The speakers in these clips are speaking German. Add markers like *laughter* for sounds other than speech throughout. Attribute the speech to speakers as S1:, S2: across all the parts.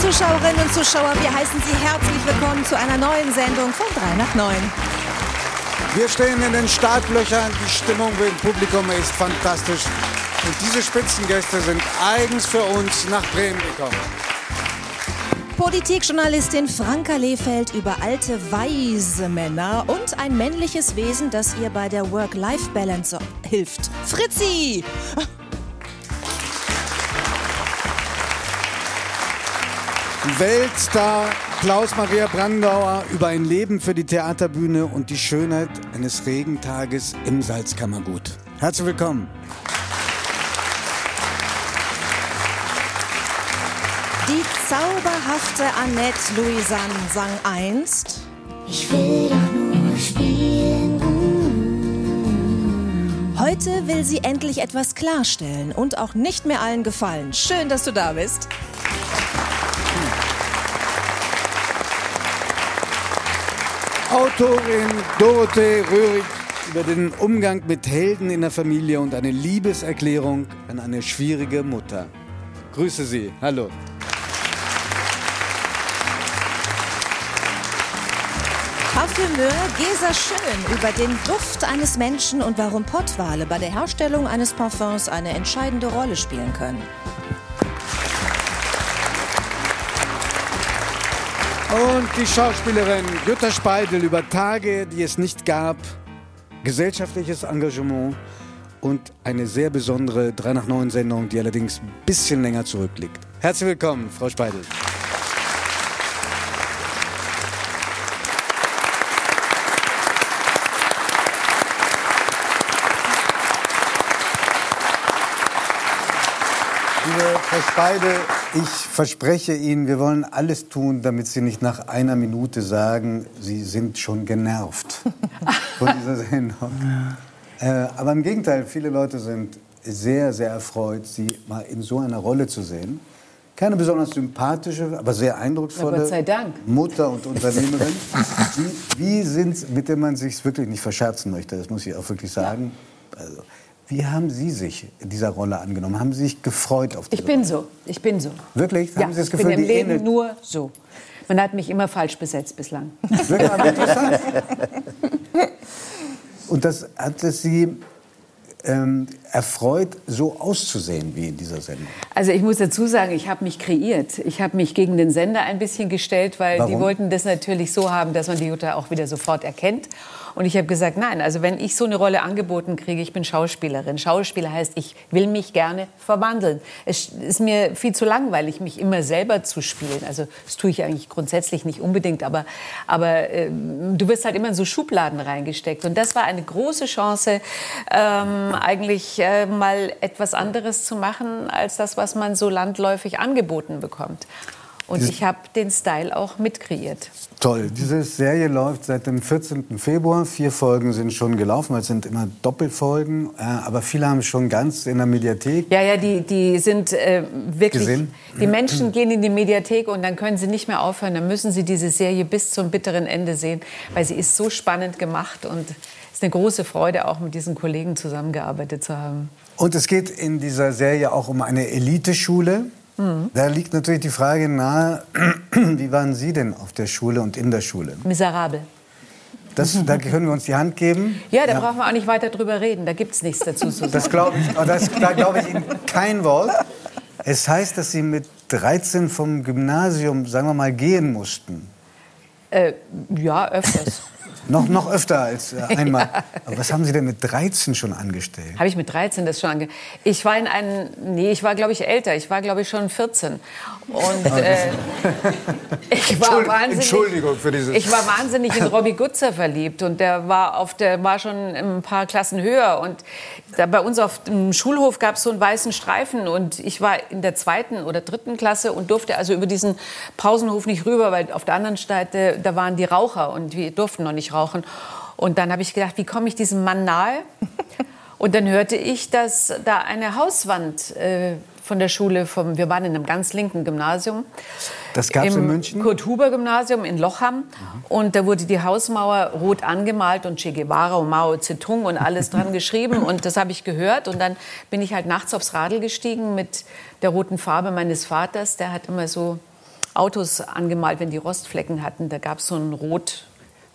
S1: Zuschauerinnen und Zuschauer, wir heißen Sie herzlich willkommen zu einer neuen Sendung von 3 nach 9.
S2: Wir stehen in den Startlöchern, die Stimmung im Publikum ist fantastisch. Und diese Spitzengäste sind eigens für uns nach Bremen gekommen.
S1: Politikjournalistin Franka Lehfeld über alte, weise Männer und ein männliches Wesen, das ihr bei der Work-Life-Balance hilft. Fritzi!
S2: Weltstar Klaus-Maria Brandauer über ein Leben für die Theaterbühne und die Schönheit eines Regentages im Salzkammergut. Herzlich willkommen.
S1: Die zauberhafte Annette Louisanne sang einst.
S3: Ich will doch nur spielen.
S1: Heute will sie endlich etwas klarstellen und auch nicht mehr allen gefallen. Schön, dass du da bist.
S2: Autorin Dorothee Röhrig über den Umgang mit Helden in der Familie und eine Liebeserklärung an eine schwierige Mutter. Grüße Sie. Hallo.
S1: Parfümeur Gesa Schön über den Duft eines Menschen und warum Pottwale bei der Herstellung eines Parfums eine entscheidende Rolle spielen können.
S2: Und die Schauspielerin Jutta Speidel über Tage, die es nicht gab, gesellschaftliches Engagement und eine sehr besondere 3 nach 9 Sendung, die allerdings ein bisschen länger zurückliegt. Herzlich willkommen, Frau Speidel. Frau Speidel, ich verspreche Ihnen, wir wollen alles tun, damit Sie nicht nach einer Minute sagen, Sie sind schon genervt *laughs* von dieser Sendung. Äh, aber im Gegenteil, viele Leute sind sehr, sehr erfreut, Sie mal in so einer Rolle zu sehen. Keine besonders sympathische, aber sehr eindrucksvolle. Mutter und *laughs* Unternehmerin. Wie, wie sind, mit der man sich wirklich nicht verscherzen möchte, das muss ich auch wirklich sagen. Also, wie haben Sie sich dieser Rolle angenommen? Haben Sie sich gefreut auf diese
S4: Ich bin
S2: Rolle?
S4: so. Ich bin so.
S2: Wirklich?
S4: Ja,
S2: Haben Sie das
S4: ich
S2: Gefühl,
S4: bin im
S2: die
S4: Leben
S2: ähnelt-
S4: nur so. Man hat mich immer falsch besetzt bislang.
S2: Wirklich, *laughs* interessant. Und das hat es Sie ähm, erfreut, so auszusehen wie in dieser Sendung?
S4: Also ich muss dazu sagen, ich habe mich kreiert. Ich habe mich gegen den Sender ein bisschen gestellt, weil die
S2: Warum?
S4: wollten das natürlich so haben, dass man die Jutta auch wieder sofort erkennt. Und ich habe gesagt, nein, also wenn ich so eine Rolle angeboten kriege, ich bin Schauspielerin. Schauspieler heißt, ich will mich gerne verwandeln. Es ist mir viel zu langweilig, mich immer selber zu spielen. Also das tue ich eigentlich grundsätzlich nicht unbedingt, aber, aber ähm, du wirst halt immer in so Schubladen reingesteckt. Und das war eine große Chance, ähm, eigentlich äh, mal etwas anderes zu machen, als das, was man so landläufig angeboten bekommt. Und ich habe den Style auch mitkreiert.
S2: Toll. Diese Serie läuft seit dem 14. Februar. Vier Folgen sind schon gelaufen, weil es sind immer Doppelfolgen. Äh, aber viele haben schon ganz in der Mediathek.
S4: Ja, ja, die, die sind äh, wirklich.
S2: Gesehen?
S4: Die Menschen gehen in die Mediathek und dann können sie nicht mehr aufhören. Dann müssen sie diese Serie bis zum bitteren Ende sehen, weil sie ist so spannend gemacht und es ist eine große Freude, auch mit diesen Kollegen zusammengearbeitet zu haben.
S2: Und es geht in dieser Serie auch um eine Eliteschule.
S4: Mhm.
S2: Da liegt natürlich die Frage nahe, *clears throat* wie waren Sie denn auf der Schule und in der Schule?
S4: Miserabel.
S2: Das, da können wir uns die Hand geben.
S4: Ja, da brauchen wir auch nicht weiter drüber reden. Da gibt es nichts dazu zu sagen.
S2: Das glaube ich, oh, das, da glaube ich Ihnen kein Wort. Es heißt, dass Sie mit 13 vom Gymnasium, sagen wir mal, gehen mussten.
S4: Äh, ja, öfters.
S2: Noch, noch öfter als äh, *laughs* einmal. Aber was haben Sie denn mit 13 schon angestellt?
S4: Habe ich mit 13 das schon ange... Ich war in einem... Nee, ich war, glaube ich, älter. Ich war, glaube ich, schon 14. Und äh, *laughs* ich war wahnsinnig... Ich war wahnsinnig in Robbie Gutzer verliebt. Und der war, auf der war schon ein paar Klassen höher. Und da bei uns auf dem Schulhof gab es so einen weißen Streifen. Und ich war in der zweiten oder dritten Klasse und durfte also über diesen Pausenhof nicht rüber, weil auf der anderen Seite, da waren die Raucher. Und wir durften noch nicht rauchen. Und dann habe ich gedacht, wie komme ich diesem Mann nahe? Und dann hörte ich, dass da eine Hauswand äh, von der Schule, vom, wir waren in einem ganz linken Gymnasium.
S2: Das gab's in
S4: Im
S2: München?
S4: Kurt-Huber-Gymnasium in Lochham. Und da wurde die Hausmauer rot angemalt und Che Guevara und Mao Zedong und alles *laughs* dran geschrieben. Und das habe ich gehört. Und dann bin ich halt nachts aufs Radl gestiegen mit der roten Farbe meines Vaters. Der hat immer so Autos angemalt, wenn die Rostflecken hatten. Da gab es so ein Rot,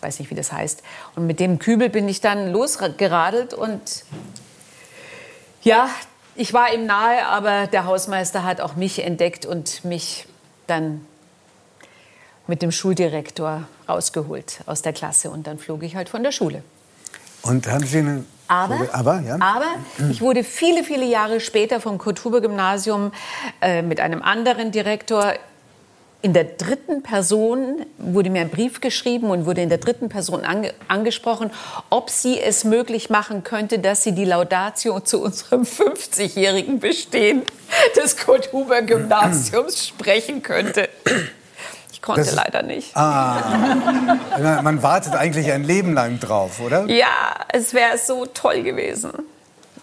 S4: weiß nicht, wie das heißt. Und mit dem Kübel bin ich dann losgeradelt und ja, ich war ihm nahe, aber der Hausmeister hat auch mich entdeckt und mich dann mit dem Schuldirektor rausgeholt aus der Klasse und dann flog ich halt von der Schule.
S2: Und haben Sie eine
S4: Aber,
S2: aber, ja.
S4: aber ich wurde viele, viele Jahre später vom Kurt-Huber-Gymnasium äh, mit einem anderen Direktor in der dritten Person wurde mir ein Brief geschrieben und wurde in der dritten Person ange angesprochen, ob sie es möglich machen könnte, dass sie die Laudatio zu unserem *laughs* 50-jährigen Bestehen des Kurt-Huber-Gymnasiums *clears throat* sprechen könnte. Ich konnte
S2: Das
S4: leider nicht.
S2: Ah, man wartet eigentlich ein Leben lang drauf, oder?
S4: Ja, es wäre so toll gewesen.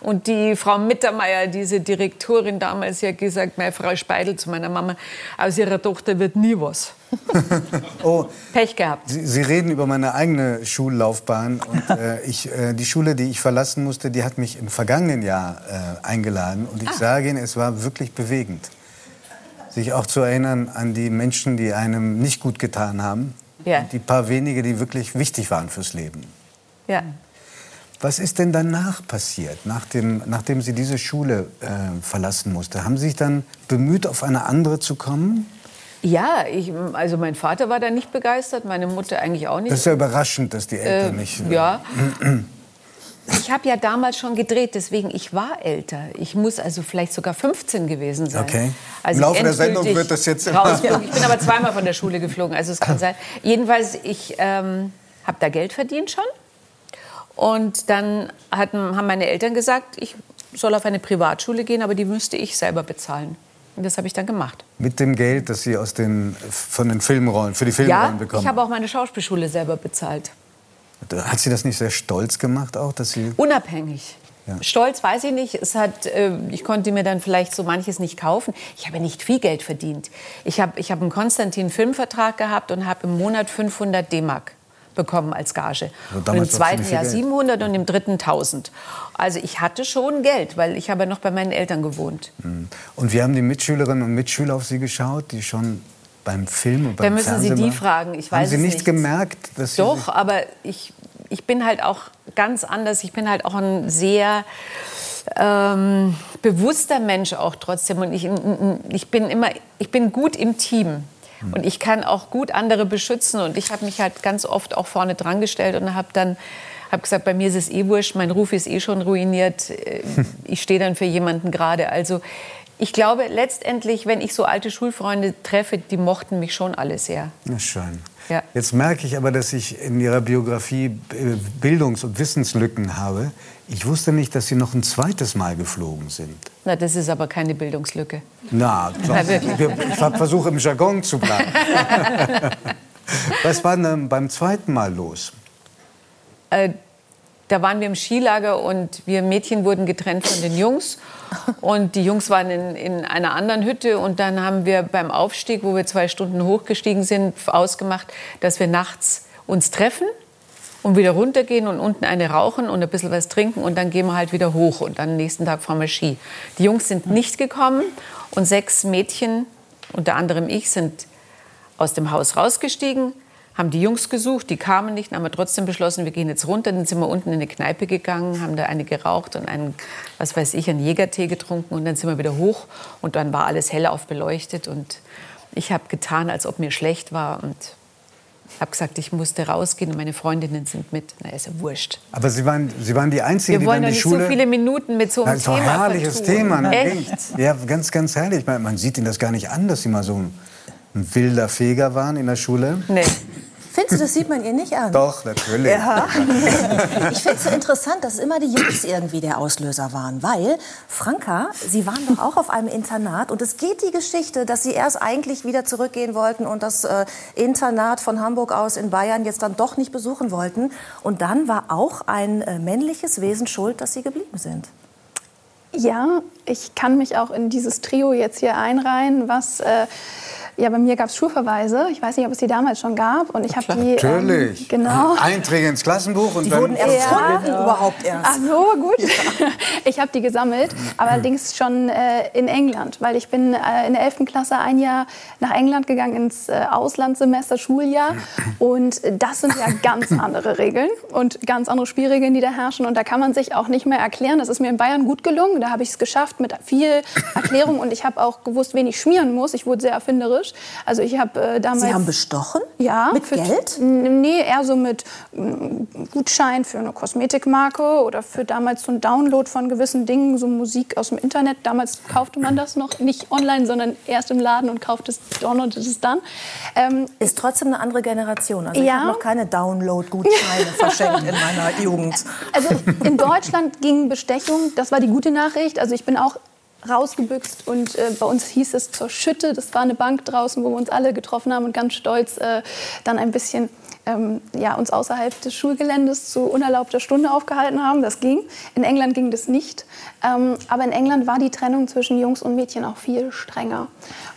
S4: Und die Frau Mittermeier, diese Direktorin damals, hat gesagt, meine Frau Speidel zu meiner Mama, aus ihrer Tochter wird nie was. *laughs*
S2: Oh,
S4: Pech gehabt.
S2: Sie, Sie reden über meine eigene Schullaufbahn. Und, äh, *laughs* ich, äh, die Schule, die ich verlassen musste, die hat mich im vergangenen Jahr äh, eingeladen. Und ich
S4: Ah.
S2: sage Ihnen, es war wirklich bewegend. Sich auch zu erinnern an die Menschen, die einem nicht gut getan haben.
S4: Ja.
S2: Und die paar wenige, die wirklich wichtig waren fürs Leben.
S4: Ja.
S2: Was ist denn danach passiert, nachdem, nachdem Sie diese Schule äh, verlassen musste? Haben Sie sich dann bemüht, auf eine andere zu kommen?
S4: Ja, ich, also mein Vater war da nicht begeistert, meine Mutter eigentlich auch nicht.
S2: Das ist ja überraschend, dass die Eltern
S4: Äh,
S2: nicht...
S4: ja. Ich habe ja damals schon gedreht, deswegen ich war älter. Ich muss also vielleicht sogar 15 gewesen sein.
S2: Okay.
S4: Als
S2: Im Laufe der Sendung wird das jetzt immer-.
S4: Ich bin aber *laughs* zweimal von der Schule geflogen, also es kann *laughs* sein. Jedenfalls, ich ähm, habe da Geld verdient schon. Und dann hatten, haben meine Eltern gesagt, ich soll auf eine Privatschule gehen, aber die müsste ich selber bezahlen. Und das habe ich dann gemacht.
S2: Mit dem Geld, das Sie aus den, von den Filmrollen, für die Filmrollen
S4: Ja,
S2: bekommen.
S4: ich habe auch meine Schauspielschule selber bezahlt.
S2: Hat Sie das nicht sehr stolz gemacht auch, dass Sie...
S4: Unabhängig.
S2: Ja.
S4: Stolz weiß ich nicht. Es hat, äh, ich konnte mir dann vielleicht so manches nicht kaufen. Ich habe nicht viel Geld verdient. Ich habe ich hab einen Konstantin-Filmvertrag gehabt und habe im Monat 500 D-Mark bekommen als Gage.
S2: Also
S4: und im zweiten Jahr
S2: Geld.
S4: 700 und im dritten 1000. Also ich hatte schon Geld, weil ich habe ja noch bei meinen Eltern gewohnt.
S2: Und wie haben die Mitschülerinnen und Mitschüler auf Sie geschaut, die schon beim Film und
S4: Da
S2: beim
S4: müssen Sie
S2: Fernsehen
S4: die
S2: waren?
S4: fragen. Ich
S2: Haben
S4: weiß
S2: Sie
S4: es
S2: nicht
S4: nicht.
S2: gemerkt, dass Sie
S4: Doch, aber ich, ich bin halt auch ganz anders. Ich bin halt auch ein sehr ähm, bewusster Mensch auch trotzdem. Und ich, ich bin immer, ich bin gut im Team. Und ich kann auch gut andere beschützen. Und ich habe mich halt ganz oft auch vorne dran gestellt und habe dann habe gesagt, bei mir ist es eh wurscht, mein Ruf ist eh schon ruiniert. Äh, Ich stehe dann für jemanden gerade. Also ich glaube letztendlich, wenn ich so alte Schulfreunde treffe, die mochten mich schon alle sehr.
S2: Na schön.
S4: Ja.
S2: Jetzt merke ich aber, dass ich in Ihrer Biografie äh, Bildungs- und Wissenslücken habe. Ich wusste nicht, dass Sie noch ein zweites Mal geflogen sind.
S4: Na, das ist aber keine Bildungslücke.
S2: Na, ich versuche im Jargon zu bleiben. *laughs* Was war denn beim zweiten Mal los?
S4: Äh, da waren wir im Skilager und wir Mädchen wurden getrennt von den Jungs. Und die Jungs waren in, in einer anderen Hütte. Und dann haben wir beim Aufstieg, wo wir zwei Stunden hochgestiegen sind, ausgemacht, dass wir nachts uns treffen und wieder runtergehen und unten eine rauchen und ein bisschen was trinken. Und dann gehen wir halt wieder hoch und dann nächsten Tag fahren wir Ski. Die Jungs sind nicht gekommen und sechs Mädchen, unter anderem ich, sind aus dem Haus rausgestiegen, haben die Jungs gesucht, die kamen nicht, haben wir trotzdem beschlossen, wir gehen jetzt runter. Dann sind wir unten in eine Kneipe gegangen, haben da eine geraucht und einen, was weiß ich, einen Jägertee getrunken und dann sind wir wieder hoch und dann war alles hellauf beleuchtet und ich habe getan, als ob mir schlecht war und habe gesagt, ich musste rausgehen und meine Freundinnen sind mit. Na, ist ja wurscht.
S2: Aber Sie waren, Sie waren die Einzige,
S4: Wir
S2: die
S4: wollen
S2: dann die
S4: nicht
S2: Schule...
S4: so viele Minuten mit so einem
S2: Das ist doch ein
S4: Thema
S2: herrliches. Thema. Ne?
S4: Echt?
S2: Ja, ganz, ganz herrlich. Man, man sieht Ihnen das gar nicht an, dass Sie mal so ein, ein wilder Feger waren in der Schule.
S4: Nee.
S1: Findest du, das sieht man ihr nicht an?
S2: Doch, natürlich.
S1: Ja. *laughs* Ich finde es so interessant, dass immer die Jungs irgendwie der Auslöser waren. Weil, Franka, Sie waren doch auch auf einem Internat. Und es geht die Geschichte, dass Sie erst eigentlich wieder zurückgehen wollten und das äh, Internat von Hamburg aus in Bayern jetzt dann doch nicht besuchen wollten. Und dann war auch ein äh, männliches Wesen schuld, dass Sie geblieben sind.
S5: Ja, ich kann mich auch in dieses Trio jetzt hier einreihen, was äh, ja, bei mir gab es Schulverweise. Ich weiß nicht, ob es die damals schon gab. Und ich habe die.
S2: Natürlich.
S5: Ähm, genau.
S2: Einträge ins Klassenbuch und
S1: Die
S2: dann
S1: wurden erfunden überhaupt erst.
S5: Ach so, gut. *laughs* Ich habe die gesammelt, aber allerdings schon äh, in England, weil ich bin äh, in der 11. Klasse ein Jahr nach England gegangen ins äh, Auslandssemester, Schuljahr. Und das sind ja ganz *laughs* andere Regeln und ganz andere Spielregeln, die da herrschen. Und da kann man sich auch nicht mehr erklären. Das ist mir in Bayern gut gelungen. Da habe ich es geschafft mit viel Erklärung und ich habe auch gewusst, wen ich schmieren muss. Ich wurde sehr erfinderisch. Also ich habe äh, damals...
S1: Sie haben bestochen?
S5: Ja.
S1: Mit
S5: für,
S1: Geld?
S5: Nee, eher so mit mm, Gutschein für eine Kosmetikmarke oder für damals so ein Download von gewissen Dingen, so Musik aus dem Internet. Damals kaufte man das noch nicht online, sondern erst im Laden und kaufte es, downloadete es dann. Ähm,
S1: Ist trotzdem eine andere Generation. Also ich
S5: Ja.
S1: habe noch keine Download-Gutscheine *laughs* verschenkt in meiner Jugend.
S5: Also in Deutschland ging Bestechung, das war die gute Nachricht. Also ich bin auch rausgebüxt und äh, bei uns hieß es zur Schütte. Das war eine Bank draußen, wo wir uns alle getroffen haben und ganz stolz äh, dann ein bisschen ähm, ja, uns außerhalb des Schulgeländes zu unerlaubter Stunde aufgehalten haben. Das ging. In England ging das nicht. Ähm, aber in England war die Trennung zwischen Jungs und Mädchen auch viel strenger.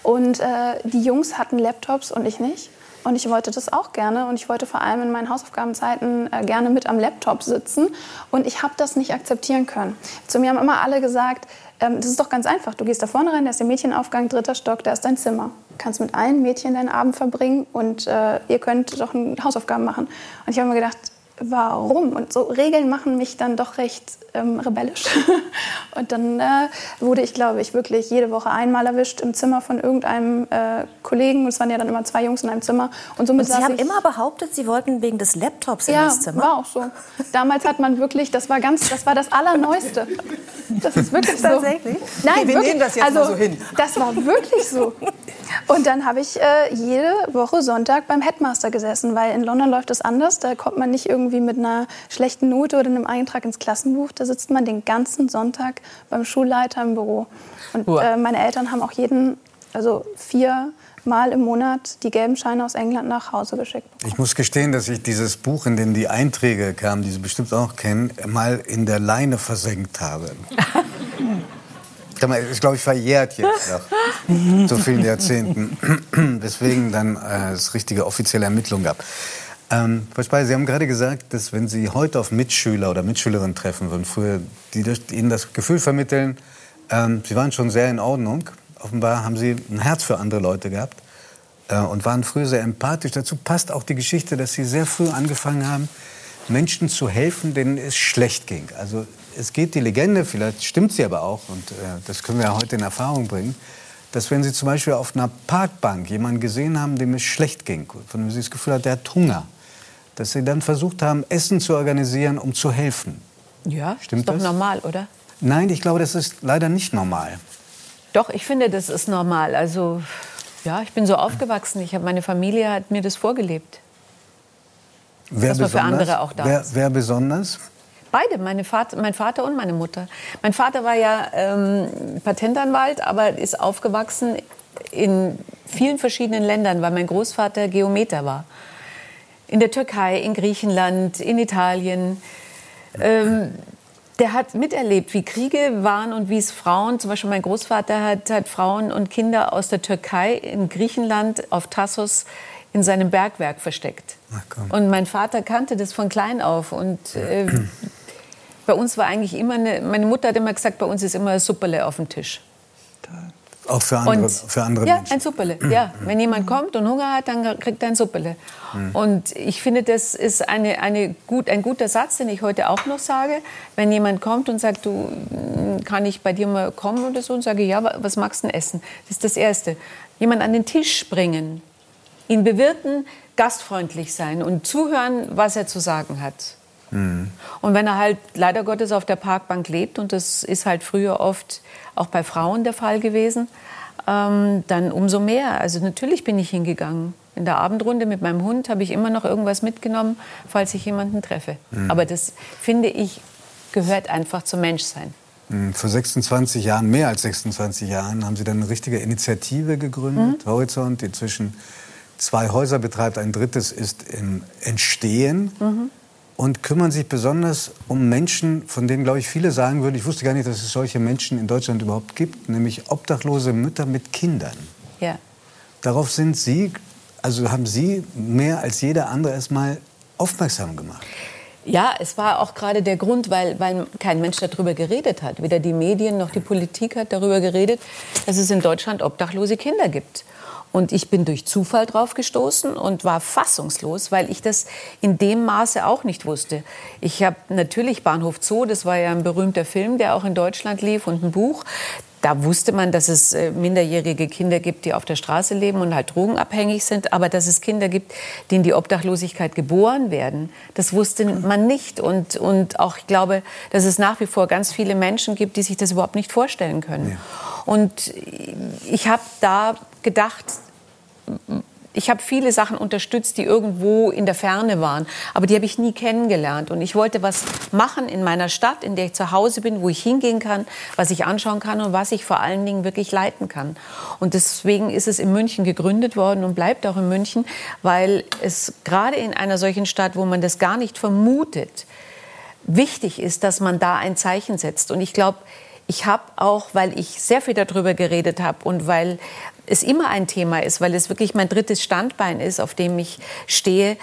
S5: Und äh, die Jungs hatten Laptops und ich nicht. Und ich wollte das auch gerne. Und ich wollte vor allem in meinen Hausaufgabenzeiten äh, gerne mit am Laptop sitzen. Und ich habe das nicht akzeptieren können. Zu mir haben immer alle gesagt, ähm, das ist doch ganz einfach. Du gehst da vorne rein, da ist der Mädchenaufgang, dritter Stock, da ist dein Zimmer. Du kannst mit allen Mädchen deinen Abend verbringen und äh, ihr könnt doch Hausaufgaben machen. Und ich habe mir gedacht, warum? Und so Regeln machen mich dann doch recht ähm, rebellisch. *laughs* und dann äh, wurde ich, glaube ich, wirklich jede Woche einmal erwischt im Zimmer von irgendeinem äh, Kollegen. Und es waren ja dann immer zwei Jungs in einem Zimmer. Und somit
S1: Und Sie haben
S5: ich
S1: immer behauptet, Sie wollten wegen des Laptops in
S5: ja,
S1: das Zimmer?
S5: war auch so. Damals hat man wirklich, das war ganz, das war das Allerneueste. Das ist wirklich *laughs* so.
S1: Tatsächlich?
S5: Nein,
S1: Okay, wir
S5: wirklich.
S1: nehmen das jetzt
S5: also,
S1: mal so hin.
S5: Das war wirklich so. Und dann habe ich äh, jede Woche Sonntag beim Headmaster gesessen, weil in London läuft das anders. Da kommt man nicht irgendwie mit einer schlechten Note oder einem Eintrag ins Klassenbuch. Da sitzt man den ganzen Sonntag beim Schulleiter im Büro. Und äh, meine Eltern haben auch jeden, also vier Mal im Monat die gelben Scheine aus England nach Hause geschickt.
S2: Ich muss gestehen, dass ich dieses Buch, in dem die Einträge kamen, die Sie bestimmt auch kennen, mal in der Leine versenkt habe. *laughs* Ist, glaube ich, verjährt jetzt nach so vielen Jahrzehnten. *clears throat* Weswegen dann äh, es richtige offizielle Ermittlungen gab. Ähm, Frau Speyer, Sie haben gerade gesagt, dass wenn Sie heute auf Mitschüler oder Mitschülerinnen treffen würden, früher, die Ihnen das Gefühl vermitteln, ähm, Sie waren schon sehr in Ordnung. Offenbar haben Sie ein Herz für andere Leute gehabt äh, und waren früher sehr empathisch. Dazu passt auch die Geschichte, dass Sie sehr früh angefangen haben, Menschen zu helfen, denen es schlecht ging. Also es geht die Legende, vielleicht stimmt sie aber auch, und äh, das können wir ja heute in Erfahrung bringen, dass wenn Sie zum Beispiel auf einer Parkbank jemanden gesehen haben, dem es schlecht ging, von dem Sie das Gefühl hatten, der hat Hunger, dass Sie dann versucht haben, Essen zu organisieren, um zu helfen.
S4: Ja,
S2: Stimmt
S4: ist doch
S2: das?
S4: normal, oder?
S2: Nein, ich glaube, das ist leider nicht normal.
S4: Doch, ich finde, das ist normal. Also, ja, ich bin so aufgewachsen. Ich hab, meine Familie hat mir das vorgelebt.
S2: Wer
S4: Dass man für andere auch da
S2: wer,
S4: ist.
S2: wer besonders?
S4: Beide, meine Vater, mein Vater und meine Mutter. Mein Vater war ja ähm, Patentanwalt, aber ist aufgewachsen in vielen verschiedenen Ländern, weil mein Großvater Geometer war. In der Türkei, in Griechenland, in Italien. Ähm, der hat miterlebt, wie Kriege waren und wie es Frauen, zum Beispiel mein Großvater hat, hat Frauen und Kinder aus der Türkei in Griechenland auf Tassos in seinem Bergwerk versteckt. Und mein Vater kannte das von klein auf. Und äh, bei uns war eigentlich immer eine, meine Mutter hat immer gesagt, bei uns ist immer Supperle auf dem Tisch.
S2: Auch für andere,
S4: Und-
S2: für andere
S4: ja,
S2: Menschen.
S4: ein Supperle. Ja, wenn jemand kommt und Hunger hat, dann kriegt er ein Supperle. Und ich finde, das ist eine, eine gut, ein guter Satz, den ich heute auch noch sage. Wenn jemand kommt und sagt, du, mm, kann ich bei dir mal kommen oder so, und sage, ja, wa- was magst du denn essen? Das ist das Erste. Jemand an den Tisch bringen, ihn bewirten, gastfreundlich sein und zuhören, was er zu sagen hat. Und wenn er halt leider Gottes auf der Parkbank lebt, und das ist halt früher oft auch bei Frauen der Fall gewesen, ähm, dann umso mehr. Also natürlich bin ich hingegangen. In der Abendrunde mit meinem Hund habe ich immer noch irgendwas mitgenommen, falls ich jemanden treffe. Aber das, finde ich, gehört einfach zum Menschsein.
S2: Hm, Vor 26 Jahren, mehr als 26 Jahren, haben Sie dann eine richtige Initiative gegründet, Horizont, die inzwischen zwei Häuser betreibt. Ein drittes ist im Entstehen. Und kümmern sich besonders um Menschen, von denen, glaube ich, viele sagen würden, ich wusste gar nicht, dass es solche Menschen in Deutschland überhaupt gibt, nämlich obdachlose Mütter mit Kindern.
S4: Ja.
S2: darauf sind Sie, also haben Sie mehr als jeder andere erstmal aufmerksam gemacht.
S4: Ja, es war auch gerade der Grund, weil, weil kein Mensch darüber geredet hat. Weder die Medien noch die Politik hat darüber geredet, dass es in Deutschland obdachlose Kinder gibt. Und ich bin durch Zufall drauf gestoßen und war fassungslos, weil ich das in dem Maße auch nicht wusste. Ich habe natürlich Bahnhof Zoo, das war ja ein berühmter Film, der auch in Deutschland lief und ein Buch. Da wusste man, dass es äh, minderjährige Kinder gibt, die auf der Straße leben und halt drogenabhängig sind. Aber dass es Kinder gibt, die in die Obdachlosigkeit geboren werden, das wusste man nicht. Und, und auch, ich glaube, dass es nach wie vor ganz viele Menschen gibt, die sich das überhaupt nicht vorstellen können. Ja. Und ich habe da gedacht, ich habe viele Sachen unterstützt, die irgendwo in der Ferne waren, aber die habe ich nie kennengelernt. Und ich wollte was machen in meiner Stadt, in der ich zu Hause bin, wo ich hingehen kann, was ich anschauen kann und was ich vor allen Dingen wirklich leiten kann. Und deswegen ist es in München gegründet worden und bleibt auch in München, weil es gerade in einer solchen Stadt, wo man das gar nicht vermutet, wichtig ist, dass man da ein Zeichen setzt. Und ich glaube, ich habe auch, weil ich sehr viel darüber geredet habe und weil es immer ein Thema ist, weil es wirklich mein drittes Standbein ist, auf dem ich stehe,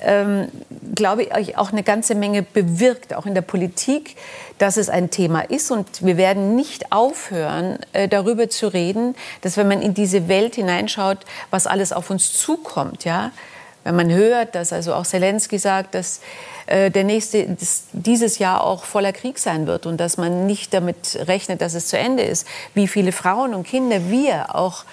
S4: ähm, glaube ich, auch eine ganze Menge bewirkt, auch in der Politik, dass es ein Thema ist. Und wir werden nicht aufhören, äh, darüber zu reden, dass wenn man in diese Welt hineinschaut, was alles auf uns zukommt, ja, wenn man hört, dass also auch Zelensky sagt, dass äh, der nächste dieses Jahr auch voller Krieg sein wird und dass man nicht damit rechnet, dass es zu Ende ist. Wie viele Frauen und Kinder wir auch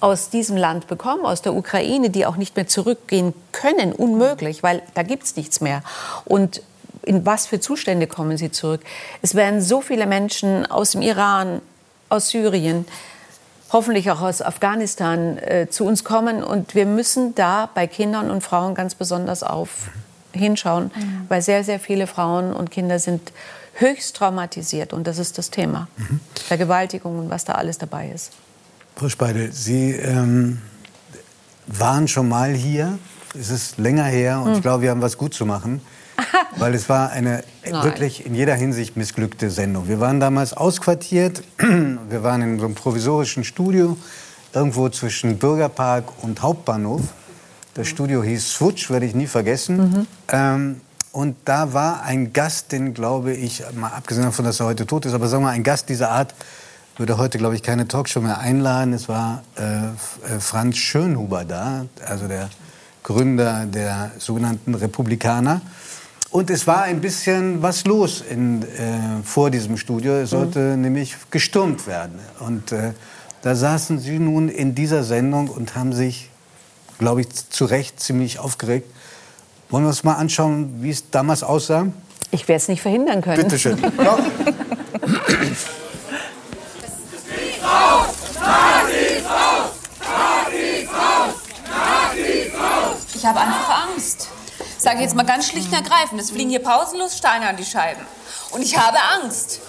S4: aus diesem Land bekommen, aus der Ukraine, die auch nicht mehr zurückgehen können, unmöglich, weil da gibt es nichts mehr. Und in was für Zustände kommen sie zurück? Es werden so viele Menschen aus dem Iran, aus Syrien, hoffentlich auch aus Afghanistan äh, zu uns kommen. Und wir müssen da bei Kindern und Frauen ganz besonders auf hinschauen, mhm. weil sehr, sehr viele Frauen und Kinder sind höchst traumatisiert. Und das ist das Thema. Mhm. Vergewaltigung und was da alles dabei ist.
S2: Frau Speidel, Sie ähm, waren schon mal hier. Es ist länger her und mhm. ich glaube, wir haben was gut zu machen. *laughs* weil es war eine Nein. wirklich in jeder Hinsicht missglückte Sendung. Wir waren damals ausquartiert. *clears throat* Wir waren in so einem provisorischen Studio irgendwo zwischen Bürgerpark und Hauptbahnhof. Das Studio hieß Switch, werde ich nie vergessen. Mhm. Ähm, und da war ein Gast, den glaube ich, mal abgesehen davon, dass er heute tot ist, aber sagen wir mal, ein Gast dieser Art würde heute, glaube ich, keine Talkshow mehr einladen. Es war äh, äh, Franz Schönhuber da, also der Gründer der sogenannten Republikaner. Und es war ein bisschen was los in, äh, vor diesem Studio. Es sollte mhm. nämlich gestürmt werden. Und äh, da saßen Sie nun in dieser Sendung und haben sich glaube ich, zu Recht ziemlich aufgeregt. Wollen wir uns mal anschauen, wie es damals aussah?
S4: Ich werde es nicht verhindern können.
S2: Bitte schön. *laughs*
S6: Ich habe einfach Angst. Sage ich jetzt mal ganz schlicht und ergreifend. Es fliegen hier pausenlos Steine an die Scheiben. Und ich habe Angst.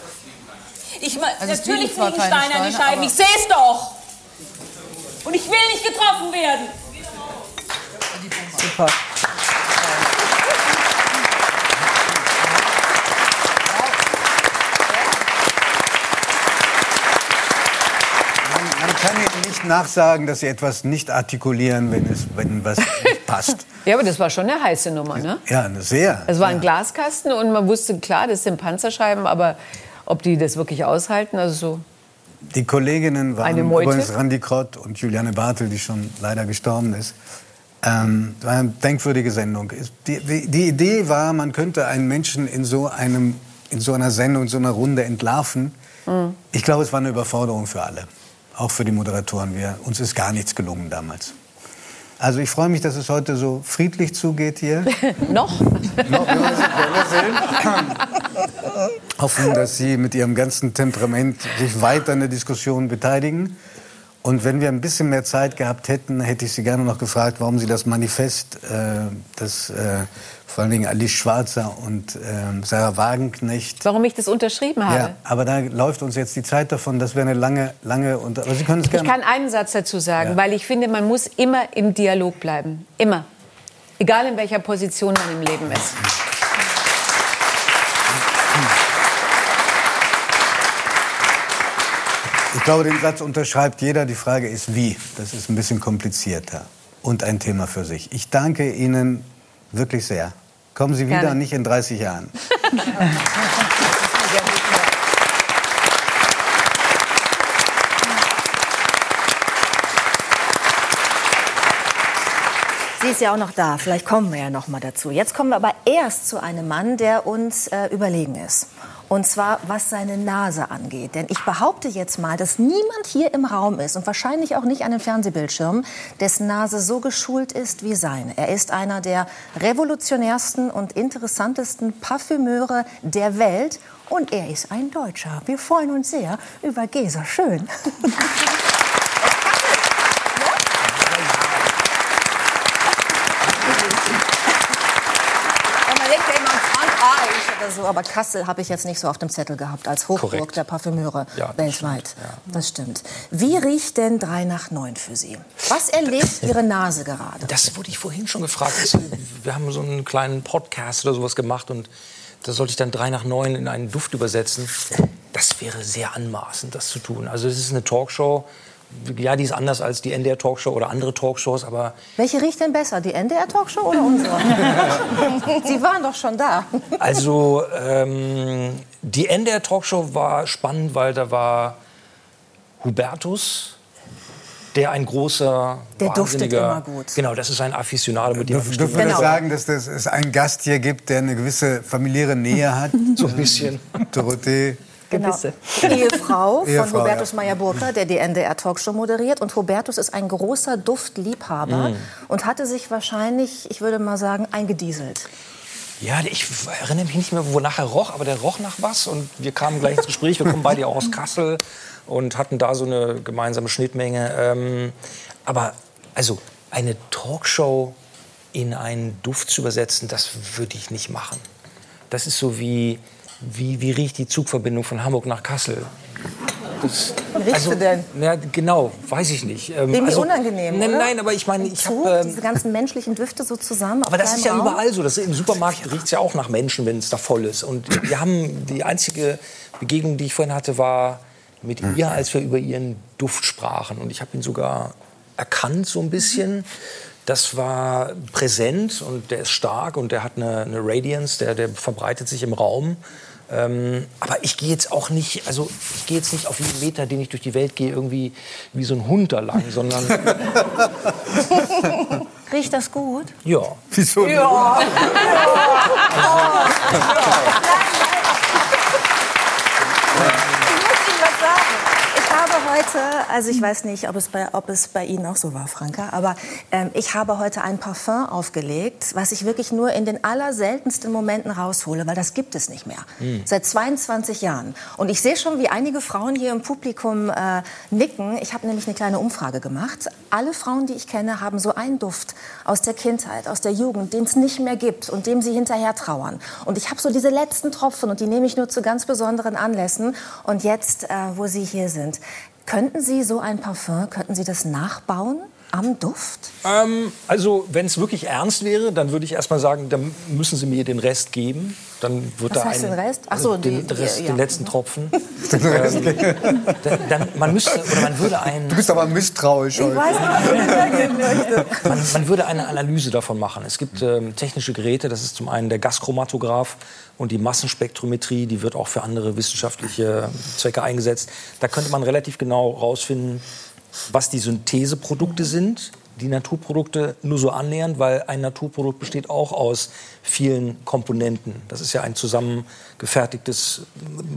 S6: Ich, also natürlich fliegen Steine an die Scheiben. Ich sehe es doch. Und ich will nicht getroffen werden. Super.
S2: Man kann Ihnen nicht nachsagen, dass Sie etwas nicht artikulieren, wenn, es, wenn was nicht passt. *laughs*
S4: Ja, aber das war schon eine heiße Nummer, ne?
S2: Ja, sehr.
S4: Es war ein Glaskasten und man wusste, klar, das sind Panzerscheiben, aber ob die das wirklich aushalten, also so.
S2: Die Kolleginnen waren übrigens Randi Krott und Juliane Bartel, die schon leider gestorben ist. Ähm, war eine denkwürdige Sendung. Die, die, die, Idee war, man könnte einen Menschen in so, einem, in so einer Sendung, in so einer Runde entlarven. Mhm. Ich glaube, es war eine Überforderung für alle, auch für die Moderatoren. Wir, uns ist gar nichts gelungen damals. Also ich freue mich, dass es heute so friedlich zugeht hier. *laughs*
S4: Noch? Noch,
S2: Hoffen, dass Sie mit Ihrem ganzen Temperament sich weiter an der Diskussion beteiligen. Und wenn wir ein bisschen mehr Zeit gehabt hätten, hätte ich Sie gerne noch gefragt, warum Sie das Manifest, äh, das äh, vor allen Dingen Alice Schwarzer und äh, Sarah Wagenknecht.
S4: Warum ich das unterschrieben habe. Ja,
S2: aber da läuft uns jetzt die Zeit davon, das wäre eine lange, lange. Unter aber Sie können es gerne.
S4: Ich kann einen Satz dazu sagen, ja. weil ich finde, man muss immer im Dialog bleiben. Immer. Egal in welcher Position man im Leben ist.
S2: Ich glaube, den Satz unterschreibt jeder. Die Frage ist, wie. Das ist ein bisschen komplizierter und ein Thema für sich. Ich danke Ihnen wirklich sehr. Kommen Sie wieder,
S4: Gerne.
S2: nicht in 30 Jahren.
S1: Sie ist ja auch noch da. Vielleicht kommen wir ja noch mal dazu. Jetzt kommen wir aber erst zu einem Mann, der uns äh, überlegen ist. Und zwar was seine Nase angeht. Denn ich behaupte jetzt mal, dass niemand hier im Raum ist und wahrscheinlich auch nicht an den Fernsehbildschirmen, dessen Nase so geschult ist wie seine. Er ist einer der revolutionärsten und interessantesten Parfümeure der Welt. Und er ist ein Deutscher. Wir freuen uns sehr über Gesa Schön. *laughs* Ja, man denkt ja immer an Frankreich oder so, aber Kassel habe ich jetzt nicht so auf dem Zettel gehabt als Hochburg
S7: Korrekt.
S1: der Parfümeure
S7: Ja,
S1: weltweit.
S7: stimmt, ja.
S1: Das stimmt. Wie riecht denn 3 nach 9 für Sie? Was erlebt Ihre Nase gerade?
S7: Das wurde ich vorhin schon gefragt. Das- Wir haben so einen kleinen Podcast oder sowas gemacht und da sollte ich dann drei nach neun in einen Duft übersetzen. Das wäre sehr anmaßend, das zu tun. Also es ist eine Talkshow. Ja, die ist anders als die NDR Talkshow oder andere Talkshows, aber
S1: Welche riecht denn besser, die NDR-Talkshow oder unsere? *laughs* Sie waren doch schon da.
S7: also ähm, die NDR Talkshow war spannend, weil da war Hubertus, der ein großer,
S1: Der duftet immer gut.
S7: Genau, das ist ein Afficionado, mit dem
S2: dürfen wir
S1: Genau.
S2: das sagen, dass das es einen Gast hier gibt, der eine gewisse familiäre Nähe hat?
S7: so ein bisschen.
S2: Dorothee.
S1: Genau. *laughs* Ehefrau von
S2: Ehefrau,
S1: Hubertus
S2: ja.
S1: Meyer-Burger, der die NDR-Talkshow moderiert. Und Hubertus ist ein großer Duftliebhaber
S7: Mhm.
S1: und hatte sich wahrscheinlich, ich würde mal sagen, eingedieselt.
S7: Ja, ich erinnere mich nicht mehr, wonach er roch, aber der roch nach was. Und wir kamen gleich ins Gespräch. Wir kommen beide auch aus Kassel und hatten da so eine gemeinsame Schnittmenge. Ähm, aber also eine Talkshow in einen Duft zu übersetzen, das würde ich nicht machen. Das ist so wie, wie, wie riecht die Zugverbindung von Hamburg nach Kassel? Das,
S1: Wie riechst du denn?
S7: Ja, genau, weiß ich nicht. Ähm,
S1: Irgendwie unangenehm,
S7: Nein, nein, aber ich meine, ich habe... Ähm,
S1: diese ganzen menschlichen Düfte so zusammen.
S7: aber das ist ja überall so. Das Im Supermarkt riecht es ja auch nach Menschen, wenn es da voll ist. Und wir haben die einzige Begegnung, die ich vorhin hatte, war mit ihr, als wir über ihren Duft sprachen. Und ich habe ihn sogar erkannt so ein bisschen. Das war präsent und der ist stark und der hat eine, eine Radiance, der, der verbreitet sich im Raum. Ähm, aber ich gehe jetzt auch nicht, also ich gehe jetzt nicht auf jeden Meter, den ich durch die Welt gehe, irgendwie wie so ein Hund da lang, sondern *laughs*
S1: Riecht das gut?
S7: ja.
S2: Wieso?
S1: Ich heute, also ich weiß nicht, ob es bei, ob es bei Ihnen auch so war, Franka, aber ähm, ich habe heute ein Parfum aufgelegt, was ich wirklich nur in den allerseltensten Momenten raushole, weil das gibt es nicht mehr. Seit 22 Jahren. Und ich sehe schon, wie einige Frauen hier im Publikum äh, nicken. Ich habe nämlich eine kleine Umfrage gemacht. Alle Frauen, die ich kenne, haben so einen Duft aus der Kindheit, aus der Jugend, den es nicht mehr gibt und dem sie hinterher trauern. Und ich habe so diese letzten Tropfen und die nehme ich nur zu ganz besonderen Anlässen. Und jetzt, äh, wo Sie hier sind, könnten Sie so ein Parfum, könnten Sie das nachbauen am Duft?
S7: Ähm, also, wenn es wirklich ernst wäre, dann würde ich erst mal sagen, dann müssen Sie mir den Rest geben. Dann wird
S1: Was
S7: da
S1: heißt
S7: ein,
S1: den Rest? Ach so,
S7: den,
S1: die-
S7: Rest,
S1: ja.
S7: den letzten Tropfen. *laughs* ähm, dann, man müsste oder man würde ein,
S2: Du bist aber misstrauisch heute.
S1: weiß nicht,
S7: man, man würde eine Analyse davon machen. Es gibt ähm, technische Geräte. Das ist zum einen der Gaschromatograph und die Massenspektrometrie. Die wird auch für andere wissenschaftliche Zwecke eingesetzt. Da könnte man relativ genau herausfinden, was die Syntheseprodukte sind, die Naturprodukte nur so annähernd, weil ein Naturprodukt besteht auch aus vielen Komponenten. Das ist ja ein zusammengefertigtes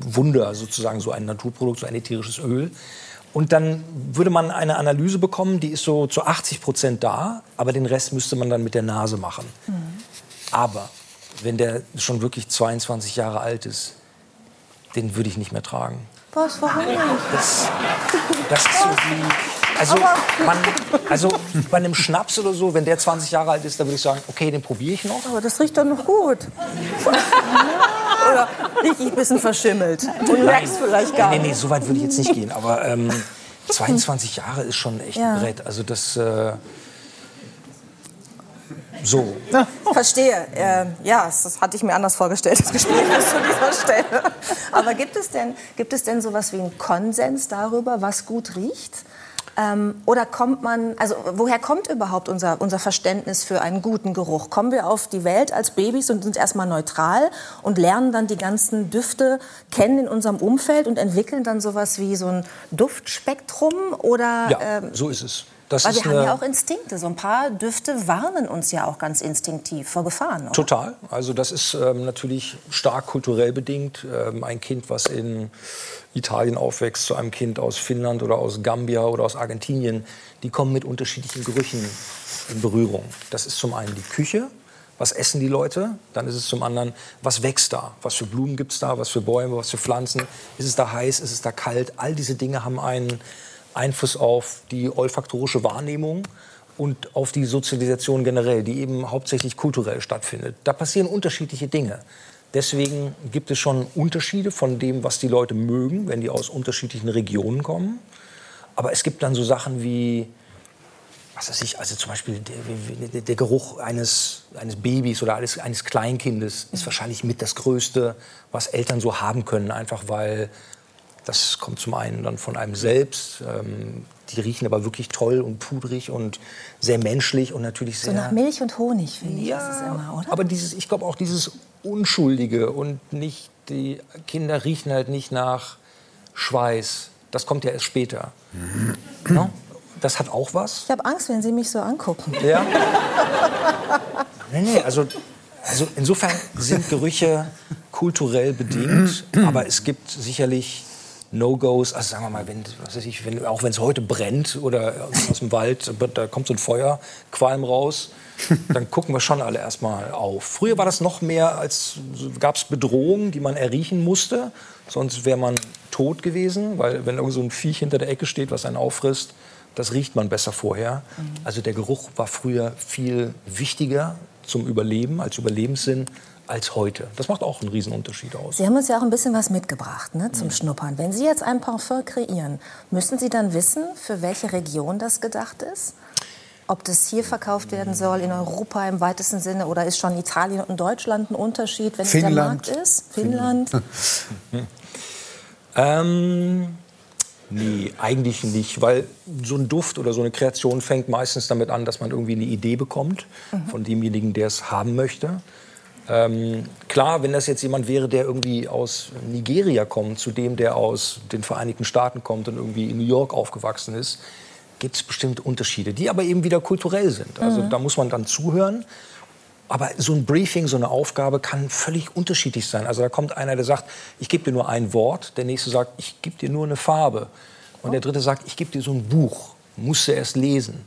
S7: Wunder, sozusagen so ein Naturprodukt, so ein ätherisches Öl. Und dann würde man eine Analyse bekommen, die ist so zu 80 Prozent da, aber den Rest müsste man dann mit der Nase machen. Aber wenn der schon wirklich 22 Jahre alt ist, den würde ich nicht mehr tragen.
S1: Was, warum nicht?
S7: Das, das ist so wie. Also, man, also bei einem Schnaps oder so, wenn der 20 Jahre alt ist, dann würde ich sagen, okay, den probiere ich noch.
S1: Aber das riecht doch noch gut. *laughs* Oder rieche ich ein bisschen verschimmelt? Und du merkst vielleicht gar
S7: Nee, nee,
S1: nicht.
S7: so weit würde ich jetzt nicht gehen. Aber ähm, 22 Jahre ist schon echt
S1: Ja.
S7: ein Brett. Also das. Äh, So. *laughs*
S1: Verstehe. Äh, ja, das hatte ich mir anders vorgestellt, das Gespräch bis zu dieser Stelle. Aber gibt es denn, gibt es denn sowas wie einen Konsens darüber, was gut riecht? Ähm, oder kommt man, also woher kommt überhaupt unser, unser Verständnis für einen guten Geruch? Kommen wir auf die Welt als Babys und sind erstmal neutral und lernen dann die ganzen Düfte kennen in unserem Umfeld und entwickeln dann sowas wie so ein Duftspektrum? Oder,
S7: Ja,
S1: ähm,
S7: so ist es. Das
S1: weil wir haben ja auch Instinkte. So ein paar Düfte warnen uns ja auch ganz instinktiv vor Gefahren. Oder?
S7: Total. Also das ist ähm, natürlich stark kulturell bedingt. Ähm, ein Kind, was in Italien aufwächst, zu einem Kind aus Finnland oder aus Gambia oder aus Argentinien, die kommen mit unterschiedlichen Gerüchen in Berührung. Das ist zum einen die Küche. Was essen die Leute? Dann ist es zum anderen, was wächst da? Was für Blumen gibt es da? Was für Bäume? Was für Pflanzen? Ist es da heiß? Ist es da kalt? All diese Dinge haben einen Einfluss auf die olfaktorische Wahrnehmung und auf die Sozialisation generell, die eben hauptsächlich kulturell stattfindet. Da passieren unterschiedliche Dinge. Deswegen gibt es schon Unterschiede von dem, was die Leute mögen, wenn die aus unterschiedlichen Regionen kommen. Aber es gibt dann so Sachen wie, was weiß ich, also zum Beispiel der, der, Geruch eines, eines Babys oder eines, eines Kleinkindes ist wahrscheinlich mit das Größte, was Eltern so haben können, einfach weil das kommt zum einen dann von einem selbst. Ähm, die riechen aber wirklich toll und pudrig und sehr menschlich und natürlich
S1: So
S7: sehr.
S1: nach Milch und Honig, finde ich,
S7: Ja,
S1: ist es immer, oder?
S7: aber dieses, ich glaube auch dieses Unschuldige und nicht, die Kinder riechen halt nicht nach Schweiß. Das kommt ja erst später. No? Das hat auch was.
S1: Ich habe Angst, wenn Sie mich so angucken.
S7: Ja. Nee, nee, also, also insofern sind Gerüche kulturell bedingt, *clears throat* aber es gibt sicherlich No-Gos, also sagen wir mal, wenn, was weiß ich, wenn, auch wenn es heute brennt oder aus dem Wald, da kommt so ein Feuerqualm raus, dann gucken wir schon alle erstmal auf. Früher war das noch mehr, als gab es Bedrohungen, die man erriechen musste, sonst wäre man tot gewesen, weil wenn irgend so ein Viech hinter der Ecke steht, was einen auffrisst, das riecht man besser vorher. Also der Geruch war früher viel wichtiger zum Überleben, als Überlebenssinn, als heute. Das macht auch einen Riesenunterschied aus.
S1: Sie haben uns ja auch ein bisschen was mitgebracht ne, zum Schnuppern. Wenn Sie jetzt ein Parfum kreieren, müssen Sie dann wissen, für welche Region das gedacht ist? Ob das hier verkauft werden soll, in Europa im weitesten Sinne, oder ist schon Italien und Deutschland ein Unterschied, wenn es der
S2: Finnland.
S1: Markt ist? Finnland. *laughs*
S7: Ähm, nee, eigentlich nicht, weil so ein Duft oder so eine Kreation fängt meistens damit an, dass man irgendwie eine Idee bekommt von demjenigen, der es haben möchte. Ähm, klar, wenn das jetzt jemand wäre, der irgendwie aus Nigeria kommt, zu dem, der aus den Vereinigten Staaten kommt und irgendwie in New York aufgewachsen ist, gibt es bestimmt Unterschiede, die aber eben wieder kulturell sind. Also da muss man dann zuhören. Aber so ein Briefing, so eine Aufgabe kann völlig unterschiedlich sein. Also da kommt einer, der sagt, ich gebe dir nur ein Wort. Der nächste sagt, ich gebe dir nur eine Farbe. Und der dritte sagt, ich gebe dir so ein Buch. Musst du erst lesen.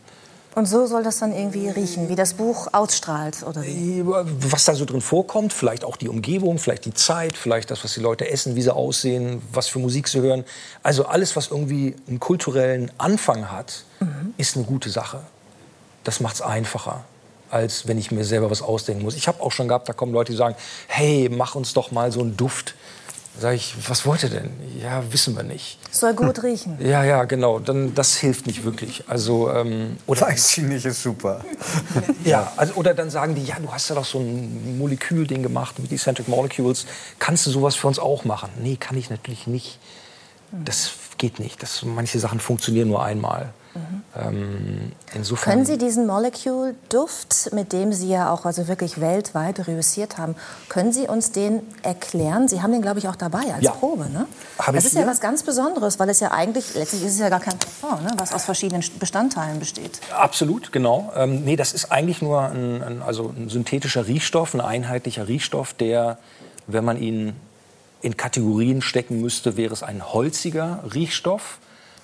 S1: Und so soll das dann irgendwie riechen, wie das Buch ausstrahlt, oder wie?
S7: Was da so drin vorkommt, vielleicht auch die Umgebung, vielleicht die Zeit, vielleicht das, was die Leute essen, wie sie aussehen, was für Musik sie hören. Also alles, was irgendwie einen kulturellen Anfang hat, ist eine gute Sache. Das macht es einfacher, als wenn ich mir selber was ausdenken muss. Ich habe auch schon gehabt, da kommen Leute, die sagen, hey, mach uns doch mal so einen Duft. Sag ich, was wollt ihr denn? Ja, wissen wir nicht.
S1: Soll gut riechen. *laughs*
S7: Ja, ja, genau. Dann, das hilft nicht wirklich. Also, ähm, oder
S2: Weiß ich nicht, ist super. *laughs*
S7: ja, also, oder dann sagen die, ja, du hast ja doch so ein Molekülding gemacht mit Eccentric Molecules. Kannst du sowas für uns auch machen? Nee, kann ich natürlich nicht. Das geht nicht. Das, manche Sachen funktionieren nur einmal. Ähm, insofern.
S1: Können Sie diesen Molecule-Duft, mit dem Sie ja auch also wirklich weltweit reüssiert haben, können Sie uns den erklären? Sie haben den, glaube ich, auch dabei als
S7: Ja.
S1: Probe, ne?
S7: Hab
S1: das ist ja
S7: hier.
S1: was ganz Besonderes, weil es ja eigentlich, letztlich ist es ja gar kein Parfum, ne? was aus verschiedenen Bestandteilen besteht.
S7: Absolut, genau. Ähm, nee, das ist eigentlich nur ein, ein, also ein synthetischer Riechstoff, ein einheitlicher Riechstoff, der, wenn man ihn in Kategorien stecken müsste, wäre es ein holziger Riechstoff.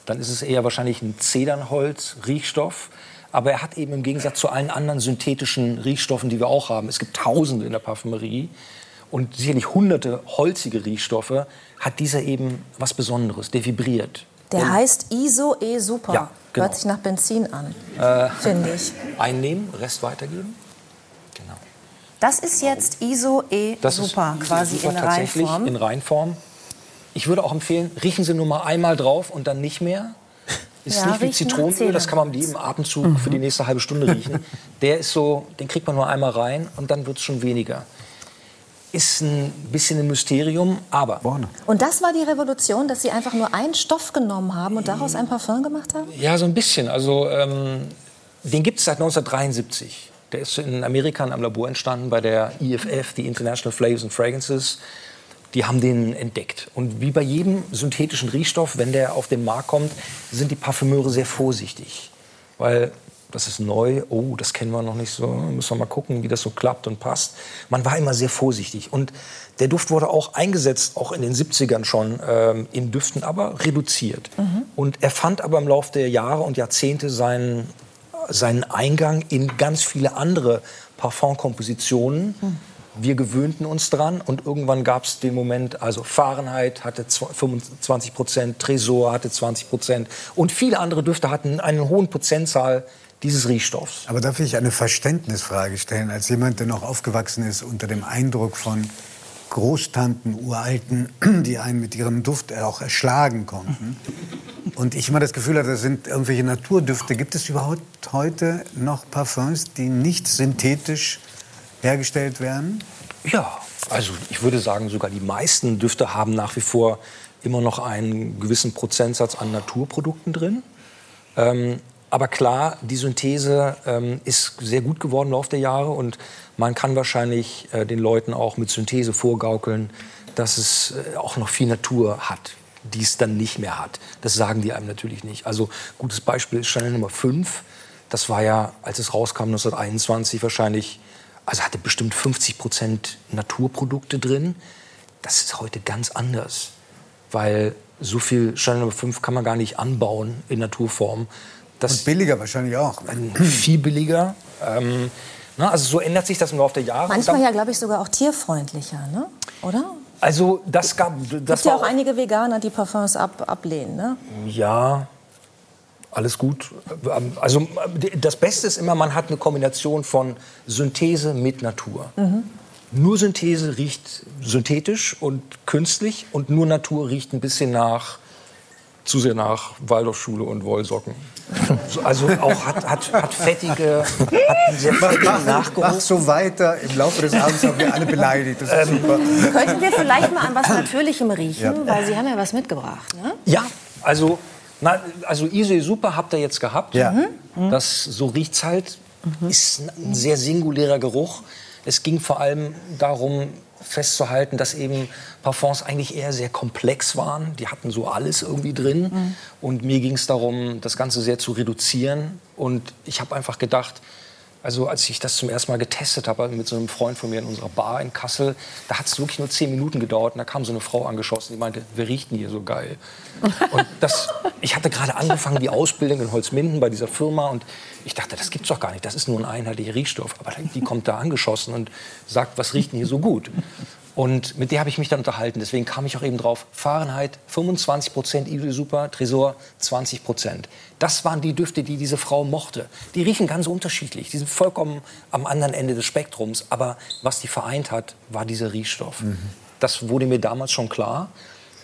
S7: Dann ist es eher wahrscheinlich ein Zedernholz-Riechstoff. Aber er hat eben im Gegensatz zu allen anderen synthetischen Riechstoffen, die wir auch haben, es gibt Tausende in der Parfümerie und sicherlich hunderte holzige Riechstoffe, hat dieser eben was Besonderes, der vibriert.
S1: Der
S7: Denn-
S1: heißt ISO E Super.
S7: Ja, genau.
S1: Hört sich nach Benzin an, finde ich.
S7: Einnehmen, Rest weitergeben. Genau.
S1: Das ist jetzt ISO E Super,
S7: ist
S1: quasi
S7: super
S1: in
S7: tatsächlich
S1: Reinform.
S7: in Reinform. Ich würde auch empfehlen, riechen Sie nur mal einmal drauf und dann nicht mehr. Ist
S1: Ja,
S7: nicht wie Zitronenöl, das kann man mit jedem Atemzug für die nächste halbe Stunde riechen. *laughs* Der ist so, den kriegt man nur einmal rein und dann wird es schon weniger. Ist ein bisschen ein Mysterium, aber
S1: Und das war die Revolution, dass Sie einfach nur einen Stoff genommen haben und daraus ein Parfum gemacht haben?
S7: Ja, so ein bisschen. Also ähm, den gibt es seit 1973. Der ist in Amerika in einem Labor entstanden bei der IFF, die International Flavors and Fragrances. Die haben den entdeckt. Und wie bei jedem synthetischen Riechstoff, wenn der auf den Markt kommt, sind die Parfümeure sehr vorsichtig. Weil das ist neu, oh, das kennen wir noch nicht so, müssen wir mal gucken, wie das so klappt und passt. Man war immer sehr vorsichtig. Und der Duft wurde auch eingesetzt, auch in den 70ern schon, ähm, in Düften, aber reduziert. Und er fand aber im Laufe der Jahre und Jahrzehnte seinen, seinen Eingang in ganz viele andere Parfumkompositionen. Wir gewöhnten uns dran und irgendwann gab es den Moment, also Fahrenheit hatte zw- 25 Prozent, Tresor hatte 20 Prozent und viele andere Düfte hatten einen hohen Prozentzahl dieses Riechstoffs.
S2: Aber darf ich eine Verständnisfrage stellen, als jemand, der noch aufgewachsen ist unter dem Eindruck von Großtanten, Uralten, *clears throat* die einen mit ihrem Duft auch erschlagen konnten. Und ich immer das Gefühl hatte, das sind irgendwelche Naturdüfte. Gibt es überhaupt heute noch Parfums, die nicht synthetisch hergestellt werden?
S7: Ja, also ich würde sagen, sogar die meisten Düfte haben nach wie vor immer noch einen gewissen Prozentsatz an Naturprodukten drin. Ähm, aber klar, die Synthese ähm, ist sehr gut geworden im Laufe der Jahre und man kann wahrscheinlich äh, den Leuten auch mit Synthese vorgaukeln, dass es äh, auch noch viel Natur hat, die es dann nicht mehr hat. Das sagen die einem natürlich nicht. Also gutes Beispiel ist Chanel Nummer 5. Das war ja, als es rauskam 1921 wahrscheinlich, also hatte bestimmt 50 Prozent Naturprodukte drin. Das ist heute ganz anders, weil so viel Chanel Nummer 5 kann man gar nicht anbauen in Naturform. Das
S2: Und billiger wahrscheinlich auch.
S7: viel billiger. Ähm, na, also so ändert sich das im Laufe der Jahre.
S1: Manchmal ja, glaube ich, sogar auch tierfreundlicher, ne? oder?
S7: Also das gab,
S1: Es
S7: das
S1: gibt ja auch einige Veganer, die Parfums ab, ablehnen. Ne?
S7: Ja, alles gut. Ähm, Also das Beste ist immer, man hat eine Kombination von Synthese mit Natur. Nur Synthese riecht synthetisch und künstlich und nur Natur riecht ein bisschen nach, zu sehr nach Waldorfschule und Wollsocken. So, Also auch hat, hat, hat fettige, hat sehr fettigen
S2: Mach
S7: Nachgeruch.
S2: so weiter. Im Laufe des Abends haben wir alle beleidigt. Das ist super.
S1: Könnten wir vielleicht mal an was Natürlichem riechen? Weil Sie haben ja was mitgebracht. Ne?
S7: Ja, also, na, also Isee Super habt ihr jetzt gehabt.
S2: Ja.
S7: Das, so riecht's halt. Ist ein sehr singulärer Geruch. Es ging vor allem darum festzuhalten, dass eben Parfums eigentlich eher sehr komplex waren. Die hatten so alles irgendwie drin. Und mir ging es darum, das Ganze sehr zu reduzieren. Und ich habe einfach gedacht, also als ich das zum ersten Mal getestet habe mit so einem Freund von mir in unserer Bar in Kassel, da hat es wirklich nur zehn Minuten gedauert und da kam so eine Frau angeschossen, die meinte, wer riecht denn hier so geil? Und das, ich hatte gerade angefangen, die Ausbildung in Holzminden bei dieser Firma und ich dachte, das gibt's doch gar nicht, das ist nur ein einheitlicher Riechstoff. Aber die kommt da angeschossen und sagt, was riecht denn hier so gut? Und mit der habe ich mich dann unterhalten. Deswegen kam ich auch eben drauf. Fahrenheit 25 Prozent, Idol Super, Tresor 20 Prozent. Das waren die Düfte, die diese Frau mochte. Die riechen ganz unterschiedlich. Die sind vollkommen am anderen Ende des Spektrums. Aber was die vereint hat, war dieser Riechstoff. Das wurde mir damals schon klar.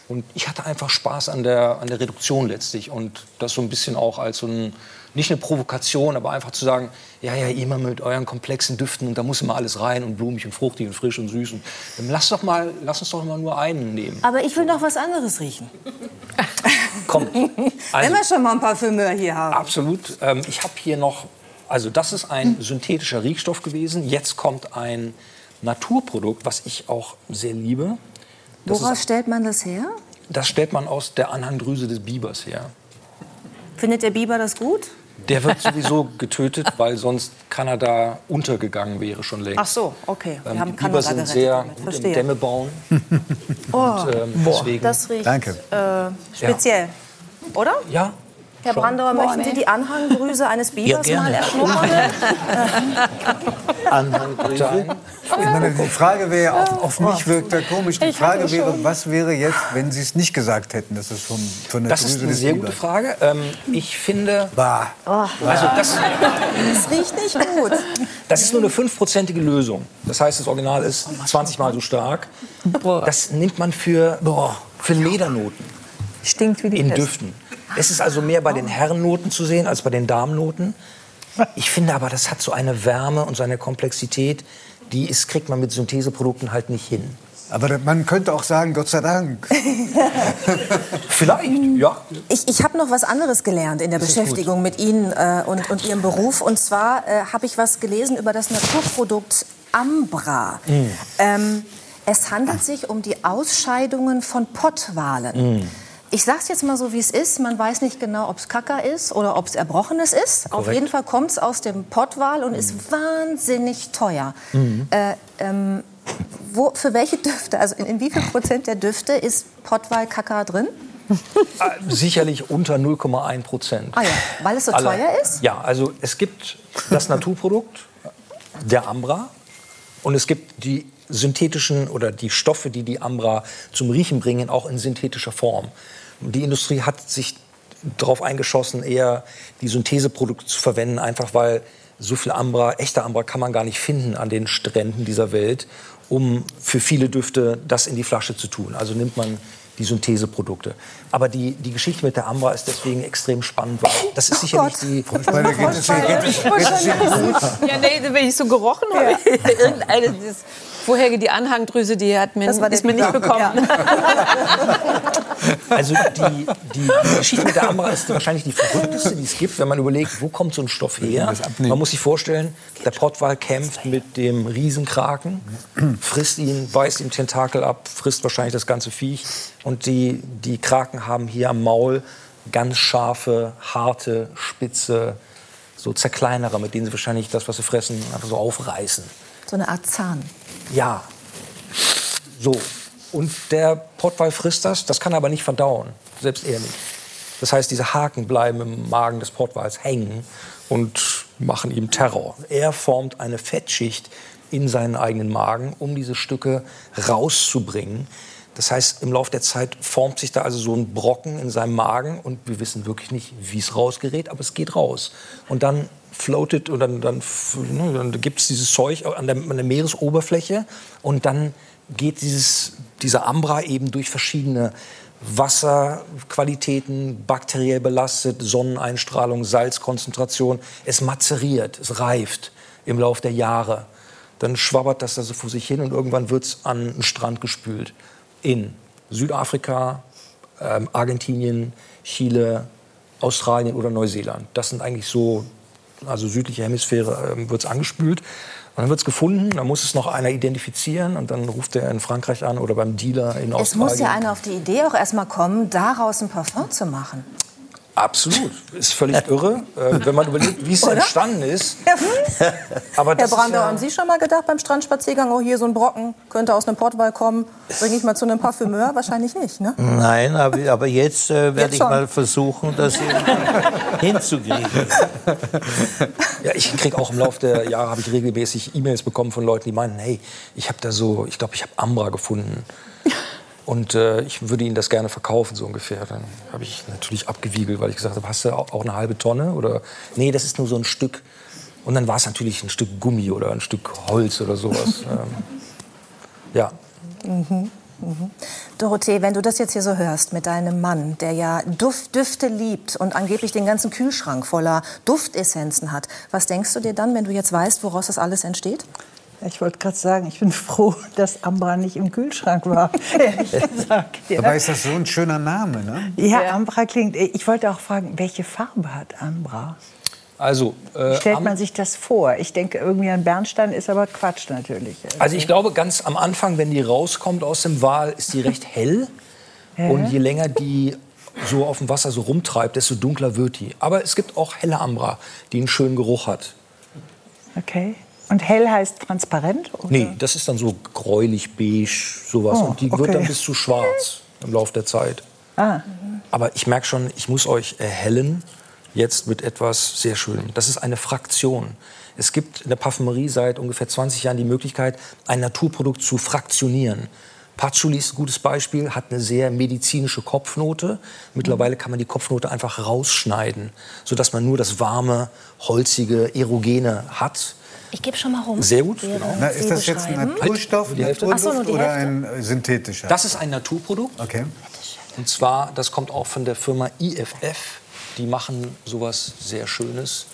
S7: Und ich hatte einfach Spaß an der, an der Reduktion letztlich. Und das so ein bisschen auch als so ein, nicht eine Provokation, aber einfach zu sagen, ja, ja, immer mit euren komplexen Düften und da muss immer alles rein und blumig und fruchtig und frisch und süß. Und dann lass, doch mal, lass uns doch mal nur einen nehmen.
S1: Aber ich will noch was anderes riechen.
S7: Kommt. *laughs*
S1: Wenn
S7: Also,
S1: wir schon mal ein Parfümeur hier haben.
S7: absolut. Ähm, ich habe hier noch, also das ist ein synthetischer Riechstoff gewesen. Jetzt kommt ein Naturprodukt, was ich auch sehr liebe. Das,
S1: Woraus
S7: ist,
S1: stellt man das her?
S7: das stellt man aus der Anhangdrüse des Bibers her.
S1: Findet der Biber das gut?
S7: Der wird sowieso getötet, weil sonst Kanada untergegangen wäre schon längst.
S1: Ach so, okay. Wir
S7: Ähm,
S1: haben
S7: die Biber
S1: Kanada
S7: sind
S1: gerettet
S7: sehr gut im. Dämme bauen.
S1: Oh,
S7: Und, ähm, deswegen,
S1: das riecht
S2: Danke.
S1: Äh, speziell. Oder?
S7: ja,
S1: Herr. Brandauer, möchten Sie die Anhangdrüse eines Bibers
S7: gerne.
S1: mal *laughs* erschnuppern?
S7: Anhangdrüse.
S2: Ich meine, die Frage wäre, auf, auf mich wirkt er komisch. Die Frage wäre, was wäre jetzt, wenn Sie es nicht gesagt hätten, dass es von, von der
S7: Das
S2: Drüse
S7: ist eine sehr
S2: Bibers-
S7: gute Frage. Ähm, ich finde,
S2: Bah.
S7: also das,
S1: Das riecht nicht gut.
S7: das ist nur eine fünfprozentige Lösung. Das heißt, das Original ist 20 Mal so stark. Das nimmt man für, für Ledernoten
S4: Stinkt wie die
S7: in
S4: Pest.
S7: Düften. Es ist also mehr bei den Herrennoten zu sehen als bei den Damennoten. Ich finde aber, das hat so eine Wärme und so eine Komplexität, die ist, kriegt man mit Syntheseprodukten halt nicht hin.
S2: Aber man könnte auch sagen, Gott sei Dank. *laughs*
S7: Vielleicht, ja.
S1: Ich, ich habe noch was anderes gelernt in der
S7: Das
S1: Beschäftigung mit Ihnen äh, und, und Ihrem Beruf. Und zwar äh, habe ich was gelesen über das Naturprodukt Ambra.
S7: Mm.
S1: Ähm, es handelt sich um die Ausscheidungen von Pottwalen.
S7: Mm.
S1: Ich sage es jetzt mal so, wie es ist. Man weiß nicht genau, ob es Kacker ist oder ob es Erbrochenes ist. Auf
S7: Korrekt.
S1: jeden Fall kommt es aus dem Pottwal und ist wahnsinnig teuer.
S7: Mm.
S1: Äh, ähm, wo, für welche Düfte, also in, in wie viel Prozent der Düfte ist Pottwal-Kacker drin?
S7: Äh, Sicherlich unter 0,1 Prozent.
S1: Ah ja, weil es so teuer ist?
S7: Ja, also es gibt das Naturprodukt, der Ambra, und es gibt die synthetischen oder die Stoffe, die die Ambra zum Riechen bringen, auch in synthetischer Form. Und Die Industrie hat sich darauf eingeschossen, eher die Syntheseprodukte zu verwenden, einfach weil so viel Ambra, echter Ambra kann man gar nicht finden an den Stränden dieser Welt, um für viele Düfte das in die Flasche zu tun. Also nimmt man die Syntheseprodukte. Aber die, die Geschichte mit der Ambra ist deswegen extrem spannend, weil das ist sicherlich die...
S2: Bei der geht es, geht es, geht es Ihnen gut?
S4: Ja, nee, wenn ich so gerochen habe, *laughs* irgendeine, das vorherige, die Anhangdrüse, die hat mir,
S1: Das war
S4: ist mir nicht bekommen. *laughs*
S7: Also die, die Geschichte mit der Ambra ist wahrscheinlich die verrückteste, die es gibt, wenn man überlegt, wo kommt so ein Stoff her. Man muss sich vorstellen, der Pottwal kämpft mit dem Riesenkraken, frisst ihn, beißt ihm Tentakel ab, frisst wahrscheinlich das ganze Viech. Und die, die Kraken haben hier am Maul ganz scharfe, harte, spitze, so Zerkleinerer, mit denen sie wahrscheinlich das, was sie fressen, einfach so aufreißen.
S1: So eine Art Zahn.
S7: Ja. So. Und der Pottwal frisst das, das kann er aber nicht verdauen. Selbst er nicht. Das heißt, diese Haken bleiben im Magen des Pottwals hängen und machen ihm Terror. Er formt eine Fettschicht in seinen eigenen Magen, um diese Stücke rauszubringen. Das heißt, im Laufe der Zeit formt sich da also so ein Brocken in seinem Magen und wir wissen wirklich nicht, wie es rausgerät, aber es geht raus. Und dann floatet und dann, dann, ne, dann gibt es dieses Zeug an der, an der Meeresoberfläche und dann geht dieses, dieser Ambra eben durch verschiedene Wasserqualitäten, bakteriell belastet, Sonneneinstrahlung, Salzkonzentration. Es mazeriert, es reift im Laufe der Jahre. Dann schwabbert das da so vor sich hin und irgendwann wird es an den Strand gespült. In Südafrika, ähm, Argentinien, Chile, Australien oder Neuseeland. Das sind eigentlich so, also südliche Hemisphäre ähm, wird es angespült. Und dann wird es gefunden, dann muss es noch einer identifizieren und dann ruft er in Frankreich an oder beim Dealer in
S1: Es
S7: Australien.
S1: muss ja einer auf die Idee auch erstmal kommen, daraus ein Parfum zu machen.
S7: Absolut, ist völlig irre, äh, wenn man überlegt, wie es entstanden ist. *laughs* Aber
S1: Herr Brandau,
S7: ja-
S1: haben Sie schon mal gedacht beim Strandspaziergang, oh hier so ein Brocken, könnte aus einem Portwal kommen, bringe ich mal zu einem Parfümeur? *laughs* Wahrscheinlich nicht, ne?
S8: Nein, aber, aber jetzt äh, werde ich
S1: schon.
S8: mal versuchen, das *laughs* hinzukriegen.
S7: Ja, ich kriege auch im Laufe der Jahre habe ich regelmäßig E-Mails bekommen von Leuten, die meinen, hey, ich habe da so, ich glaube, ich habe Ambra gefunden. Und äh, ich würde Ihnen das gerne verkaufen, so ungefähr. Dann habe ich natürlich abgewiegelt, weil ich gesagt habe, hast du auch eine halbe Tonne? Oder nee, das ist nur so ein Stück. Und dann war es natürlich ein Stück Gummi oder ein Stück Holz oder sowas. *laughs* ähm, ja,
S1: Dorothee, wenn du das jetzt hier so hörst mit deinem Mann, der ja Duft, Düfte liebt und angeblich den ganzen Kühlschrank voller Duftessenzen hat, was denkst du dir dann, wenn du jetzt weißt, woraus das alles entsteht?
S9: Ich wollte gerade sagen, ich bin *laughs* froh, dass Ambra nicht im Kühlschrank war. *laughs* ehrlich *laughs* gesagt. Ja.
S2: Dabei ist das so ein schöner Name, ne?
S9: ja, Ambra klingt. Ich wollte auch fragen, welche Farbe hat Ambra?
S7: also
S9: Wie
S7: äh,
S9: stellt man sich das vor? Ich denke, irgendwie ein Bernstein ist aber Quatsch natürlich.
S7: Also ich glaube, ganz am Anfang, wenn die rauskommt aus dem Wal, ist die recht hell. Und je länger die so auf dem Wasser so rumtreibt, desto dunkler wird die. Aber es gibt auch helle Ambra, die einen schönen Geruch hat.
S9: Okay. Und hell heißt transparent? Oder?
S7: Nee, das ist dann so gräulich, beige, sowas.
S9: Oh,
S7: Und die
S9: okay.
S7: wird dann bis zu schwarz im Laufe der Zeit.
S9: Ah,
S7: Aber ich merke schon, ich muss euch erhellen jetzt mit etwas sehr Schönem. Das ist eine Fraktion. Es gibt in der Parfümerie seit ungefähr 20 Jahren die Möglichkeit, ein Naturprodukt zu fraktionieren. Patchouli ist ein gutes Beispiel, hat eine sehr medizinische Kopfnote. Mittlerweile kann man die Kopfnote einfach rausschneiden, sodass man nur das warme, holzige, erogene hat.
S1: Ich gebe schon mal rum.
S7: Sehr gut, genau.
S2: Na, ist
S1: Sie
S2: das jetzt ein. Naturstoff,
S7: die Hälfte.
S2: Naturduft
S1: Ach so, nur die
S2: oder
S1: Hälfte.
S2: ein synthetischer?
S7: Das ist ein Naturprodukt.
S2: Okay.
S7: Und zwar, das kommt auch von der Firma IFF. Die machen sowas sehr Schönes.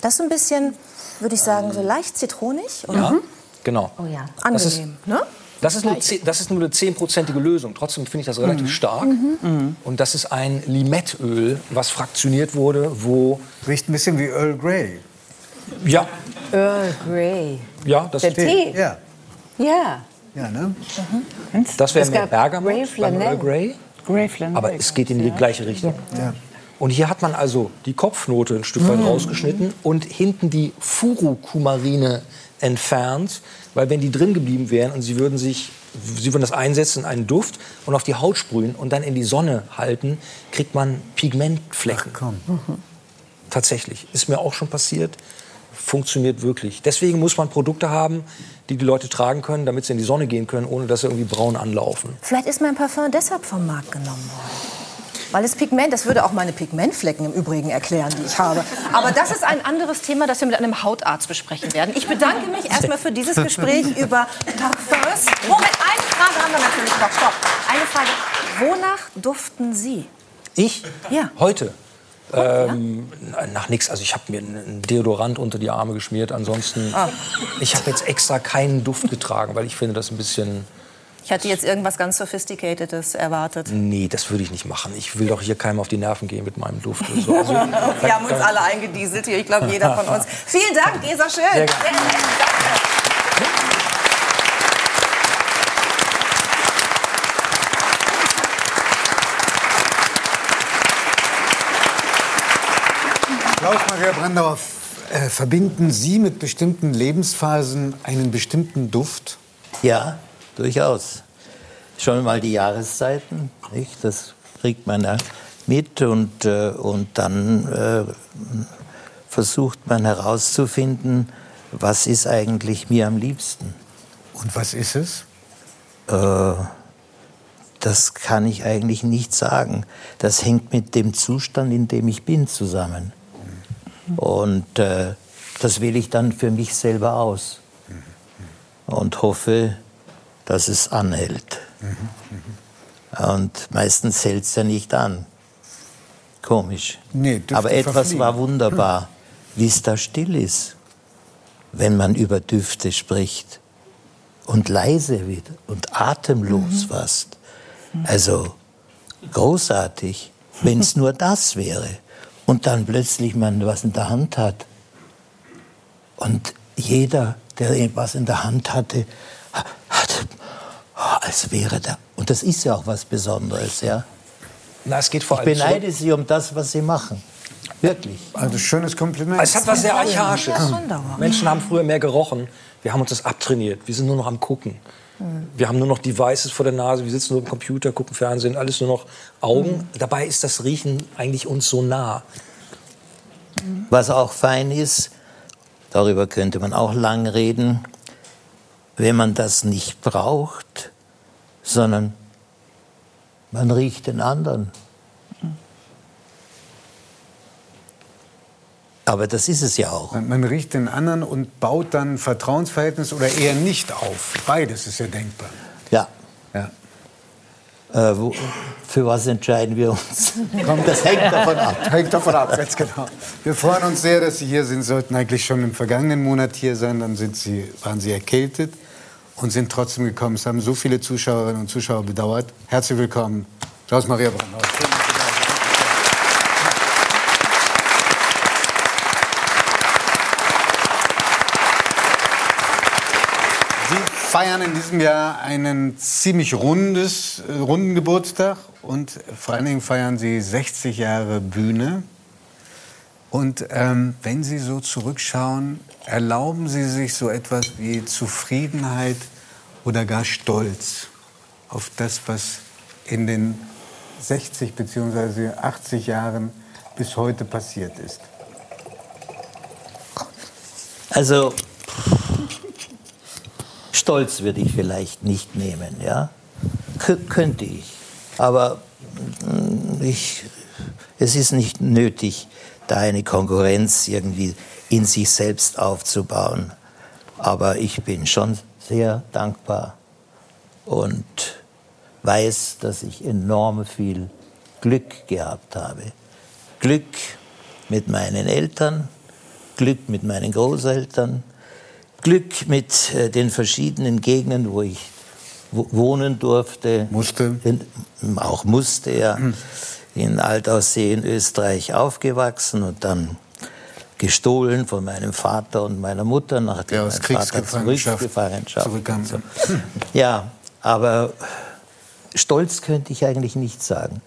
S1: Das ist ein bisschen, würde ich sagen, so leicht zitronig. Oder?
S7: Ja, genau.
S1: Oh ja,
S7: Das ist-
S1: angenehm. Ne?
S7: Das ist, nur, das ist nur eine zehnprozentige Lösung. Trotzdem finde ich das relativ stark. Und das ist ein Limettöl, was fraktioniert wurde, wo...
S2: Riecht ein bisschen wie Earl Grey.
S7: Ja,
S4: Earl Grey.
S7: ja das,
S4: Der Tee.
S2: Ja,
S4: Ja.
S2: ja ne?
S7: das wäre mehr Bergamot
S4: Grey
S7: beim. Earl Grey.
S9: Grey Flanell.
S7: Aber es geht in die gleiche Richtung.
S2: Ja.
S7: Und hier hat man also die Kopfnote ein Stück weit rausgeschnitten und hinten die Furukumarine entfernt, weil wenn die drin geblieben wären und sie würden sich, sie würden das einsetzen in einen Duft und auf die Haut sprühen und dann in die Sonne halten, kriegt man Pigmentflecken.
S2: Komm.
S7: Tatsächlich, ist mir auch schon passiert. Funktioniert wirklich. Deswegen muss man Produkte haben, die die Leute tragen können, damit sie in die Sonne gehen können, ohne dass sie irgendwie braun anlaufen.
S1: Vielleicht ist mein Parfum deshalb vom Markt genommen worden. Weil das Pigment, das würde auch meine Pigmentflecken im Übrigen erklären, die ich habe. Aber das ist ein anderes Thema, das wir mit einem Hautarzt besprechen werden. Ich bedanke mich erstmal für dieses Gespräch über Parfums. Moment, eine Frage haben wir natürlich noch. Stopp. Eine Frage. Wonach duften Sie?
S7: Ich?
S1: Ja.
S7: Heute? Ähm, Nach nichts. Also ich habe mir einen Deodorant unter die Arme geschmiert. Ansonsten, ich habe jetzt extra keinen Duft getragen, weil ich finde das ein bisschen...
S1: Ich hatte jetzt irgendwas ganz Sophisticatedes erwartet.
S7: Nee, das würde ich nicht machen. Ich will doch hier keinem auf die Nerven gehen mit meinem Duft. So. *laughs* Also,
S1: Wir haben uns alle eingedieselt hier. Ich glaube, jeder von uns. *laughs* Vielen Dank, Gesa Schön.
S7: Sehr gerne.
S1: Sehr. Danke.
S2: Klaus-Maria Brandauer, äh, verbinden Sie mit bestimmten Lebensphasen einen bestimmten Duft?
S8: Ja, durchaus. Schon mal die Jahreszeiten, nicht? das kriegt man ja mit und, äh, und dann äh, versucht man herauszufinden, was ist eigentlich mir am liebsten.
S2: Und was ist es?
S8: Äh, das kann ich eigentlich nicht sagen. Das hängt mit dem Zustand, in dem ich bin, zusammen. Und äh, das wähle ich dann für mich selber aus und hoffe, dass es anhält. Und meistens hält es ja nicht an. Komisch.
S2: Nee,
S8: Aber etwas
S2: verfliegen.
S8: war wunderbar, wie es da still ist, wenn man über Düfte spricht. Und leise wird und atemlos fast. Also großartig, wenn es *laughs* nur das wäre. Und dann plötzlich man was in der Hand hat. Und jeder, der etwas in der Hand hatte, hat, oh, als wäre da. Und das ist ja auch was Besonderes, ja.
S7: Na, es geht vor
S8: Ich
S7: allem
S8: beneide Sie um das, was Sie machen. Wirklich.
S2: Also schönes Kompliment.
S7: Es hat was sehr Archaisches. Menschen haben früher mehr gerochen. Wir haben uns das abtrainiert. Wir sind nur noch am Gucken. Wir haben nur noch Devices vor der Nase. Wir sitzen nur am Computer, gucken Fernsehen, alles nur noch Augen. Dabei ist das Riechen eigentlich uns so nah.
S8: Was auch fein ist, darüber könnte man auch lang reden, wenn man das nicht braucht, sondern man riecht den anderen. Aber das ist es ja auch.
S2: Man, man riecht den anderen und baut dann Vertrauensverhältnis oder eher nicht auf. Beides ist ja denkbar.
S8: Ja.
S2: Ja.
S8: Äh, wo, für was entscheiden wir uns? Das hängt davon ab.
S2: Hängt davon ab, ganz genau. Wir freuen uns sehr, dass Sie hier sind. Sollten eigentlich schon im vergangenen Monat hier sein. Dann sind Sie, waren Sie erkältet und sind trotzdem gekommen. Es haben so viele Zuschauerinnen und Zuschauer bedauert. Herzlich willkommen, Klaus-Maria Brandauer. Schön, dass Sie da sind. Sie feiern in diesem Jahr einen ziemlich rundes, äh, runden Geburtstag und vor allen Dingen feiern Sie 60 Jahre Bühne. Und ähm, wenn Sie so zurückschauen, erlauben Sie sich so etwas wie Zufriedenheit oder gar Stolz auf das, was in den 60 bzw. 80 Jahren bis heute passiert ist.
S8: Also Stolz würde ich vielleicht nicht nehmen, ja. K könnte ich. Aber mm, ich, es ist nicht nötig, da eine Konkurrenz irgendwie in sich selbst aufzubauen. Aber ich bin schon sehr dankbar und weiß, dass ich enorm viel Glück gehabt habe. Glück mit meinen Eltern, Glück mit meinen Großeltern, Glück mit äh, den verschiedenen Gegenden, wo ich wohnen durfte.
S2: Musste.
S8: In, auch musste, ja. Hm. In Altaussee in Österreich aufgewachsen und dann gestohlen von meinem Vater und meiner Mutter, nachdem
S2: ja,
S8: mein Vater
S2: Zurückgefangenschaft zurückkam. So.
S8: Ja, aber stolz könnte ich eigentlich nicht sagen.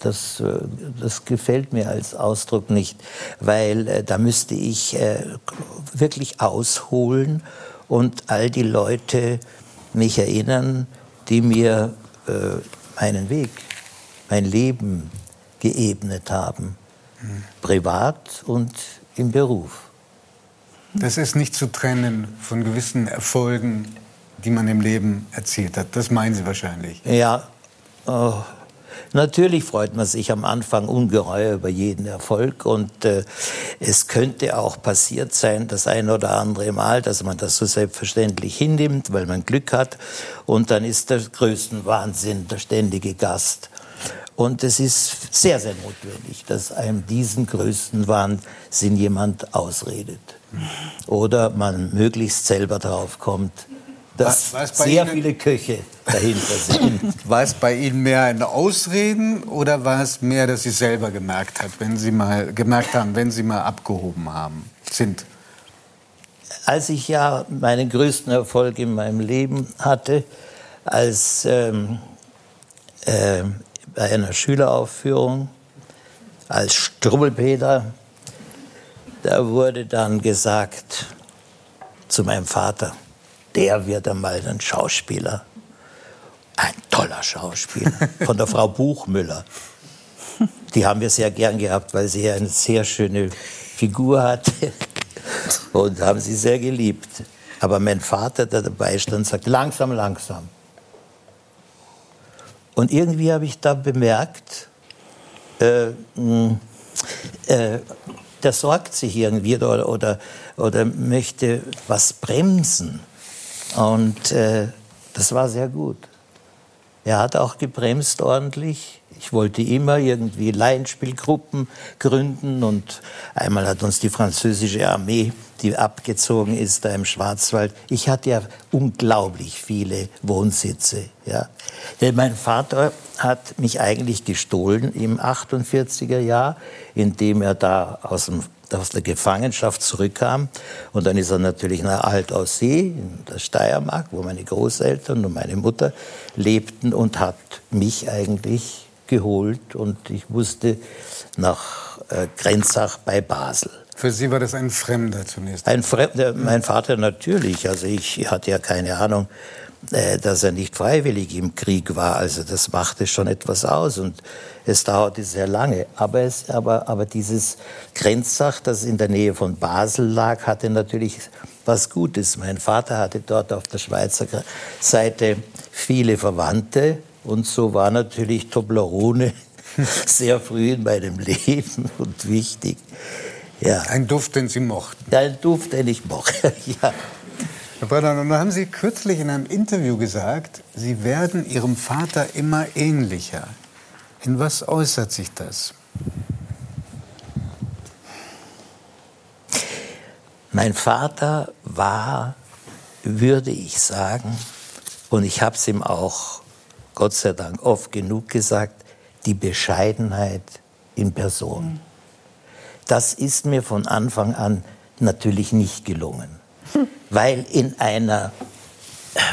S8: Das, äh, das gefällt mir als Ausdruck nicht, weil äh, da müsste ich äh, wirklich ausholen und all die Leute mich erinnern, die mir äh, meinen Weg, mein Leben geebnet haben, mhm. privat und im Beruf.
S2: Das ist nicht zu trennen von gewissen Erfolgen, die man im Leben erzielt hat. Das meinen Sie wahrscheinlich.
S8: Ja, oh, Natürlich freut man sich am Anfang ungeheuer über jeden Erfolg und äh, es könnte auch passiert sein, das ein oder andere Mal, dass man das so selbstverständlich hinnimmt, weil man Glück hat und dann ist der größte Wahnsinn der ständige Gast. Und es ist sehr, sehr notwendig, dass einem diesen größten Wahnsinn jemand ausredet. Oder man möglichst selber drauf kommt, dass sehr Ihnen, viele Köche dahinter sind. *laughs*
S2: War es bei Ihnen mehr ein Ausreden oder war es mehr, dass Sie selber gemerkt, hat, wenn Sie mal, gemerkt haben, wenn Sie mal abgehoben haben, sind?
S8: Als ich ja meinen größten Erfolg in meinem Leben hatte, als ähm, äh, bei einer Schüleraufführung als Strubbelpeter, da wurde dann gesagt zu meinem Vater, der wird einmal ein Schauspieler. Ein toller Schauspieler. Von der Frau Buchmüller. Die haben wir sehr gern gehabt, weil sie eine sehr schöne Figur hatte. Und haben sie sehr geliebt. Aber mein Vater, der dabei stand, sagt, langsam, langsam. Und irgendwie habe ich da bemerkt, äh, äh, der sorgt sich irgendwie oder, oder, oder möchte was bremsen. Und äh, das war sehr gut. Er hat auch gebremst ordentlich. Ich wollte immer irgendwie Laienspielgruppen gründen und einmal hat uns die französische Armee, die abgezogen ist da im Schwarzwald, ich hatte ja unglaublich viele Wohnsitze. Ja. Denn mein Vater hat mich eigentlich gestohlen im 48er Jahr, indem er da aus dem aus der Gefangenschaft zurückkam. Und dann ist er natürlich nach Altaussee in der Steiermark, wo meine Großeltern und meine Mutter lebten und hat mich eigentlich geholt. Und ich musste nach äh, Grenzach bei Basel.
S2: Für Sie war das ein Fremder zunächst?
S8: Ein Fremder, mein Vater natürlich. Also ich hatte ja keine Ahnung, dass er nicht freiwillig im Krieg war. Also das machte schon etwas aus und es dauerte sehr lange. Aber, es, aber, aber dieses Grenzach, das in der Nähe von Basel lag, hatte natürlich was Gutes. Mein Vater hatte dort auf der Schweizer Seite viele Verwandte und so war natürlich Toblerone *laughs* sehr früh in meinem Leben *laughs* und wichtig.
S2: Ja. Ein Duft, den Sie mochten.
S8: Ein Duft, den ich mochte, *laughs* ja.
S2: Herr Brenner, nun haben Sie kürzlich in einem Interview gesagt, Sie werden Ihrem Vater immer ähnlicher. In was äußert sich das?
S8: Mein Vater war, würde ich sagen, und ich habe es ihm auch, Gott sei Dank, oft genug gesagt, die Bescheidenheit in Person. Das ist mir von Anfang an natürlich nicht gelungen weil in einer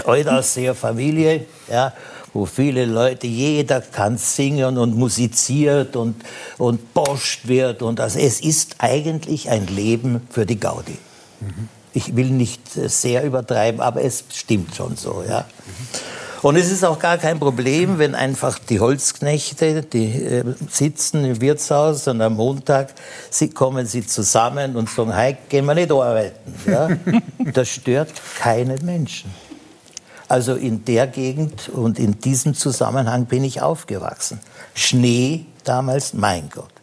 S8: Eudausseer Familie, ja, wo viele Leute, jeder kann singen und musiziert und, und boscht wird. Und also es ist eigentlich ein Leben für die Gaudi. Mhm. Ich will nicht sehr übertreiben, aber es stimmt schon so. Ja. Mhm. Und es ist auch gar kein Problem, wenn einfach die Holzknechte, die äh, sitzen im Wirtshaus und am Montag sie, kommen sie zusammen und sagen, hey, gehen wir nicht arbeiten. Ja? *laughs* Das stört keinen Menschen. Also in der Gegend und in diesem Zusammenhang bin ich aufgewachsen. Schnee damals, mein Gott.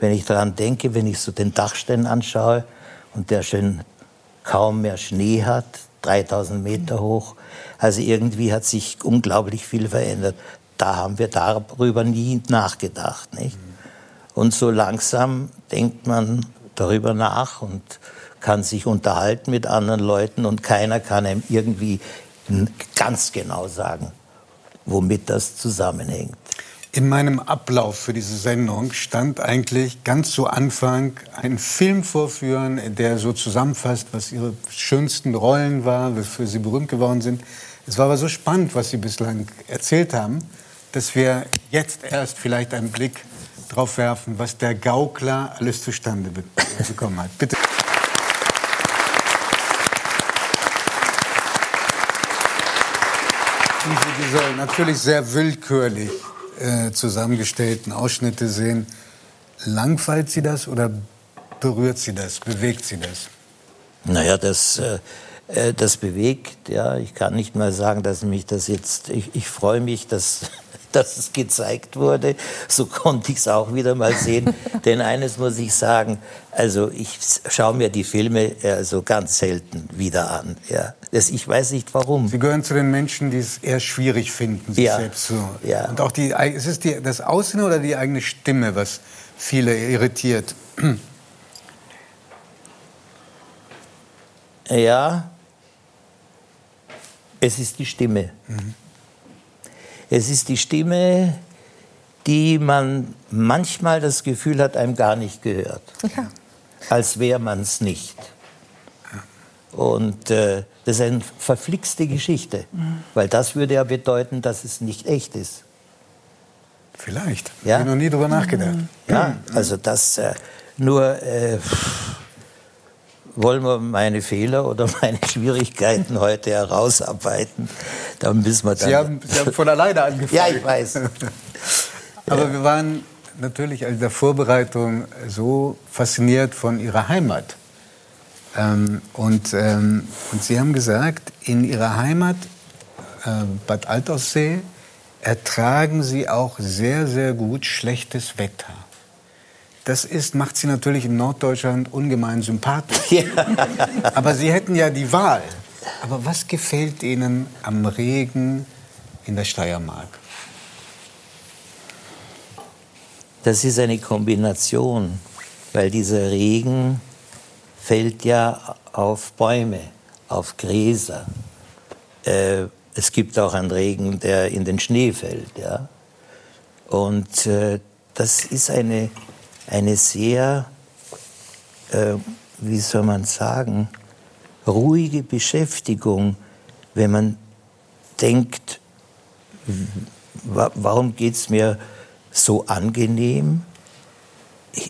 S8: Wenn ich daran denke, wenn ich so den Dachstein anschaue und der schön kaum mehr Schnee hat, 3000 Meter hoch. Also irgendwie hat sich unglaublich viel verändert. Da haben wir darüber nie nachgedacht. Nicht? Und so langsam denkt man darüber nach und kann sich unterhalten mit anderen Leuten und keiner kann einem irgendwie ganz genau sagen, womit das zusammenhängt.
S2: In meinem Ablauf für diese Sendung stand eigentlich ganz zu Anfang ein Film vorführen, der so zusammenfasst, was Ihre schönsten Rollen waren, wofür Sie berühmt geworden sind. Es war aber so spannend, was Sie bislang erzählt haben, dass wir jetzt erst vielleicht einen Blick drauf werfen, was der Gaukler alles zustande bekommen hat. Bitte. diese natürlich sehr willkürlich äh, zusammengestellten Ausschnitte sehen, langweilt Sie das oder berührt Sie das, bewegt Sie das?
S8: Naja, das, äh, äh, das bewegt, ja. Ich kann nicht mal sagen, dass mich das jetzt, ich, ich freue mich, dass *laughs* dass es gezeigt wurde. So konnte ich es auch wieder mal sehen. *laughs* Denn eines muss ich sagen, also ich schaue mir die Filme also ganz selten wieder an. Ja. Das, ich weiß nicht warum.
S2: Sie gehören zu den Menschen, die es eher schwierig finden, sich
S8: ja.
S2: selbst zu.
S8: Ja.
S2: Und auch die, ist es die, das Aussehen oder die eigene Stimme, was viele irritiert? *clears throat*
S8: Ja, es ist die Stimme. Mhm. Es ist die Stimme, die man manchmal das Gefühl hat, einem gar nicht gehört. Ja. Als wäre man es nicht. Und äh, das ist eine verflixte Geschichte, mhm. weil das würde ja bedeuten, dass es nicht echt ist.
S2: Vielleicht. Ja? Ich habe noch nie darüber nachgedacht.
S8: Ja, also das äh, nur. Äh, wollen wir meine Fehler oder *laughs* meine Schwierigkeiten heute herausarbeiten, dann müssen wir dann...
S2: Sie haben, Sie haben von alleine *laughs* angefangen.
S8: ja, ich weiß. *laughs*
S2: Aber ja. wir waren natürlich in der Vorbereitung so fasziniert von Ihrer Heimat. Ähm, und, ähm, und Sie haben gesagt, in Ihrer Heimat, äh, Bad Altaussee, ertragen Sie auch sehr, sehr gut schlechtes Wetter. Das ist, macht sie natürlich in Norddeutschland ungemein sympathisch. *laughs* Ja. Aber Sie hätten ja die Wahl. Aber was gefällt Ihnen am Regen in der Steiermark?
S8: Das ist eine Kombination, weil dieser Regen fällt ja auf Bäume, auf Gräser. Äh, es gibt auch einen Regen, der in den Schnee fällt. Ja? Und äh, das ist eine eine sehr, äh, wie soll man sagen, ruhige Beschäftigung, wenn man denkt, warum geht es mir so angenehm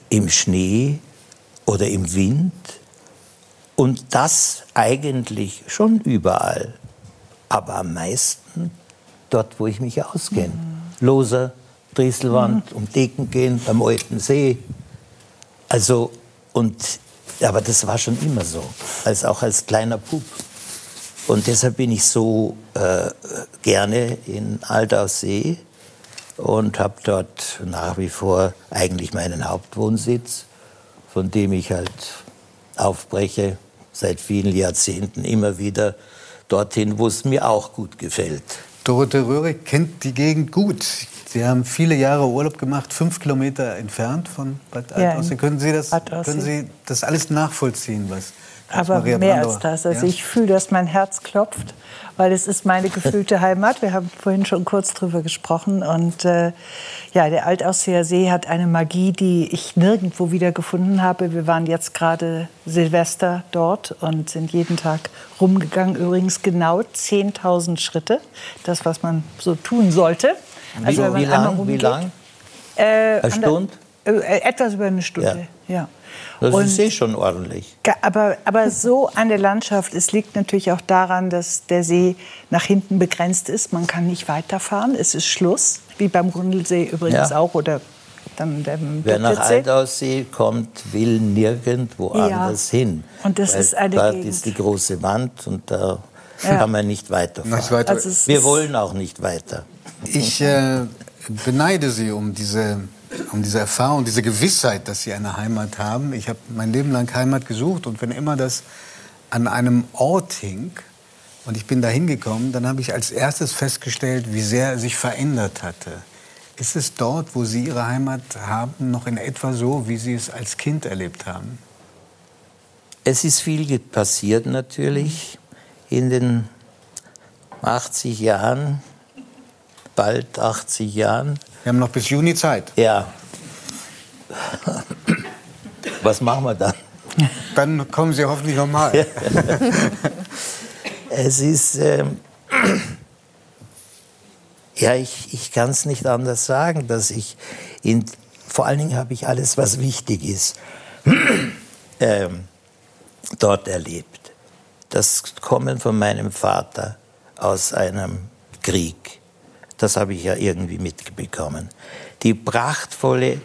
S8: im Schnee oder im Wind und das eigentlich schon überall, aber am meisten dort, wo ich mich auskenne. Mhm. Loser, Drieselwand, mhm. um Decken gehen, beim alten See. Also, und, aber das war schon immer so, als auch als kleiner Bub. Und deshalb bin ich so äh, gerne in Altaussee und habe dort nach wie vor eigentlich meinen Hauptwohnsitz, von dem ich halt aufbreche seit vielen Jahrzehnten immer wieder dorthin, wo es mir auch gut gefällt.
S2: Dorothee Röhrig kennt die Gegend gut. Sie haben viele Jahre Urlaub gemacht, fünf Kilometer entfernt von Bad Altaussee. Ja, können, Sie das, können Sie das alles nachvollziehen, was
S9: aber Maria mehr Brandauer. als das. Also ja? ich fühle, dass mein Herz klopft, weil es ist meine gefühlte *laughs* Heimat. Wir haben vorhin schon kurz drüber gesprochen. Und äh, ja, der Altausseer See hat eine Magie, die ich nirgendwo wieder gefunden habe. Wir waren jetzt gerade Silvester dort und sind jeden Tag rumgegangen. Übrigens genau 10.000 Schritte. Das, was man so tun sollte.
S8: Also, wie, wie lang? Wie lang? Äh, eine Stunde?
S9: Äh, etwas über eine Stunde, ja. ja.
S8: Das und, ist eh schon ordentlich.
S9: Aber, aber so eine Landschaft, es liegt natürlich auch daran, dass der See nach hinten begrenzt ist. Man kann nicht weiterfahren, es ist Schluss, wie beim Grundlsee übrigens ja. auch oder dann dem
S8: Wer nach Altaussee kommt, will nirgendwo ja. anders hin.
S9: Und das ist eine
S8: Dort
S9: Gegend.
S8: ist die große Wand und da ja. kann man nicht weiterfahren. Nicht weiter. also Wir wollen auch nicht weiter.
S2: Ich äh, beneide Sie um diese, um diese Erfahrung, diese Gewissheit, dass Sie eine Heimat haben. Ich habe mein Leben lang Heimat gesucht und wenn immer das an einem Ort hing, und ich bin da hingekommen, dann habe ich als erstes festgestellt, wie sehr er sich verändert hatte. Ist es dort, wo Sie Ihre Heimat haben, noch in etwa so, wie Sie es als Kind erlebt haben?
S8: Es ist viel passiert natürlich in den 80 Jahren, bald 80 Jahren.
S2: Wir haben noch bis Juni Zeit.
S8: Ja. Was machen wir dann?
S2: Dann kommen Sie hoffentlich nochmal.
S8: es ist, ähm, ja, ich, ich kann es nicht anders sagen, dass ich, in, vor allen Dingen habe ich alles, was wichtig ist, ähm, dort erlebt. Das Kommen von meinem Vater aus einem Krieg, das habe ich ja irgendwie mitbekommen. Die prachtvolle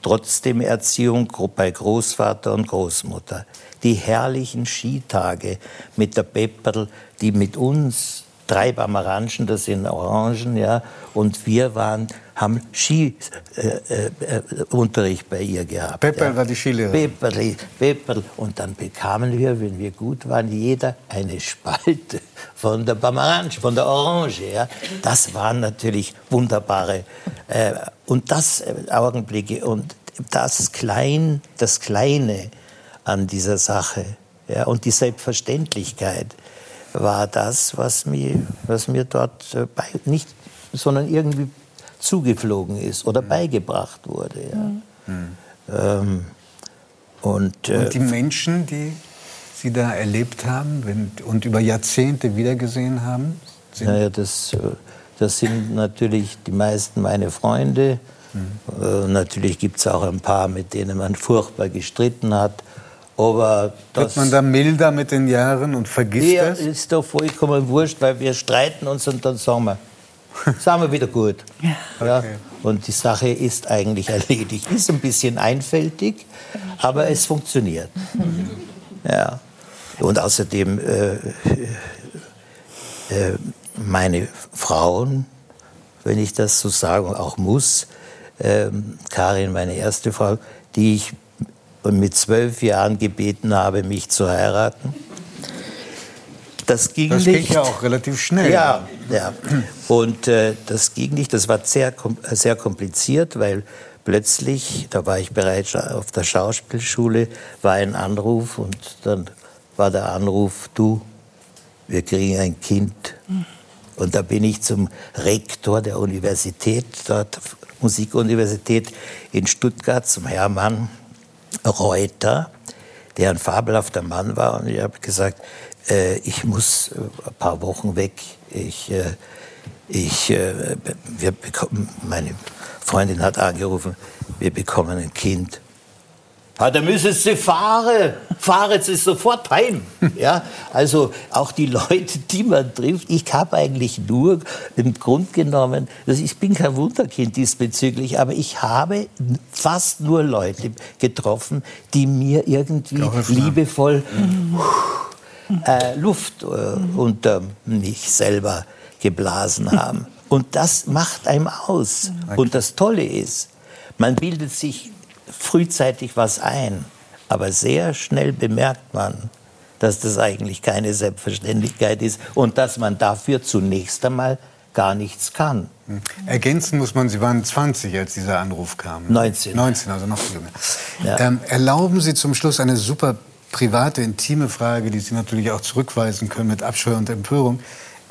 S8: trotzdem Erziehung bei Großvater und Großmutter. Die herrlichen Skitage mit der Pepperl, die mit uns drei Bamaranchen, das sind Orangen, ja, und wir waren, haben Skiunterricht äh, äh, bei ihr gehabt.
S2: Pepperl ja. war die Skilehrerin.
S8: Pepperl, Pepperl. Und dann bekamen wir, wenn wir gut waren, jeder eine Spalte von der Bamaranche, von der Orange. Ja. Das waren natürlich wunderbare äh, und das äh, Augenblicke und das Klein, das Kleine an dieser Sache ja, und die Selbstverständlichkeit war das, was mir, was mir dort äh, bei, nicht, sondern irgendwie zugeflogen ist oder mhm. beigebracht wurde. Ja. Mhm. Ähm,
S2: und, äh, und die Menschen, die Sie da erlebt haben wenn, und über Jahrzehnte wiedergesehen haben?
S8: Sind naja, das, äh, das sind natürlich die meisten meine Freunde. Mhm. Äh, natürlich gibt es auch ein paar, mit denen man furchtbar gestritten hat. Aber
S2: Wird man da milder mit den Jahren und vergisst
S8: ja,
S2: das?
S8: ist doch vollkommen wurscht, weil wir streiten uns und dann sagen wir, *laughs* sagen wir wieder gut. Ja. ja. Und die Sache ist eigentlich erledigt. Ist ein bisschen einfältig, aber es funktioniert. *laughs* Ja. Und außerdem, äh, äh, meine Frauen, wenn ich das so sagen auch muss, äh, Karin, meine erste Frau, die ich mit zwölf Jahren gebeten habe, mich zu heiraten. Das ging
S2: das
S8: nicht.
S2: Das ging ja auch relativ schnell.
S8: Ja, ja. Und äh, das ging nicht. Das war sehr, sehr kompliziert, weil plötzlich, da war ich bereits auf der Schauspielschule, war ein Anruf und dann war der Anruf, du, wir kriegen ein Kind. Und da bin ich zum Rektor der Universität, dort Musikuniversität in Stuttgart, zum Hermann Reuter, der ein fabelhafter Mann war. Und ich habe gesagt, äh, ich muss äh, ein paar Wochen weg. Ich, äh, ich, äh, wir bekommen, meine Freundin hat angerufen, wir bekommen ein Kind. Ja, da müssen Sie fahren. Fahren Sie sofort heim. Ja, also auch die Leute, die man trifft. Ich habe eigentlich nur im Grund genommen, also ich bin kein Wunderkind diesbezüglich, aber ich habe fast nur Leute getroffen, die mir irgendwie liebevoll äh, Luft äh, unter mich selber geblasen haben. Und das macht einem aus. Und das Tolle ist, man bildet sich frühzeitig was ein, aber sehr schnell bemerkt man, dass das eigentlich keine Selbstverständlichkeit ist und dass man dafür zunächst einmal gar nichts kann.
S2: Hm. Ergänzen muss man, Sie waren 20, als dieser Anruf kam.
S8: 19.
S2: 19, also noch jünger. Ja. Ähm, erlauben Sie zum Schluss eine super private, intime Frage, die Sie natürlich auch zurückweisen können mit Abscheu und Empörung.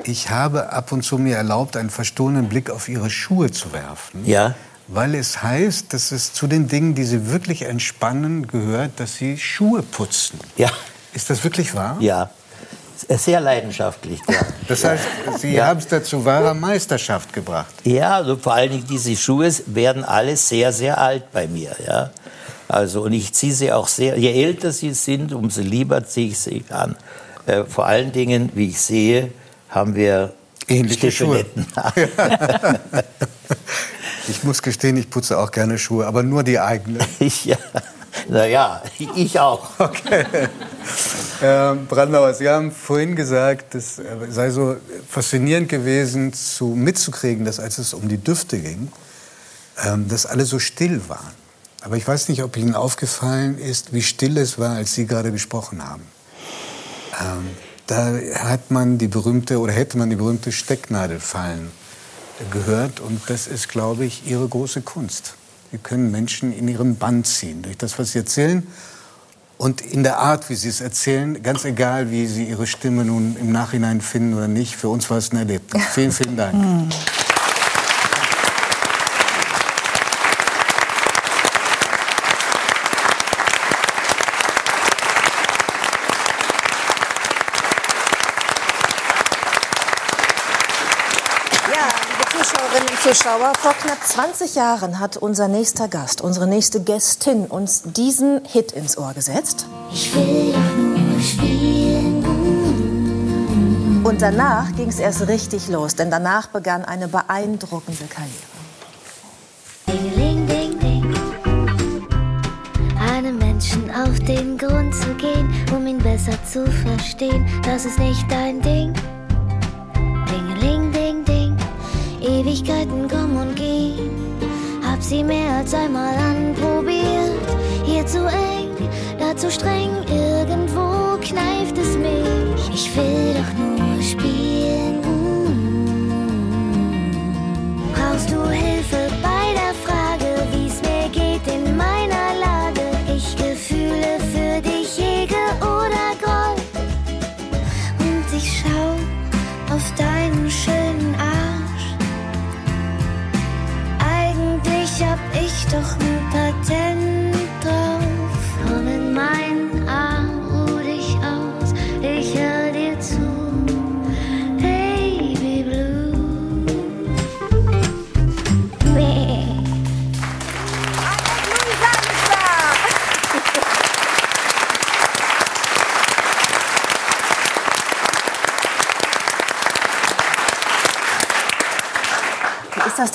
S2: Ich habe ab und zu mir erlaubt, einen verstohlenen Blick auf Ihre Schuhe zu werfen.
S8: Ja
S2: weil es heißt, dass es zu den Dingen, die Sie wirklich entspannen, gehört, dass Sie Schuhe putzen.
S8: Ja.
S2: Ist das wirklich wahr?
S8: Ja. Sehr leidenschaftlich. Ja.
S2: Das heißt, Sie ja. haben es dazu wahrer Meisterschaft gebracht.
S8: Ja, also vor allen Dingen diese Schuhe werden alle sehr, sehr alt bei mir. Ja. Also, und ich ziehe sie auch sehr, je älter sie sind, umso lieber ziehe ich sie an. Äh, vor allen Dingen, wie ich sehe, haben wir
S2: ähnliche Schuhe. *laughs* *laughs* Ich muss gestehen, ich putze auch gerne Schuhe, aber nur die eigenen. *laughs*
S8: ja. Naja, ich auch.
S2: Okay. Herr Brandauer, Sie haben vorhin gesagt, es sei so faszinierend gewesen, zu, mitzukriegen, dass als es um die Düfte ging, ähm, dass alle so still waren. Aber ich weiß nicht, ob Ihnen aufgefallen ist, wie still es war, als Sie gerade gesprochen haben. Ähm, da hat man die berühmte oder hätte man die berühmte Stecknadel fallen gehört. Und das ist, glaube ich, ihre große Kunst. Sie können Menschen in ihren Bann ziehen durch das, was sie erzählen und in der Art, wie sie es erzählen, ganz egal, wie sie ihre Stimme nun im Nachhinein finden oder nicht. Für uns war es ein Erlebnis. Vielen, vielen Dank. Hm.
S1: Zuschauer, vor knapp 20 Jahren hat unser nächster Gast, unsere nächste Gästin uns diesen Hit ins Ohr gesetzt.
S3: Ich will nur spielen.
S1: Und danach ging es erst richtig los, denn danach begann eine beeindruckende Karriere.
S3: Ding, ding, ding. Einem Menschen auf den Grund zu gehen, um ihn besser zu verstehen, das ist nicht dein Ding. Ewigkeiten kommen und gehen. Hab sie mehr als einmal anprobiert. Hier zu eng, da zu streng, irgendwo kneift es mich. Ich will doch nur spielen. Brauchst du Hilfe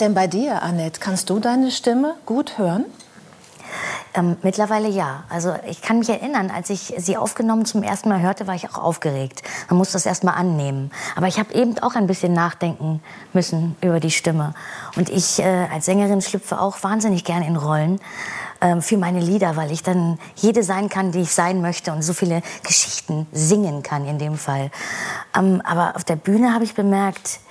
S1: denn bei dir, Annette? Kannst du deine Stimme gut hören?
S10: Ähm, mittlerweile ja. Also ich kann mich erinnern, als ich sie aufgenommen zum ersten Mal hörte, war ich auch aufgeregt. Man muss das erst mal annehmen. Aber ich habe eben auch ein bisschen nachdenken müssen über die Stimme. Und ich äh, als Sängerin schlüpfe auch wahnsinnig gern in Rollen ähm, für meine Lieder, weil ich dann jede sein kann, die ich sein möchte und so viele Geschichten singen kann in dem Fall. Ähm, aber auf der Bühne habe ich bemerkt,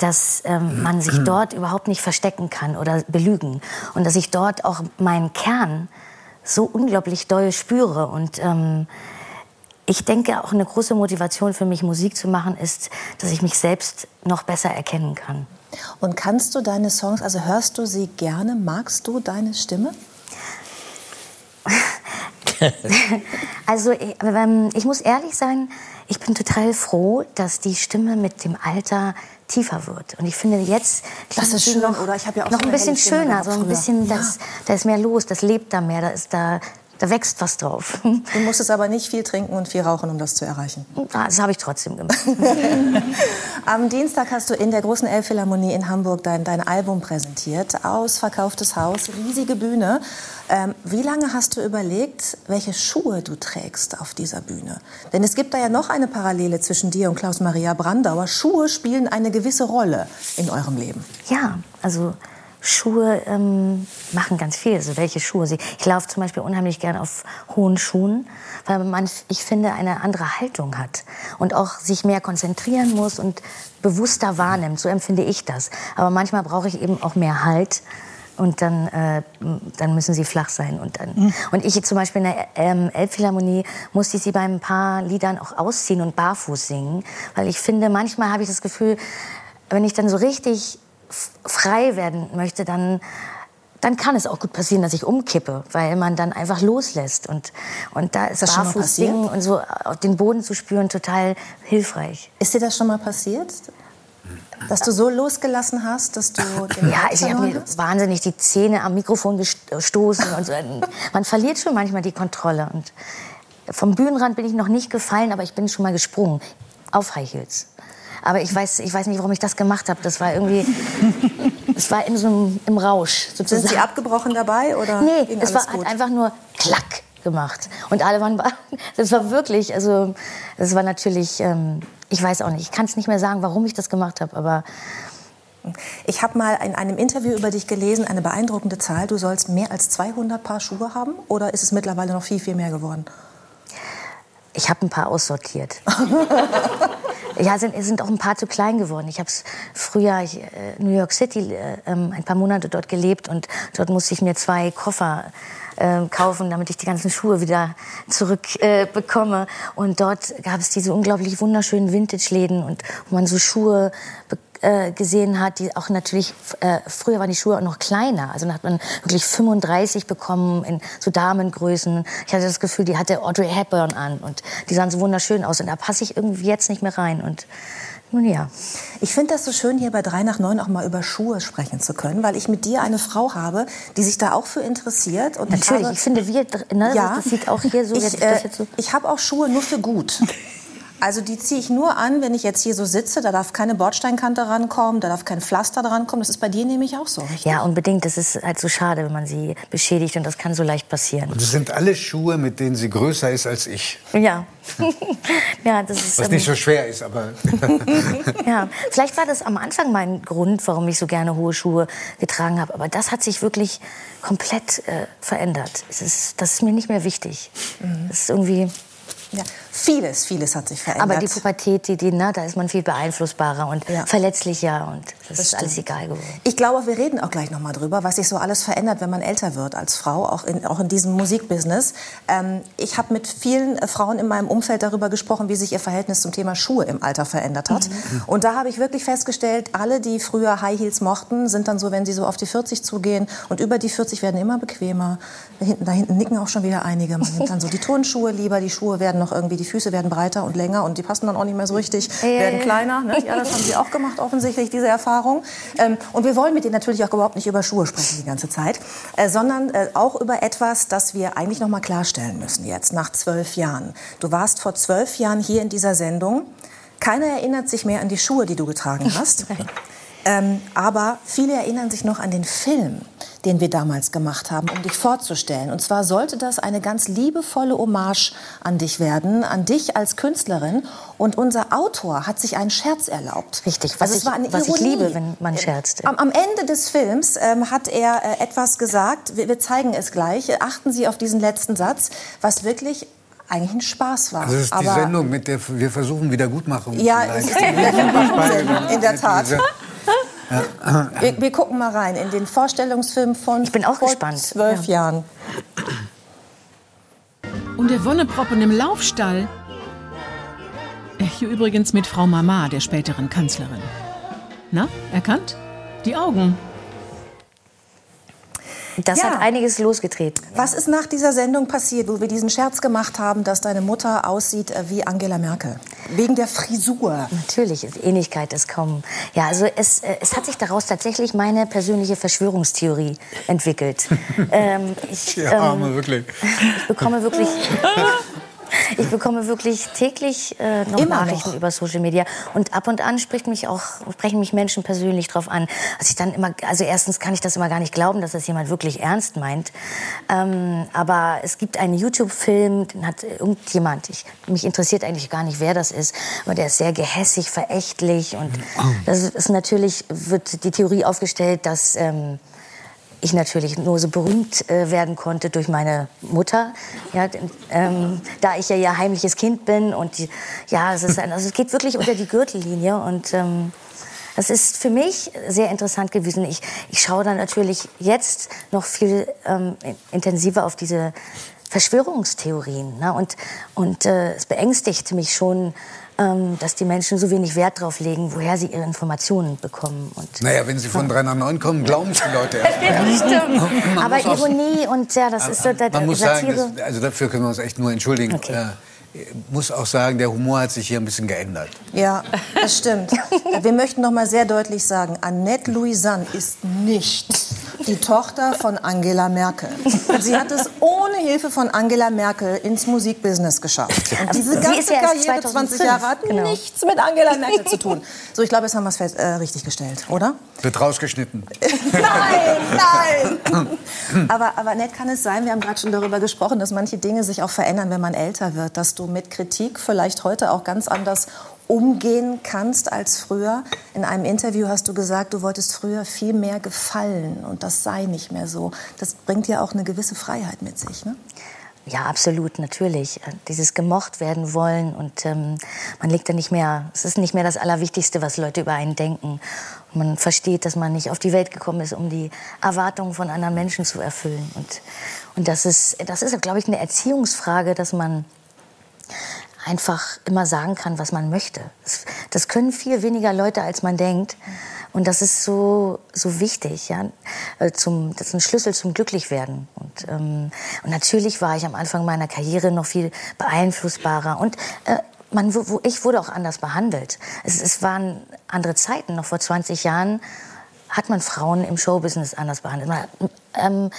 S10: dass ähm, man sich dort überhaupt nicht verstecken kann oder belügen und dass ich dort auch meinen Kern so unglaublich doll spüre und ähm, ich denke auch eine große Motivation für mich Musik zu machen ist, dass ich mich selbst noch besser erkennen kann.
S1: Und kannst du deine Songs, also hörst du sie gerne? Magst du deine Stimme? *laughs*
S10: also ich, ähm, ich muss ehrlich sein, ich bin total froh, dass die Stimme mit dem Alter tiefer wird. Und ich finde jetzt
S1: Das ist schön,
S10: noch,
S1: oder? Ich habe ja auch
S10: noch
S1: so
S10: ein bisschen schöner, so ein bisschen,
S1: Ja.
S10: das, da ist mehr los, das lebt da mehr, da ist da, da wächst was drauf.
S1: Du musstest aber nicht viel trinken und viel rauchen, um das zu erreichen.
S10: Das habe ich trotzdem gemacht. *laughs*
S1: Am Dienstag hast du in der großen Elbphilharmonie in Hamburg dein, dein Album präsentiert. Ausverkauftes Haus, riesige Bühne. Ähm, wie lange hast du überlegt, welche Schuhe du trägst auf dieser Bühne? Denn es gibt da ja noch eine Parallele zwischen dir und Klaus-Maria Brandauer. Schuhe spielen eine gewisse Rolle in eurem Leben.
S10: Ja, also Schuhe ähm, machen ganz viel. Also welche Schuhe sie. Ich laufe zum Beispiel unheimlich gern auf hohen Schuhen, weil man, ich finde, eine andere Haltung hat und auch sich mehr konzentrieren muss und bewusster wahrnimmt. So empfinde ich das. Aber manchmal brauche ich eben auch mehr Halt. Und dann, äh, dann müssen sie flach sein. Und, dann, und ich zum Beispiel in der ähm, Elbphilharmonie musste ich sie bei ein paar Liedern auch ausziehen und barfuß singen. Weil ich finde, manchmal habe ich das Gefühl, wenn ich dann so richtig frei werden möchte, dann, dann kann es auch gut passieren, dass ich umkippe, weil man dann einfach loslässt. Und, und da ist
S1: das schon mal
S10: barfuß singen und so auf den Boden zu spüren total hilfreich.
S1: Ist dir das schon mal passiert? Dass du so losgelassen hast, dass du *laughs* den
S10: Ja, ich habe mir wahnsinnig die Zähne am Mikrofon gestoßen. Und so. *laughs* Man verliert schon manchmal die Kontrolle. Und vom Bühnenrand bin ich noch nicht gefallen, aber ich bin schon mal gesprungen. Auf High Heels. Aber ich weiß, ich weiß nicht, warum ich das gemacht habe. Das war irgendwie, *laughs* es war in so einem, im Rausch sozusagen.
S1: Sind sie abgebrochen dabei oder
S10: Nee, es war
S1: gut?
S10: hat einfach nur klack gemacht. Und alle waren, *laughs* das war wirklich, also, das war natürlich, ähm, ich weiß auch nicht, ich kann es nicht mehr sagen, warum ich das gemacht habe, aber
S1: Ich habe mal in einem Interview über dich gelesen, eine beeindruckende Zahl. Du sollst mehr als 200 Paar Schuhe haben oder ist es mittlerweile noch viel, viel mehr geworden?
S10: Ich habe ein paar aussortiert. *laughs* ja, sind, sind auch ein paar zu klein geworden. Ich habe früher ich, äh, New York City äh, ähm, ein paar Monate dort gelebt und dort musste ich mir zwei Koffer äh, kaufen, damit ich die ganzen Schuhe wieder zurückbekomme. Äh, bekomme. und dort gab es diese unglaublich wunderschönen Vintage-Läden und wo man so Schuhe äh, gesehen hat, die auch natürlich, äh, früher waren die Schuhe auch noch kleiner. Also dann hat man wirklich 35 bekommen in so Damengrößen. Ich hatte das Gefühl, die hatte Audrey Hepburn an und die sahen so wunderschön aus. Und da passe ich irgendwie jetzt nicht mehr rein. Und nun ja.
S1: Ich finde das so schön, hier bei 3 nach 9 auch mal über Schuhe sprechen zu können, weil ich mit dir eine Frau habe, die sich da auch für interessiert.
S10: Und Natürlich, ich, habe, ich finde, wir, ne, ja, das sieht auch hier so...
S1: Ich, äh, so ich habe auch Schuhe nur für gut. *laughs* Also die ziehe ich nur an, wenn ich jetzt hier so sitze. Da darf keine Bordsteinkante rankommen, da darf kein Pflaster drankommen. Das ist bei dir nämlich auch so,
S10: richtig? Ja, unbedingt. Das ist halt so schade, wenn man sie beschädigt und das kann so leicht passieren.
S2: Und das sind alle Schuhe, mit denen sie größer ist als ich.
S10: Ja. *laughs* ja das ist,
S2: Was nicht ähm, so schwer ist, aber... *laughs*
S10: ja, vielleicht war das am Anfang mein Grund, warum ich so gerne hohe Schuhe getragen habe. Aber das hat sich wirklich komplett äh, verändert. Es ist, das ist mir nicht mehr wichtig. Mhm. Das ist irgendwie...
S1: Ja. Vieles, vieles hat sich verändert.
S10: Aber die Pubertät, die, die, ne, da ist man viel beeinflussbarer und ja. verletzlicher und das, das ist stimmt. alles egal geworden.
S1: Ich glaube, wir reden auch gleich noch mal drüber, was sich so alles verändert, wenn man älter wird als Frau, auch in, auch in diesem Musikbusiness. Ähm, ich habe mit vielen äh, Frauen in meinem Umfeld darüber gesprochen, wie sich ihr Verhältnis zum Thema Schuhe im Alter verändert hat. Mhm. Und da habe ich wirklich festgestellt, alle, die früher High Heels mochten, sind dann so, wenn sie so auf die 40 zugehen und über die 40 werden immer bequemer. Da hinten, da hinten nicken auch schon wieder einige. Man nimmt dann so die Turnschuhe lieber, die Schuhe werden noch irgendwie, die Füße werden breiter und länger und die passen dann auch nicht mehr so richtig, äh. werden kleiner. Ne? Ja, das haben Sie auch gemacht offensichtlich, diese Erfahrung. Ähm, und wir wollen mit Ihnen natürlich auch überhaupt nicht über Schuhe sprechen die ganze Zeit, äh, sondern äh, auch über etwas, das wir eigentlich noch mal klarstellen müssen jetzt, nach zwölf Jahren. Du warst vor zwölf Jahren hier in dieser Sendung. Keiner erinnert sich mehr an die Schuhe, die du getragen hast. Ähm, aber viele erinnern sich noch an den Film, den wir damals gemacht haben, um dich vorzustellen. Und zwar sollte das eine ganz liebevolle Hommage an dich werden, an dich als Künstlerin. Und unser Autor hat sich einen Scherz erlaubt.
S10: Richtig, was, also ich, was ich, liebe, wenn man scherzt.
S1: Am, am Ende des Films ähm, hat er äh, etwas gesagt, wir, wir zeigen es gleich. Achten Sie auf diesen letzten Satz, was wirklich eigentlich ein Spaß war.
S2: Das ist die Sendung, mit der wir versuchen Wiedergutmachung
S1: ja, zu leisten. Ja, *laughs* in der Tat. Wir, wir, gucken mal rein in den Vorstellungsfilm von
S10: ich bin auch
S1: vor
S10: gespannt.
S1: zwölf ja. Jahren.
S11: Und der Wonneproppen im Laufstall. Hier übrigens mit Frau Mama, der späteren Kanzlerin. Na, erkannt? Die Augen.
S10: Das ja. hat einiges losgetreten.
S1: Was ist nach dieser Sendung passiert, wo wir diesen Scherz gemacht haben, dass deine Mutter aussieht äh, wie Angela Merkel? Wegen der Frisur.
S10: Natürlich, Ähnlichkeit ist kaum. Ja, also es, äh, es hat sich daraus tatsächlich meine persönliche Verschwörungstheorie entwickelt. *laughs*
S2: ähm, ich, ja, ähm, wirklich.
S10: Ich bekomme wirklich *laughs* ich bekomme wirklich täglich äh, noch Immer Nachrichten noch. über Social Media und ab und an spricht mich auch sprechen mich Menschen persönlich drauf an. Also ich dann immer, also erstens kann ich das immer gar nicht glauben, dass das jemand wirklich ernst meint. Ähm, aber es gibt einen YouTube-Film, den hat irgendjemand. Ich, mich interessiert eigentlich gar nicht, wer das ist, aber der ist sehr gehässig, verächtlich und oh. das ist natürlich wird die Theorie aufgestellt, dass ähm, ich natürlich nur so berühmt äh, werden konnte durch meine Mutter, ja, ähm, da ich ja ihr heimliches Kind bin und die, ja, es ist ein, also es geht wirklich unter die Gürtellinie und ähm, das ist für mich sehr interessant gewesen. Ich, ich schaue dann natürlich jetzt noch viel ähm, intensiver auf diese Verschwörungstheorien. Ne? Und, und äh, es beängstigt mich schon, ähm, dass die Menschen so wenig Wert darauf legen, woher sie ihre Informationen bekommen. Und
S2: naja, wenn sie von 3 nach 9 kommen, glauben es die Leute erst. *laughs*
S10: stimmt. Aber Ironie und ja, das ist so
S2: das, Man muss Satire. sagen, das, also dafür können wir uns echt nur entschuldigen. Okay. Äh, muss auch sagen, der Humor hat sich hier ein bisschen geändert.
S1: Ja, das stimmt. Wir möchten noch mal sehr deutlich sagen, Annette Louisanne ist nicht die Tochter von Angela Merkel. Sie hat es ohne Hilfe von Angela Merkel ins Musikbusiness geschafft. Und diese ganze ja Karriere, 20 Jahre, hat genau. nichts mit Angela Merkel zu tun. So, ich glaube, jetzt haben wir es äh, richtig gestellt, oder?
S2: Wird rausgeschnitten. *laughs*
S1: nein, nein. aber, aber nett kann es sein, wir haben gerade schon darüber gesprochen, dass manche Dinge sich auch verändern, wenn man älter wird. Dass du mit Kritik vielleicht heute auch ganz anders umgehen kannst als früher. In einem Interview hast du gesagt, du wolltest früher viel mehr gefallen und das sei nicht mehr so. Das bringt ja auch eine gewisse Freiheit mit sich. Ne?
S10: Ja, absolut, natürlich. Äh, dieses gemocht werden wollen und ähm, man legt da nicht mehr, es ist nicht mehr das Allerwichtigste, was Leute über einen denken. Und man versteht, dass man nicht auf die Welt gekommen ist, um die Erwartungen von anderen Menschen zu erfüllen. Und, und das ist, das ist, glaube ich, eine Erziehungsfrage, dass man einfach immer sagen kann, was man möchte. Das, können viel weniger Leute, als man denkt. Und das ist so, so wichtig. Ja? Äh, zum, das ist ein Schlüssel zum Glücklichwerden. Und, ähm, und natürlich war ich am Anfang meiner Karriere noch viel beeinflussbarer. Und äh, man, wo, ich wurde auch anders behandelt. Es, es waren andere Zeiten. Noch vor 20 Jahren hat man Frauen im Showbusiness anders behandelt. Man, ähm,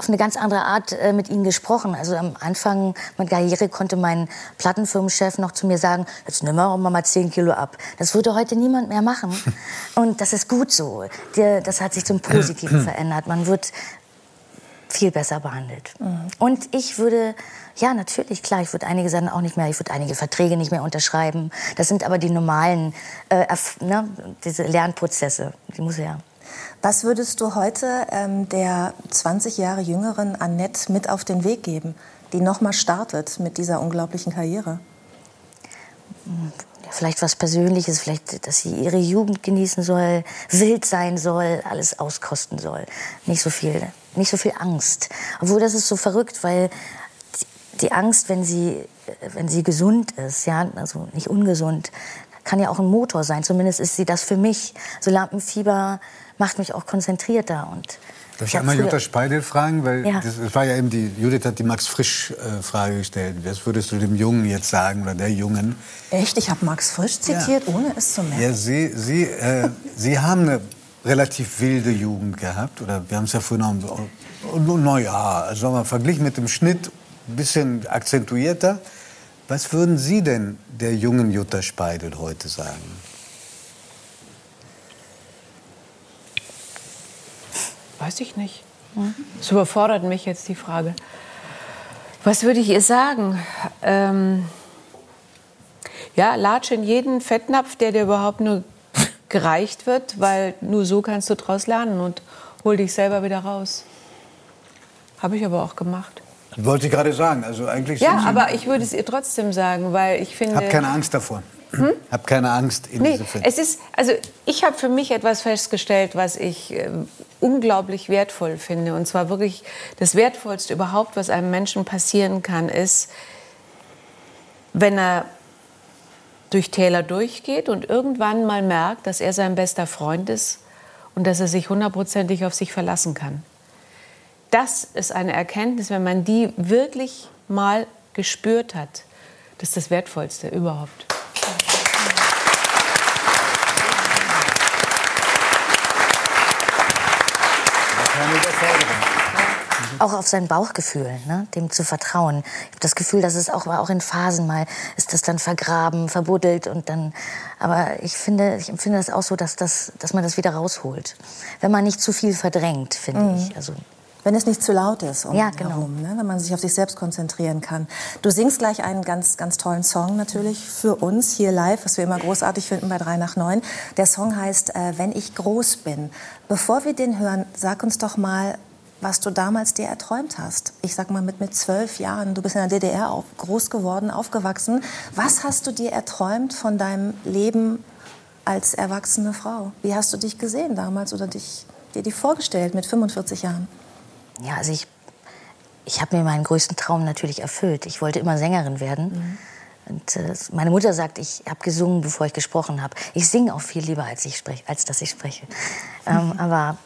S10: auf eine ganz andere Art äh, mit ihnen gesprochen. Also am Anfang meiner Karriere konnte mein Plattenfirmenchef noch zu mir sagen, jetzt nimm mal mal 10 Kilo ab. Das würde heute niemand mehr machen. *laughs* Und das ist gut so. Der, das hat sich zum Positiven *clears throat* verändert. Man wird viel besser behandelt. Mhm. Und ich würde, ja, natürlich, klar, ich würde einige Sachen auch nicht mehr, ich würde einige Verträge nicht mehr unterschreiben. Das sind aber die normalen, äh, ne, diese Lernprozesse. Die muss ja.
S1: Was würdest du heute ähm, der 20 Jahre jüngeren Annette mit auf den Weg geben, die noch mal startet mit dieser unglaublichen Karriere?
S10: Vielleicht was Persönliches, vielleicht, dass sie ihre Jugend genießen soll, wild sein soll, alles auskosten soll. Nicht so viel, nicht so viel Angst. Obwohl das ist so verrückt, weil die Angst, wenn sie, wenn sie gesund ist, ja, also nicht ungesund, kann ja auch ein Motor sein. Zumindest ist sie das für mich. So Lampenfieber macht mich auch konzentrierter. Und
S2: Darf ich einmal Jutta Speidel fragen? Weil ja. das, das, war ja eben die, Judith hat die Max Frisch-Frage äh, gestellt. Was würdest du dem Jungen jetzt sagen oder der Jungen?
S1: Echt? Ich habe Max Frisch zitiert, ja. ohne es zu merken.
S2: Ja, Sie, Sie, äh, *laughs* Sie haben eine relativ wilde Jugend gehabt. Oder wir haben es ja vorhin auch, naja, also mal verglichen mit dem Schnitt, ein bisschen akzentuierter. Was würden Sie denn der jungen Jutta Speidel heute sagen?
S4: Weiß ich nicht. Es überfordert mich jetzt die Frage. Was würde ich ihr sagen? Ähm ja, latsch in jeden Fettnapf, der dir überhaupt nur *laughs* gereicht wird, weil nur so kannst du daraus lernen und hol dich selber wieder raus. Habe ich aber auch gemacht.
S2: Wollte ich gerade sagen. Also eigentlich
S4: ja, aber ich würde es ihr trotzdem sagen, weil ich finde.
S2: Hab keine Angst davor. Hm? Hab keine Angst in
S4: nee. Es ist, also ich habe für mich etwas festgestellt, was ich äh, unglaublich wertvoll finde. Und zwar wirklich das Wertvollste überhaupt, was einem Menschen passieren kann, ist, wenn er durch Täler durchgeht und irgendwann mal merkt, dass er sein bester Freund ist und dass er sich hundertprozentig auf sich verlassen kann. Das ist eine Erkenntnis, wenn man die wirklich mal gespürt hat. Das ist das Wertvollste überhaupt.
S10: Auch auf sein Bauchgefühl, ne? dem zu vertrauen. Ich habe das Gefühl, dass es auch, auch in Phasen mal ist das dann vergraben, verbuddelt und dann. Aber ich finde, ich empfinde das auch so, dass, das, dass man das wieder rausholt. Wenn man nicht zu viel verdrängt, finde mhm. ich. Also,
S1: wenn es nicht zu laut ist um
S10: ja, genau.
S1: herum, ne? wenn man sich auf sich selbst konzentrieren kann. Du singst gleich einen ganz, ganz tollen Song natürlich für uns hier live, was wir immer großartig finden bei 3 nach 9. Der Song heißt äh, Wenn ich groß bin. Bevor wir den hören, sag uns doch mal, was du damals dir erträumt hast. Ich sag mal mit, mit zwölf Jahren, du bist in der DDR auf, groß geworden, aufgewachsen. Was hast du dir erträumt von deinem Leben als erwachsene Frau? Wie hast du dich gesehen damals oder dich, dir die vorgestellt mit 45 Jahren?
S10: Ja, also ich, ich habe mir meinen größten Traum natürlich erfüllt. Ich wollte immer Sängerin werden. Mhm. Und äh, meine Mutter sagt, ich habe gesungen, bevor ich gesprochen habe. Ich singe auch viel lieber, als, ich sprech, als dass ich spreche. Ähm, aber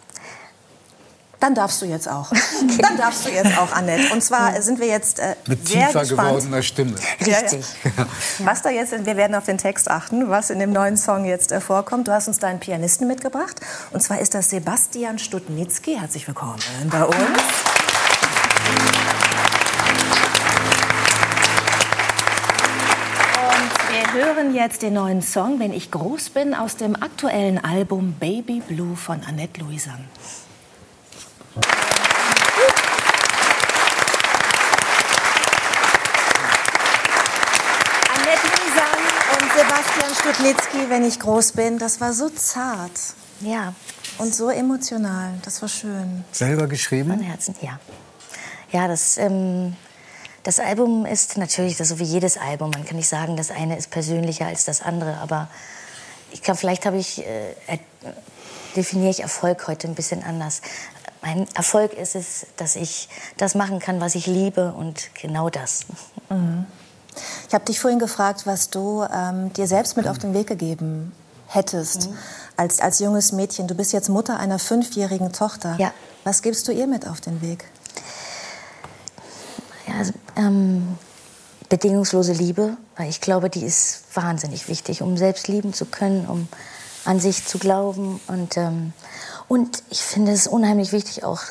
S1: dann darfst du jetzt auch. *laughs* Okay. Dann darfst du jetzt auch, Annette. Und zwar sind wir jetzt äh,
S2: mit
S1: sehr
S2: tiefer
S1: gespannt.
S2: gewordener Stimme.
S10: Richtig.
S1: Ja, ja. *laughs* Was da jetzt, wir werden auf den Text achten, was in dem neuen Song jetzt äh, vorkommt. Du hast uns deinen Pianisten mitgebracht. Und zwar ist das Sebastian Stutnitzky. Herzlich willkommen bei uns. Und wir hören jetzt den neuen Song, Wenn ich groß bin, aus dem aktuellen Album Baby Blue von Annette Louisan. Annette Lisan und Sebastian Studnitzky, wenn ich groß bin, das war so zart.
S10: Ja.
S1: Und so emotional, das war schön.
S2: Selber geschrieben?
S10: Von Herzen, ja. Ja, das, ähm, Das Album ist natürlich so wie jedes Album. Man kann nicht sagen, das eine ist persönlicher als das andere. Aber ich glaube, vielleicht habe ich, äh, definiere ich Erfolg heute ein bisschen anders. Mein Erfolg ist es, dass ich das machen kann, was ich liebe und genau das. Mhm.
S1: Ich habe dich vorhin gefragt, was du ähm, dir selbst mit auf den Weg gegeben hättest mhm. als, als junges Mädchen. Du bist jetzt Mutter einer fünfjährigen Tochter.
S10: Ja.
S1: Was gibst du ihr mit auf den Weg?
S10: Ja, also, ähm, bedingungslose Liebe, weil ich glaube, die ist wahnsinnig wichtig, um selbst lieben zu können, um an sich zu glauben. Und, ähm, und ich finde es unheimlich wichtig, auch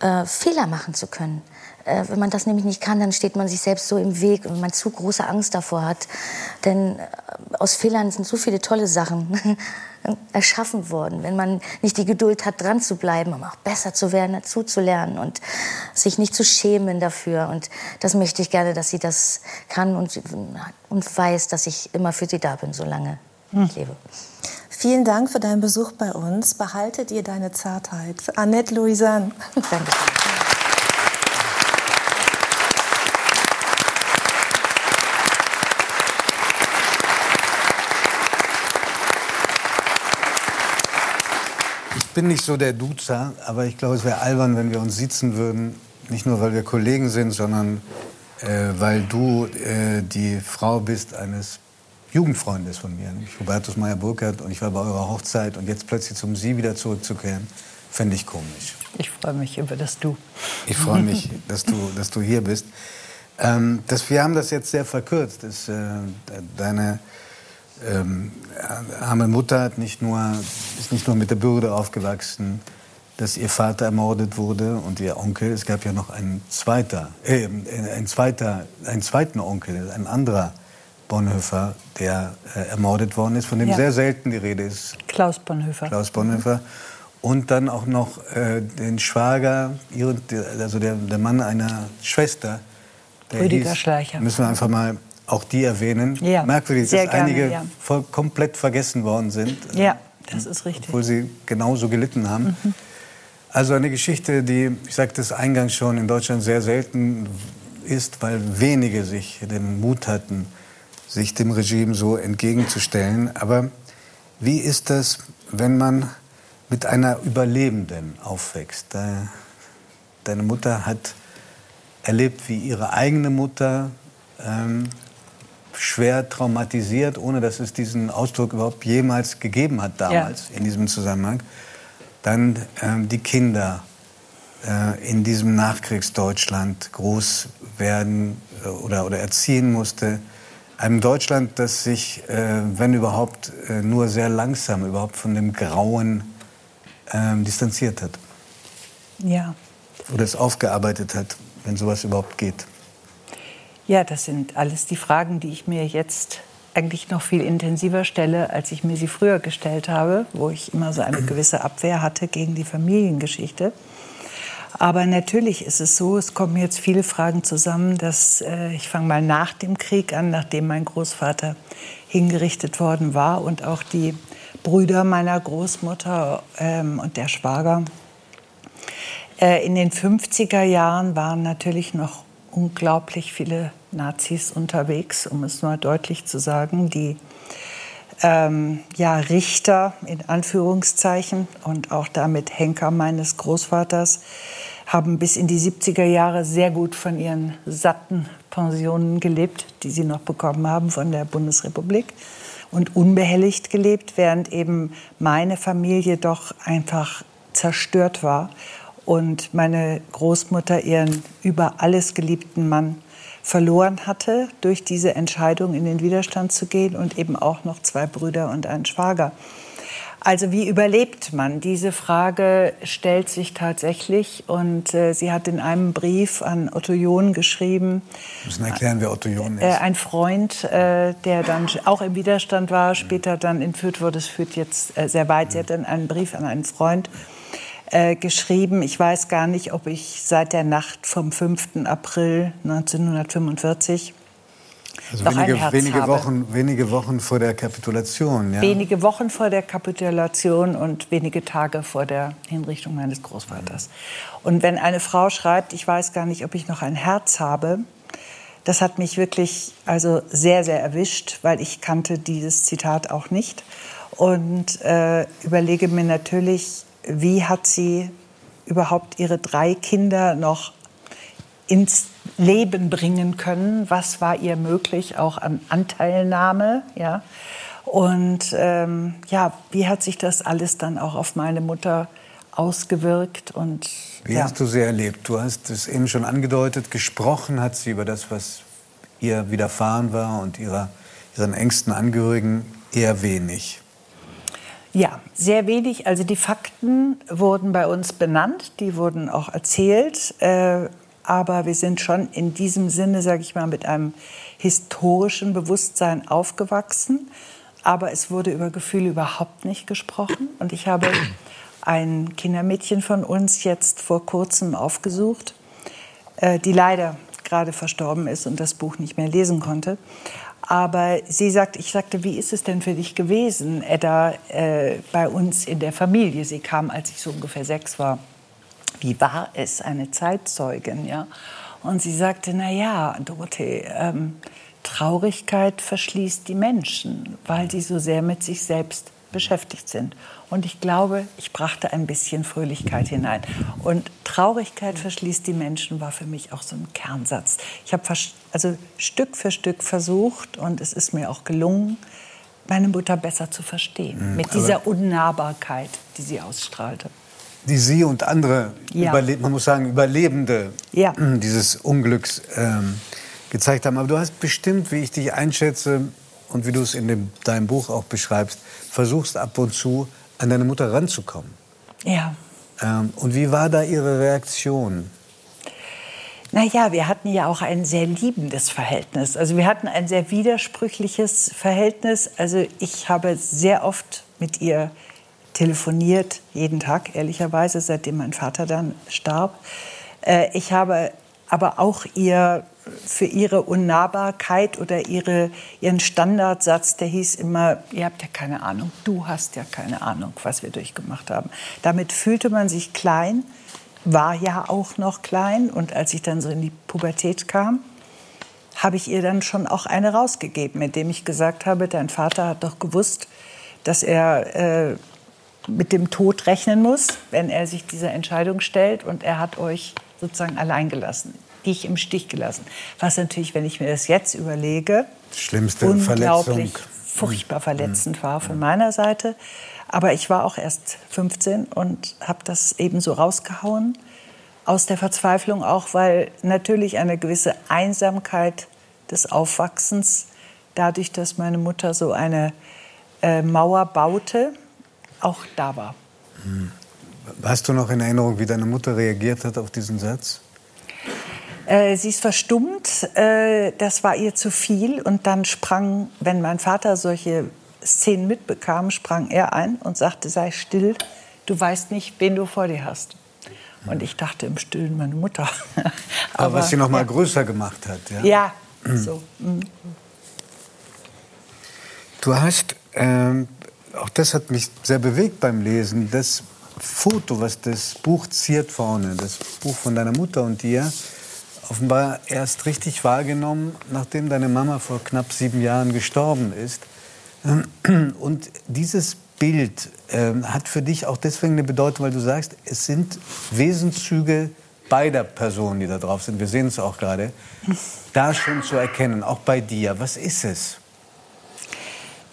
S10: äh, Fehler machen zu können. Äh, wenn man das nämlich nicht kann, dann steht man sich selbst so im Weg und man zu große Angst davor hat. Denn äh, aus Fehlern sind so viele tolle Sachen *laughs* erschaffen worden. Wenn man nicht die Geduld hat, dran zu bleiben, um auch besser zu werden, dazu zu lernen und sich nicht zu schämen dafür. Und das möchte ich gerne, dass sie das kann und, und weiß, dass ich immer für sie da bin, solange hm. ich lebe.
S1: Vielen Dank für deinen Besuch bei uns. Behaltet ihr deine Zartheit. Annette Louisanne. *laughs*
S10: Danke.
S2: Ich bin nicht so der Duzer, aber ich glaube, es wäre albern, wenn wir uns sitzen würden. Nicht nur, weil wir Kollegen sind, sondern äh, weil du äh, die Frau bist eines Jugendfreundes von mir, nämlich Hubertus Meyer-Burkhardt. Und ich war bei eurer Hochzeit. Und jetzt plötzlich zum Sie wieder zurückzukehren, fände ich komisch.
S9: Ich freue mich über das Du.
S2: Ich freue mich, dass du, dass du hier bist. Ähm, das, wir haben das jetzt sehr verkürzt. Das, äh, deine ähm, arme Mutter hat nicht nur, ist nicht nur mit der Bürde aufgewachsen, dass ihr Vater ermordet wurde und ihr Onkel. Es gab ja noch einen, zweiter, äh, ein zweiter, einen zweiten Onkel, ein anderer Bonhoeffer, der äh, ermordet worden ist, von dem ja. sehr selten die Rede ist.
S9: Klaus Bonhoeffer.
S2: Klaus Bonhoeffer. Und dann auch noch äh, den Schwager, also der, der Mann einer Schwester.
S9: Rüdiger Schleicher.
S2: Müssen wir einfach mal auch die erwähnen. Ja, Merkwürdig, dass gerne, einige ja. voll, komplett vergessen worden sind.
S9: Ja, das ist richtig.
S2: Obwohl sie genauso gelitten haben. Mhm. Also eine Geschichte, die, ich sagte es eingangs schon, in Deutschland sehr selten ist, weil wenige sich den Mut hatten, sich dem Regime so entgegenzustellen. Aber wie ist das, wenn man mit einer Überlebenden aufwächst? Deine Mutter hat erlebt, wie ihre eigene Mutter ähm, schwer traumatisiert, ohne dass es diesen Ausdruck überhaupt jemals gegeben hat damals ja. in diesem Zusammenhang. Dann ähm, die Kinder äh, in diesem Nachkriegsdeutschland groß werden äh, oder, oder erziehen musste. Einem Deutschland, das sich, äh, wenn überhaupt, äh, nur sehr langsam überhaupt von dem Grauen ähm, distanziert hat.
S9: Ja.
S2: Oder es aufgearbeitet hat, wenn sowas überhaupt geht.
S9: Ja, das sind alles die Fragen, die ich mir jetzt eigentlich noch viel intensiver stelle, als ich mir sie früher gestellt habe, wo ich immer so eine gewisse Abwehr hatte gegen die Familiengeschichte. Aber natürlich ist es so, es kommen jetzt viele Fragen zusammen, dass äh, ich fange mal nach dem Krieg an, nachdem mein Großvater hingerichtet worden war und auch die Brüder meiner Großmutter ähm, und der Schwager. Äh, in den 50er Jahren waren natürlich noch unglaublich viele Nazis unterwegs, um es mal deutlich zu sagen, die ähm, ja, Richter in Anführungszeichen und auch damit Henker meines Großvaters haben bis in die 70er Jahre sehr gut von ihren satten Pensionen gelebt, die sie noch bekommen haben von der Bundesrepublik und unbehelligt gelebt, während eben meine Familie doch einfach zerstört war und meine Großmutter ihren über alles geliebten Mann verloren hatte durch diese Entscheidung in den Widerstand zu gehen und eben auch noch zwei Brüder und einen Schwager. Also wie überlebt man? Diese Frage stellt sich tatsächlich und äh, sie hat in einem Brief an Otto John geschrieben.
S2: Wir müssen erklären, wer Otto John ist.
S9: Äh, ein Freund, äh, der dann auch im Widerstand war, später dann entführt wurde. Es führt jetzt äh, sehr weit. Sie hat dann einen Brief an einen Freund äh, geschrieben. Ich weiß gar nicht, ob ich seit der Nacht vom 5. April 1945
S2: also wenige, wenige Wochen, wenige Wochen vor der Kapitulation, ja?
S9: Wenige Wochen vor der Kapitulation und wenige Tage vor der Hinrichtung meines Großvaters. Und wenn eine Frau schreibt, ich weiß gar nicht, ob ich noch ein Herz habe, das hat mich wirklich also sehr, sehr erwischt, weil ich kannte dieses Zitat auch nicht. Und äh, überlege mir natürlich, wie hat sie überhaupt ihre drei Kinder noch ins Leben bringen können? Was war ihr möglich, auch an Anteilnahme? Ja? Und ähm, ja, wie hat sich das alles dann auch auf meine Mutter ausgewirkt? Und,
S2: wie
S9: ja.
S2: hast du sie erlebt? Du hast es eben schon angedeutet, gesprochen hat sie über das, was ihr widerfahren war und ihrer, ihren engsten Angehörigen eher wenig.
S9: Ja, sehr wenig. Also die Fakten wurden bei uns benannt, die wurden auch erzählt. Äh, aber wir sind schon in diesem Sinne, sage ich mal, mit einem historischen Bewusstsein aufgewachsen. Aber es wurde über Gefühle überhaupt nicht gesprochen. Und ich habe ein Kindermädchen von uns jetzt vor kurzem aufgesucht, äh, die leider gerade verstorben ist und das Buch nicht mehr lesen konnte. Aber sie sagt, ich sagte, wie ist es denn für dich gewesen, Edda, äh, bei uns in der Familie? Sie kam, als ich so ungefähr sechs war. Wie war es, eine Zeitzeugin, ja? Und sie sagte, na ja, Dorothee, ähm, Traurigkeit verschließt die Menschen, weil sie so sehr mit sich selbst beschäftigt sind. Und ich glaube, ich brachte ein bisschen Fröhlichkeit hinein. Und Traurigkeit verschließt die Menschen war für mich auch so ein Kernsatz. Ich habe also Stück für Stück versucht und es ist mir auch gelungen, meine Mutter besser zu verstehen. Mhm, mit dieser Unnahbarkeit, die sie ausstrahlte.
S2: Die Sie und andere, ja. man muss sagen, Überlebende
S9: ja. *clears throat*
S2: dieses Unglücks ähm, gezeigt haben. Aber du hast bestimmt, wie ich dich einschätze und wie du es in dem, deinem Buch auch beschreibst, versuchst ab und zu an deine Mutter ranzukommen.
S9: Ja.
S2: Ähm, und wie war da Ihre Reaktion?
S9: Naja, wir hatten ja auch ein sehr liebendes Verhältnis. Also wir hatten ein sehr widersprüchliches Verhältnis. Also ich habe sehr oft mit ihr telefoniert, jeden Tag, ehrlicherweise, seitdem mein Vater dann starb. Äh, ich habe aber auch ihr für ihre Unnahbarkeit oder ihre, ihren Standardsatz, der hieß immer, ihr habt ja keine Ahnung, du hast ja keine Ahnung, was wir durchgemacht haben. Damit fühlte man sich klein, war ja auch noch klein und als ich dann so in die Pubertät kam, habe ich ihr dann schon auch eine rausgegeben, indem ich gesagt habe, dein Vater hat doch gewusst, dass er äh, mit dem Tod rechnen muss, wenn er sich dieser Entscheidung stellt und er hat euch sozusagen allein gelassen dich im Stich gelassen. Was natürlich, wenn ich mir das jetzt überlege,
S2: Schlimmste
S9: unglaublich
S2: Verletzung.
S9: furchtbar mhm. verletzend war von meiner Seite. Aber ich war auch erst 15 und habe das eben so rausgehauen. Aus der Verzweiflung auch, weil natürlich eine gewisse Einsamkeit des Aufwachsens, dadurch, dass meine Mutter so eine äh, Mauer baute, auch da war.
S2: Hast du noch in Erinnerung, wie deine Mutter reagiert hat auf diesen Satz?
S9: Äh, sie ist verstummt, äh, das war ihr zu viel. Und dann sprang, wenn mein Vater solche Szenen mitbekam, sprang er ein und sagte, sei still, du weißt nicht, wen du vor dir hast. Und ich dachte im Stillen meine Mutter.
S2: Aber, *laughs* Aber was sie noch mal ja. größer gemacht hat. Ja,
S9: ja so. Mhm.
S2: Du hast, ähm, auch das hat mich sehr bewegt beim Lesen, das Foto, was das Buch ziert vorne, das Buch von deiner Mutter und dir, offenbar erst richtig wahrgenommen, nachdem deine Mama vor knapp sieben Jahren gestorben ist. Und dieses Bild äh, hat für dich auch deswegen eine Bedeutung, weil du sagst, es sind Wesenszüge beider Personen, die da drauf sind. Wir sehen es auch gerade. Da schon zu erkennen, auch bei dir. Was ist es?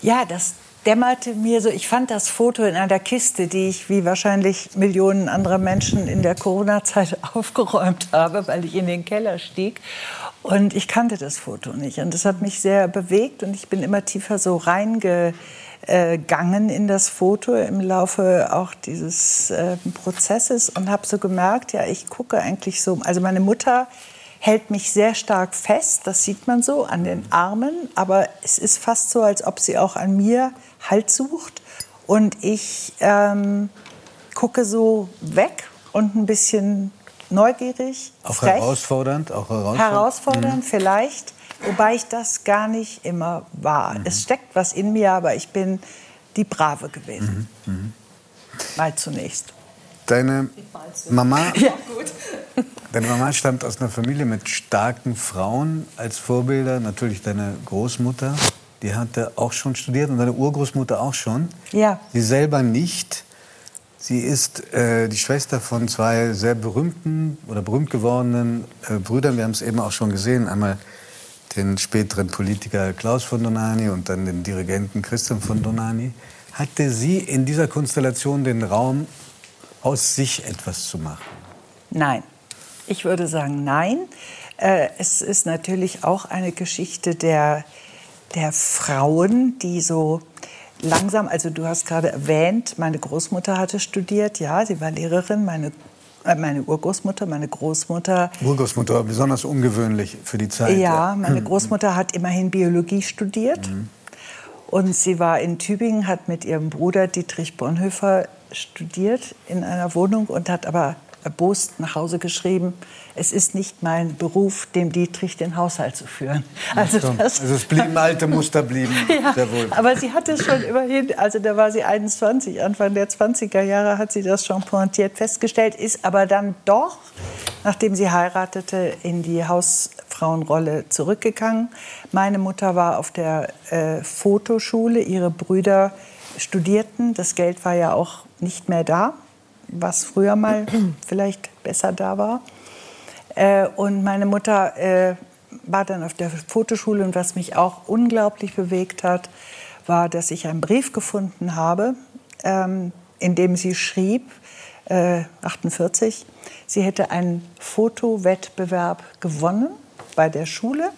S9: Ja, das dämmerte mir so, ich fand das Foto in einer Kiste, die ich wie wahrscheinlich Millionen anderer Menschen in der Corona-Zeit *laughs* aufgeräumt habe, weil ich in den Keller stieg. Und ich kannte das Foto nicht. Und das hat mich sehr bewegt und ich bin immer tiefer so reingegangen in das Foto im Laufe auch dieses äh, Prozesses und habe so gemerkt, ja, ich gucke eigentlich so, also meine Mutter hält mich sehr stark fest, das sieht man so an den Armen, aber es ist fast so, als ob sie auch an mir Halt sucht. Und ich ähm, gucke so weg und ein bisschen neugierig.
S2: Auch frech. herausfordernd? Auch herausfordernd,
S9: herausfordernd mhm. vielleicht. Wobei ich das gar nicht immer war. Mhm. Es steckt was in mir, aber ich bin die Brave gewesen. Mhm. mhm. Mal zunächst.
S2: Deine Mama *laughs*
S9: ja.
S2: Deine Mama stammt aus einer Familie mit starken Frauen als Vorbilder. Natürlich deine Großmutter, die hatte auch schon studiert und deine Urgroßmutter auch schon.
S9: Ja.
S2: Sie selber nicht. Sie ist äh, die Schwester von zwei sehr berühmten oder berühmt gewordenen äh, Brüdern. Wir haben es eben auch schon gesehen. Einmal den späteren Politiker Klaus von Donani und dann den Dirigenten Christian von Donani. Hatte sie in dieser Konstellation den Raum, aus sich etwas zu machen?
S9: Nein. Ich würde sagen, nein. Äh, es ist natürlich auch eine Geschichte der, der Frauen, die so langsam, also du hast gerade erwähnt, meine Großmutter hatte studiert, ja, sie war Lehrerin, meine äh, meine Urgroßmutter, meine Großmutter.
S2: Urgroßmutter war besonders ungewöhnlich für die Zeit.
S9: Ja, meine *clears throat* Großmutter hat immerhin Biologie studiert. Mhm. Und sie war in Tübingen, hat mit ihrem Bruder Dietrich Bonhoeffer studiert in einer Wohnung und hat aber erbost nach Hause geschrieben, es ist nicht mein Beruf, dem Dietrich den Haushalt zu führen.
S2: Also, das, also es blieben alte Muster, blieben *laughs*
S9: ja, sehr wohl. Aber sie hat es schon immerhin, also da war sie 21, Anfang der 20er Jahre hat sie das schon pointiert festgestellt, ist aber dann doch, nachdem sie heiratete, in die Hausfrauenrolle zurückgegangen. Meine Mutter war auf der äh, Fotoschule, ihre Brüder studierten, das Geld war ja auch nicht mehr da was früher mal *clears throat* vielleicht besser da war. Äh, und meine Mutter äh, war dann auf der Fotoschule und was mich auch unglaublich bewegt hat, war, dass ich einen Brief gefunden habe, ähm, in dem sie schrieb, äh, 48, sie hätte einen Fotowettbewerb gewonnen bei der Schule,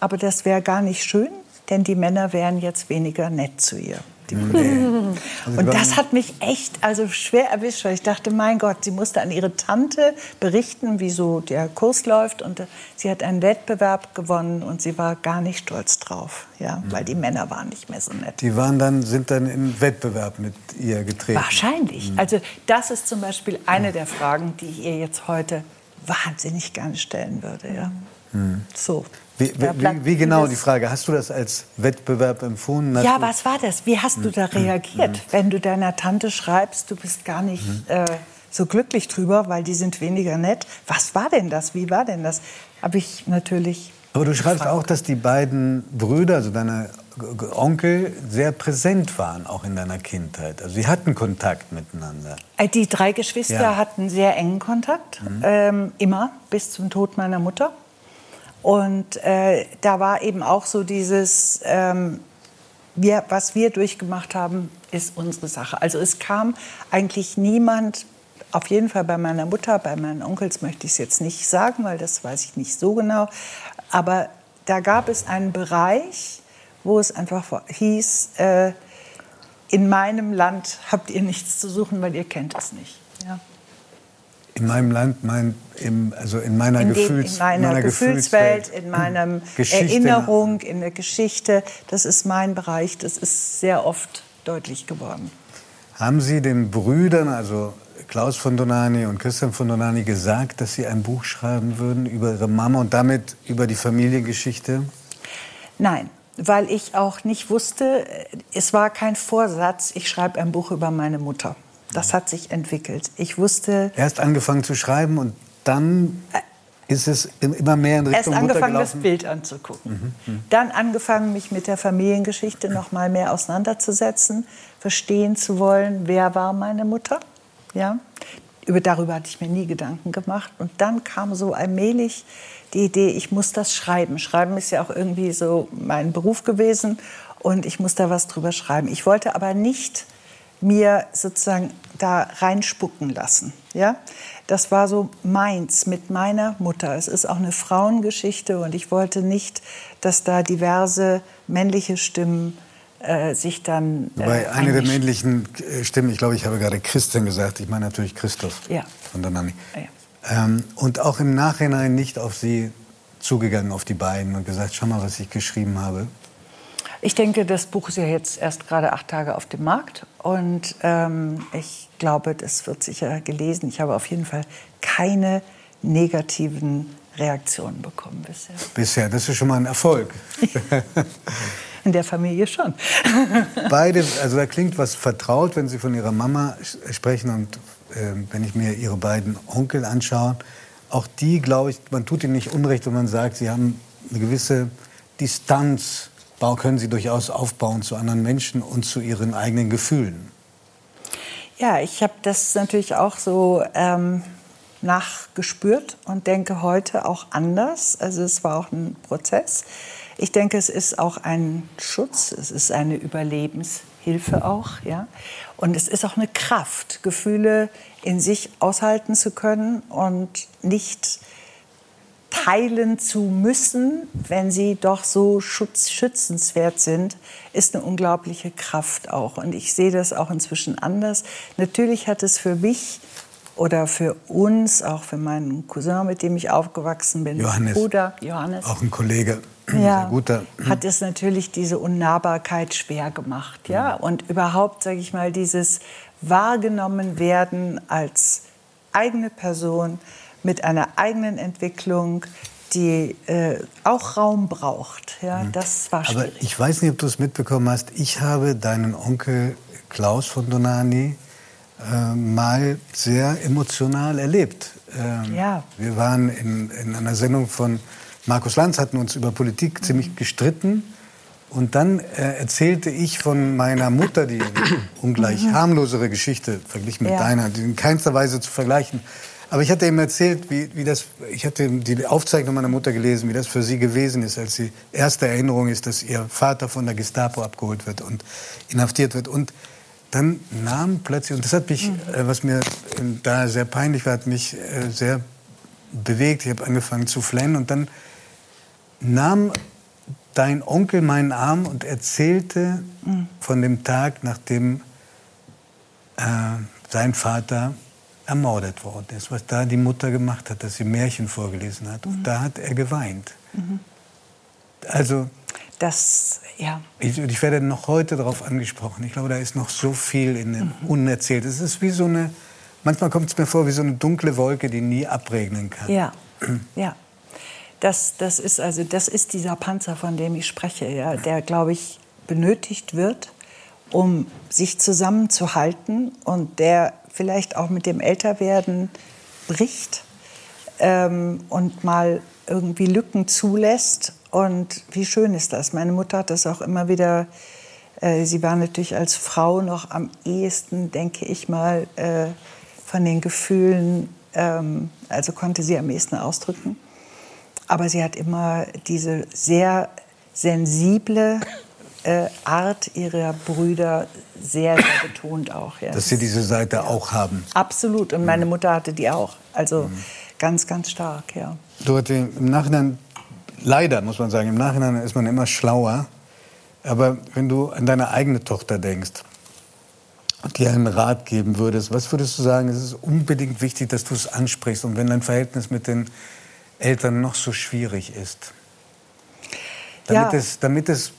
S9: aber das wäre gar nicht schön, denn die Männer wären jetzt weniger nett zu ihr die Kollegen. Also und das hat mich echt also schwer erwischt, weil ich dachte, mein Gott, sie musste an ihre Tante berichten, wie so der Kurs läuft. Und äh, sie hat einen Wettbewerb gewonnen und sie war gar nicht stolz drauf, ja, weil die Männer waren nicht mehr so nett.
S2: Die waren dann, sind dann in Wettbewerb mit ihr getreten?
S9: Wahrscheinlich. Mhm. Also das ist zum Beispiel eine der Fragen, die ich ihr jetzt heute wahnsinnig gerne stellen würde. Ja. Mhm. So.
S2: Wie, wie, wie, genau die Frage? Hast du das als Wettbewerb empfunden?
S9: Hast ja, was war das? Wie hast du da hm. reagiert, hm. wenn du deiner Tante schreibst, du bist gar nicht hm. äh, so glücklich drüber, weil die sind weniger nett? Was war denn das? Wie war denn das? Habe ich natürlich.
S2: Aber du schreibst gefragt. auch, dass die beiden Brüder, also deine Onkel, sehr präsent waren, auch in deiner Kindheit. Also sie hatten Kontakt miteinander.
S9: Äh, die drei Geschwister ja. hatten sehr engen Kontakt, mhm. ähm, immer bis zum Tod meiner Mutter. Und äh, da war eben auch so dieses, ähm, wir, was wir durchgemacht haben, ist unsere Sache. Also es kam eigentlich niemand, auf jeden Fall bei meiner Mutter, bei meinen Onkels möchte ich es jetzt nicht sagen, weil das weiß ich nicht so genau. Aber da gab es einen Bereich, wo es einfach hieß, äh, in meinem Land habt ihr nichts zu suchen, weil ihr kennt es nicht. Ja.
S2: In meinem Land, mein, im, also in meiner,
S9: in
S2: Gefühls,
S9: in meiner, meiner Gefühlswelt, in meiner Erinnerung, in der Geschichte. Das ist mein Bereich. Das ist sehr oft deutlich geworden.
S2: Haben Sie den Brüdern, also Klaus von Donani und Christian von Donani, gesagt, dass Sie ein Buch schreiben würden über Ihre Mama und damit über die Familiengeschichte?
S9: Nein, weil ich auch nicht wusste, es war kein Vorsatz, ich schreibe ein Buch über meine Mutter. Das hat sich entwickelt. Ich wusste.
S2: Erst angefangen zu schreiben und dann ist es immer mehr in Richtung
S9: Erst angefangen, das Bild anzugucken. Mhm, mhm. Dann angefangen, mich mit der Familiengeschichte noch mal mehr auseinanderzusetzen, verstehen zu wollen, wer war meine Mutter. Ja? Über, darüber hatte ich mir nie Gedanken gemacht. Und dann kam so allmählich die Idee, ich muss das schreiben. Schreiben ist ja auch irgendwie so mein Beruf gewesen und ich muss da was drüber schreiben. Ich wollte aber nicht mir sozusagen da reinspucken lassen. Ja? Das war so meins mit meiner Mutter. Es ist auch eine Frauengeschichte und ich wollte nicht, dass da diverse männliche Stimmen äh, sich dann.
S2: Äh, Wobei eine der männlichen äh, Stimmen, ich glaube, ich habe gerade Christian gesagt, ich meine natürlich Christoph
S9: ja.
S2: von der Nami. Ja. Ähm, und auch im Nachhinein nicht auf sie zugegangen, auf die beiden und gesagt, schau mal, was ich geschrieben habe.
S9: Ich denke, das Buch ist ja jetzt erst gerade acht Tage auf dem Markt und ähm, ich glaube, das wird sicher gelesen. Ich habe auf jeden Fall keine negativen Reaktionen bekommen bisher.
S2: Bisher, das ist schon mal ein Erfolg. *laughs*
S9: In der Familie schon. *laughs*
S2: Beide, also da klingt was vertraut, wenn Sie von Ihrer Mama sprechen und äh, wenn ich mir Ihre beiden Onkel anschaue, auch die, glaube ich, man tut ihnen nicht Unrecht, wenn man sagt, sie haben eine gewisse Distanz, können sie durchaus aufbauen zu anderen Menschen und zu ihren eigenen Gefühlen.
S9: Ja, ich habe das natürlich auch so ähm, nachgespürt und denke heute auch anders. Also es war auch ein Prozess. Ich denke, es ist auch ein Schutz, es ist eine Überlebenshilfe auch, ja. Und es ist auch eine Kraft, Gefühle in sich aushalten zu können und nicht teilen zu müssen, wenn sie doch so schutz, schützenswert sind, ist eine unglaubliche Kraft auch. Und ich sehe das auch inzwischen anders. Natürlich hat es für mich oder für uns, auch für meinen Cousin, mit dem ich aufgewachsen bin,
S2: Johannes,
S9: Bruder Johannes,
S2: auch ein Kollege,
S9: ja,
S2: guter,
S9: hat es natürlich diese Unnahbarkeit schwer gemacht, ja, und überhaupt, sage ich mal, dieses wahrgenommen werden als eigene Person mit einer eigenen Entwicklung, die äh, auch Raum braucht. Ja, mhm. das war schwierig.
S2: Aber ich weiß nicht, ob du es mitbekommen hast. Ich habe deinen Onkel Klaus von Donani äh, mal sehr emotional erlebt. Ähm, ja. Wir waren in, in, einer Sendung von Markus Lanz, hatten uns über Politik mhm. ziemlich gestritten. Und dann äh, erzählte ich von meiner Mutter, die *coughs* ungleich mhm. harmlosere Geschichte verglichen mit ja. deiner, die in keinster Weise zu vergleichen. Aber ich hatte ihm erzählt, wie, wie das, ich hatte die Aufzeichnung meiner Mutter gelesen, wie das für sie gewesen ist, als die erste Erinnerung ist, dass ihr Vater von der Gestapo abgeholt wird und inhaftiert wird. Und dann nahm plötzlich, und das hat mich, mhm. äh, was mir da sehr peinlich war, hat mich äh, sehr bewegt. Ich habe angefangen zu flennen und dann nahm dein Onkel meinen Arm und erzählte mhm. von dem Tag, nachdem äh, sein Vater ermordet worden ist, was da die Mutter gemacht hat, dass sie Märchen vorgelesen hat. Mhm. Und da hat er geweint. Mhm. Also
S9: das, ja.
S2: Ich, ich, werde noch heute darauf angesprochen. Ich glaube, da ist noch so viel in dem mhm. unerzählt. Es ist wie so eine, manchmal kommt es mir vor wie so eine dunkle Wolke, die nie abregnen kann.
S9: Ja, *clears throat* ja. Das, das, ist also, das ist dieser Panzer, von dem ich spreche, ja, der, glaube ich, benötigt wird, um sich zusammenzuhalten und der vielleicht auch mit dem Älterwerden bricht ähm, und mal irgendwie Lücken zulässt. Und wie schön ist das? Meine Mutter hat das auch immer wieder. Äh, sie war natürlich als Frau noch am ehesten, denke ich mal, äh, von den Gefühlen, ähm, also konnte sie am ehesten ausdrücken. Aber sie hat immer diese sehr sensible äh, Art ihrer Brüder sehr, sehr betont auch.
S2: Ja. Dass sie diese Seite ja. auch haben.
S9: Absolut. Und meine Mutter hatte die auch. Also mhm. ganz, ganz stark, ja.
S2: Dorothee, im Nachhinein, leider muss man sagen, im Nachhinein ist man immer schlauer. Aber wenn du an deine eigene Tochter denkst und dir einen Rat geben würdest, was würdest du sagen, es ist unbedingt wichtig, dass du es ansprichst und wenn dein Verhältnis mit den Eltern noch so schwierig ist. Damit, ja. es, damit es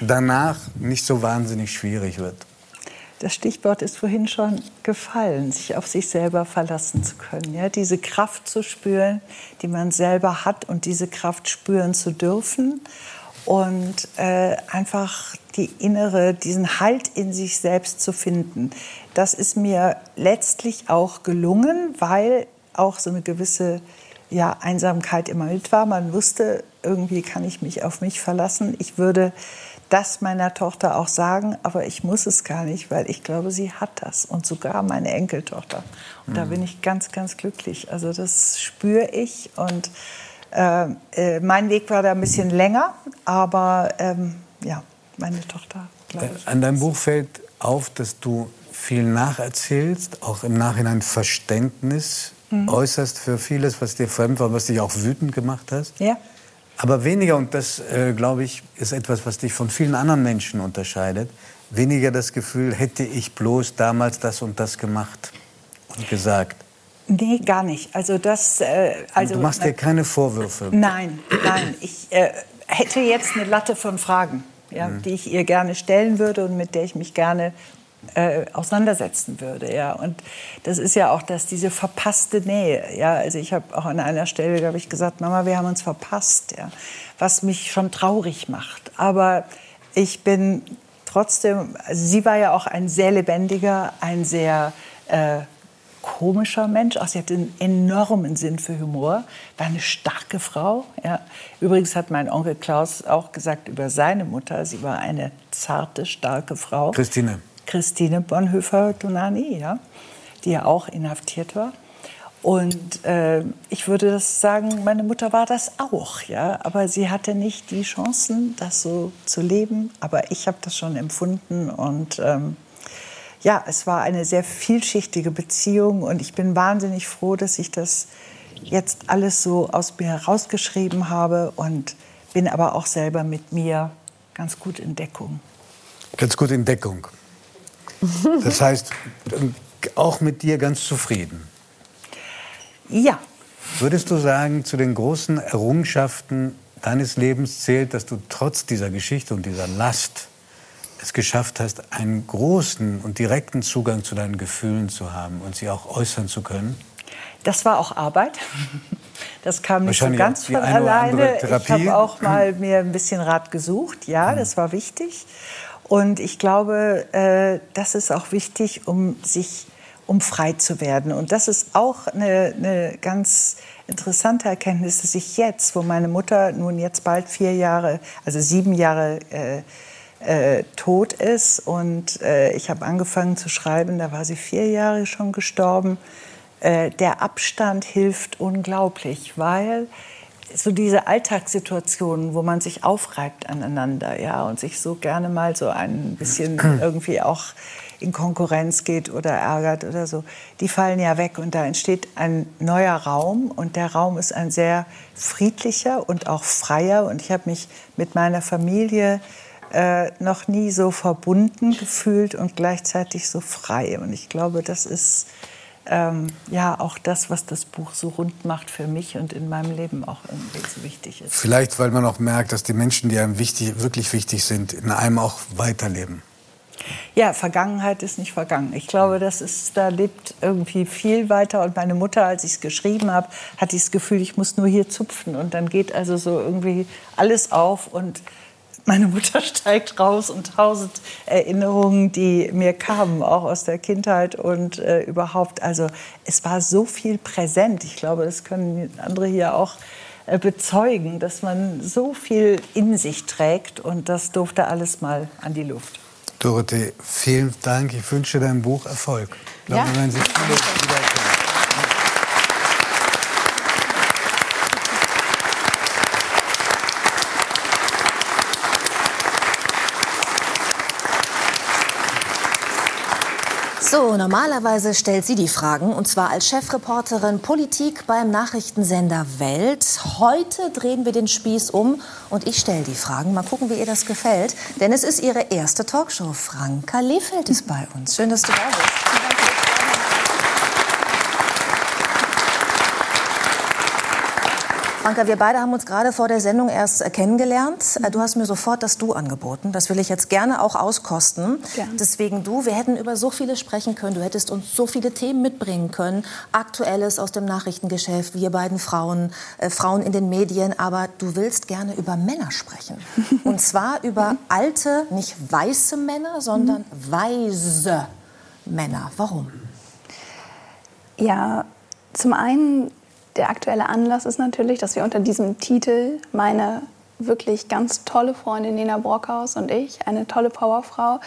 S2: danach nicht so wahnsinnig schwierig wird.
S9: Das Stichwort ist vorhin schon gefallen, sich auf sich selber verlassen zu können. Ja, diese Kraft zu spüren, die man selber hat und diese Kraft spüren zu dürfen. Und äh, einfach die innere, diesen Halt in sich selbst zu finden. Das ist mir letztlich auch gelungen, weil auch so eine gewisse ja, Einsamkeit immer mit war. Man wusste, irgendwie kann ich mich auf mich verlassen. Ich würde das meiner Tochter auch sagen, aber ich muss es gar nicht, weil ich glaube, sie hat das und sogar meine Enkeltochter. Und mhm. da bin ich ganz, ganz glücklich. Also das spüre ich und äh, äh, mein Weg war da ein bisschen länger, aber ähm, ja, meine Tochter, glaube ich.
S2: An deinem Buch fällt auf, dass du viel nacherzählst, auch im Nachhinein Verständnis mhm. äußerst für vieles, was dir fremd war, was dich auch wütend gemacht hast.
S9: Ja.
S2: Aber weniger, und das, äh, glaube ich, ist etwas, was dich von vielen anderen Menschen unterscheidet, weniger das Gefühl, hätte ich bloß damals das und das gemacht und gesagt.
S9: Nee, gar nicht. Also das, äh, also,
S2: du machst dir keine Vorwürfe.
S9: Nein, nein. Ich äh, hätte jetzt eine Latte von Fragen, ja, mhm. die ich ihr gerne stellen würde und mit der ich mich gerne äh, auseinandersetzen würde. Ja. Und das ist ja auch dass diese verpasste Nähe. Ja. Also ich habe auch an einer Stelle, glaube ich, gesagt, Mama, wir haben uns verpasst, ja. was mich schon traurig macht. Aber ich bin trotzdem, also sie war ja auch ein sehr lebendiger, ein sehr äh, komischer Mensch. Auch sie hatte einen enormen Sinn für Humor, war eine starke Frau. Ja. Übrigens hat mein Onkel Klaus auch gesagt über seine Mutter, sie war eine zarte, starke Frau.
S2: Christine.
S9: Christine Bonhoeffer-Donani, ja, die ja auch inhaftiert war. Und äh, ich würde das sagen, meine Mutter war das auch, ja, aber sie hatte nicht die Chancen, das so zu leben. Aber ich habe das schon empfunden und ähm, ja, es war eine sehr vielschichtige Beziehung und ich bin wahnsinnig froh, dass ich das jetzt alles so aus mir herausgeschrieben habe und bin aber auch selber mit mir ganz gut in Deckung.
S2: Ganz gut in Deckung. Das heißt, auch mit dir ganz zufrieden.
S9: Ja.
S2: Würdest du sagen, zu den großen Errungenschaften deines Lebens zählt, dass du trotz dieser Geschichte und dieser Last es geschafft hast, einen großen und direkten Zugang zu deinen Gefühlen zu haben und sie auch äußern zu können?
S9: Das war auch Arbeit. Das kam nicht so ganz von alleine. Ich habe auch mal mir ein bisschen Rat gesucht. Ja, das war wichtig. Und ich glaube, äh, das ist auch wichtig, um sich um frei zu werden. Und das ist auch eine, eine ganz interessante Erkenntnis, dass ich jetzt, wo meine Mutter nun jetzt bald vier Jahre, also sieben Jahre äh, äh, tot ist und äh, ich habe angefangen zu schreiben, da war sie vier Jahre schon gestorben. Äh, der Abstand hilft unglaublich, weil so diese Alltagssituationen, wo man sich aufreibt aneinander, ja, und sich so gerne mal so ein bisschen *clears throat* irgendwie auch in Konkurrenz geht oder ärgert oder so, die fallen ja weg und da entsteht ein neuer Raum und der Raum ist ein sehr friedlicher und auch freier und ich habe mich mit meiner Familie äh, noch nie so verbunden gefühlt und gleichzeitig so frei. Und ich glaube, das ist ähm, ja auch das, was das Buch so rund macht für mich und in meinem Leben auch irgendwie so wichtig ist.
S2: Vielleicht, weil man auch merkt, dass die Menschen, die einem wichtig, wirklich wichtig sind, in einem auch weiterleben.
S9: Ja, Vergangenheit ist nicht vergangen. Ich glaube, das ist, da lebt irgendwie viel weiter. Und meine Mutter, als ich es geschrieben habe, hatte ich das Gefühl, ich muss nur hier zupfen. Und dann geht also so irgendwie alles auf und meine Mutter steigt raus und tausend Erinnerungen, die mir kamen, auch aus der Kindheit und äh, überhaupt. Also es war so viel präsent. Ich glaube, das können andere hier auch äh, bezeugen, dass man so viel in sich trägt und das durfte alles mal an die Luft.
S2: Dorothee, vielen Dank. Ich wünsche deinem Buch Erfolg. Ich glaube,
S9: ja.
S2: wir werden sich viele wiedererkennen.
S1: So, normalerweise stellt sie die Fragen, und zwar als Chefreporterin Politik beim Nachrichtensender Welt. Heute drehen wir den Spieß um und ich stelle die Fragen. Mal gucken, wie ihr das gefällt. Denn es ist ihre erste Talkshow. Franka Lehfeld ist bei uns. Schön, dass du da bist. Franka, wir beide haben uns gerade vor der Sendung erst äh, kennengelernt. Äh, Du hast mir sofort das Du angeboten. Das will ich jetzt gerne auch auskosten.
S5: Gern.
S1: Deswegen du, wir hätten über so vieles sprechen können. Du hättest uns so viele Themen mitbringen können. Aktuelles aus dem Nachrichtengeschäft, wir beiden Frauen, äh, Frauen in den Medien. Aber du willst gerne über Männer sprechen. *laughs* Und zwar über alte, nicht weiße Männer, sondern weise Männer. Warum?
S5: Ja, zum einen, der aktuelle Anlass ist natürlich, dass wir unter diesem Titel meine wirklich ganz tolle Freundin Nina Brockhaus und ich, eine tolle Powerfrau,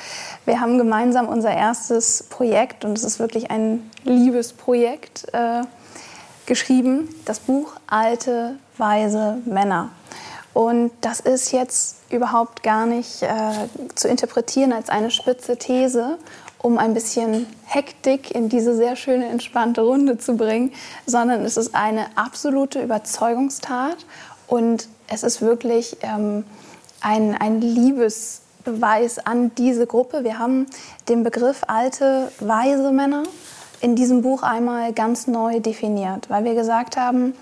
S5: wir haben gemeinsam unser erstes Projekt und es ist wirklich ein Liebesprojekt äh, geschrieben, das Buch Alte, weise Männer. Und das ist jetzt überhaupt gar nicht äh, zu interpretieren als eine spitze These, um ein bisschen Hektik in diese sehr schöne, entspannte Runde zu bringen, sondern es ist eine absolute Überzeugungstat und es ist wirklich ähm, ein, ein Liebesbeweis an diese Gruppe. Wir haben den Begriff alte, weise Männer in diesem Buch einmal ganz neu definiert, weil wir gesagt haben,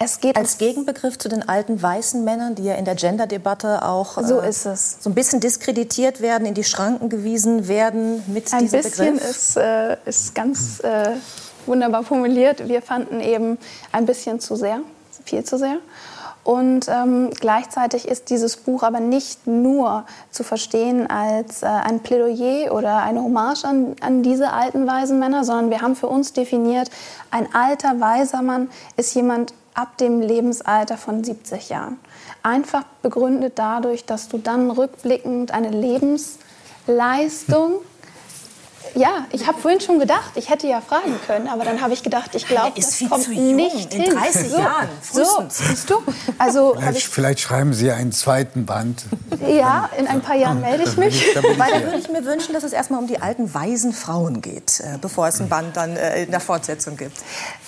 S5: es geht
S1: Als Gegenbegriff zu den alten weißen Männern, die ja in der Gender-Debatte auch
S5: So
S1: äh,
S5: ist es.
S1: so ein bisschen diskreditiert werden, in die Schranken gewiesen werden mit
S5: Ein
S1: diesem
S5: bisschen
S1: Begriff.
S5: ist, äh, ist ganz äh, wunderbar formuliert. Wir fanden eben ein bisschen zu sehr, viel zu sehr. Und ähm, gleichzeitig ist dieses Buch aber nicht nur zu verstehen als äh, ein Plädoyer oder eine Hommage an, an diese alten weisen Männer, sondern wir haben für uns definiert, ein alter weiser Mann ist jemand ab dem Lebensalter von 70 Jahren. Einfach begründet dadurch, dass du dann rückblickend eine Lebensleistung ja, ich habe vorhin schon gedacht, ich hätte ja fragen können, aber dann habe ich gedacht, ich glaube, das kommt zu jung, nicht
S1: in
S5: hin.
S1: 30 so, Jahren, frühestens.
S5: So, du? Also
S2: vielleicht, vielleicht, schreiben Sie einen zweiten Band.
S5: Ja, in ein paar Jahren melde ich mich.
S1: Weil da würde ich mir wünschen, dass es erstmal um die alten weisen Frauen geht, äh, bevor es ein Band dann äh, in der Fortsetzung gibt.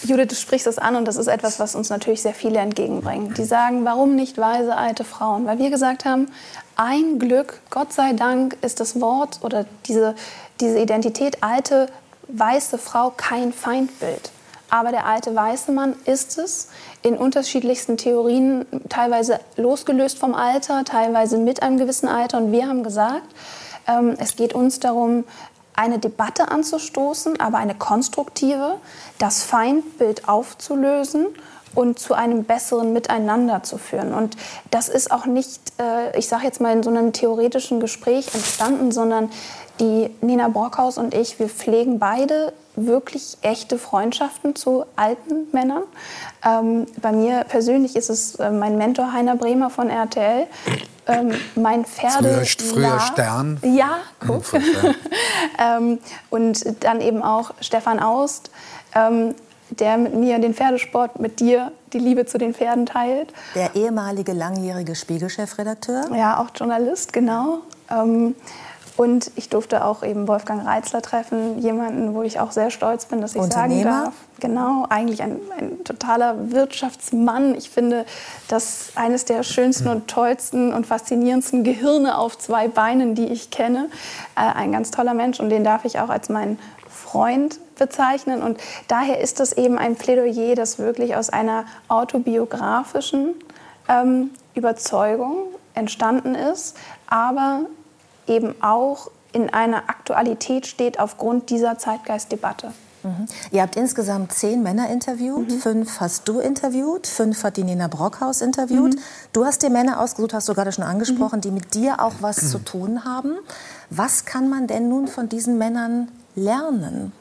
S5: Judith, du sprichst das an und das ist etwas, was uns natürlich sehr viele entgegenbringen. Die sagen, warum nicht weise alte Frauen? Weil wir gesagt haben, ein Glück, Gott sei Dank, ist das Wort oder diese, diese Identität alte weiße Frau kein Feindbild. Aber der alte weiße Mann ist es in unterschiedlichsten Theorien, teilweise losgelöst vom Alter, teilweise mit einem gewissen Alter. Und wir haben gesagt, ähm, es geht uns darum, eine Debatte anzustoßen, aber eine konstruktive, das Feindbild aufzulösen und zu einem besseren Miteinander zu führen. Und das ist auch nicht, äh, ich sage jetzt mal, in so einem theoretischen Gespräch entstanden, sondern die Nina Brockhaus und ich, wir pflegen beide wirklich echte Freundschaften zu alten Männern. Ähm, bei mir persönlich ist es äh, mein Mentor Heiner Bremer von RTL. Ähm, mein Pferde.
S2: Früher, früher Stern.
S5: Ja, guck. *laughs* ähm, und dann eben auch Stefan Aust. Der mit mir den Pferdesport, mit dir die Liebe zu den Pferden teilt.
S1: Der ehemalige langjährige Spiegelchefredakteur.
S5: Ja, auch Journalist, genau. Ähm, und ich durfte auch eben Wolfgang Reitzler treffen, jemanden, wo ich auch sehr stolz bin, dass ich sagen darf. Genau, eigentlich ein, ein totaler Wirtschaftsmann. Ich finde, das eines der schönsten und tollsten und faszinierendsten Gehirne auf zwei Beinen, die ich kenne. Äh, ein ganz toller Mensch und den darf ich auch als meinen Freund bezeichnen. Und daher ist das eben ein Plädoyer, das wirklich aus einer autobiografischen ähm, Überzeugung entstanden ist, aber eben auch in einer Aktualität steht aufgrund dieser Zeitgeistdebatte.
S1: Mhm. Ihr habt insgesamt zehn Männer interviewt, mhm. fünf hast du interviewt, fünf hat die Nina Brockhaus interviewt. Mhm. Du hast dir Männer ausgesucht, hast du gerade schon angesprochen, mhm. die mit dir auch was zu tun haben. Was kann man denn nun von diesen Männern lernen,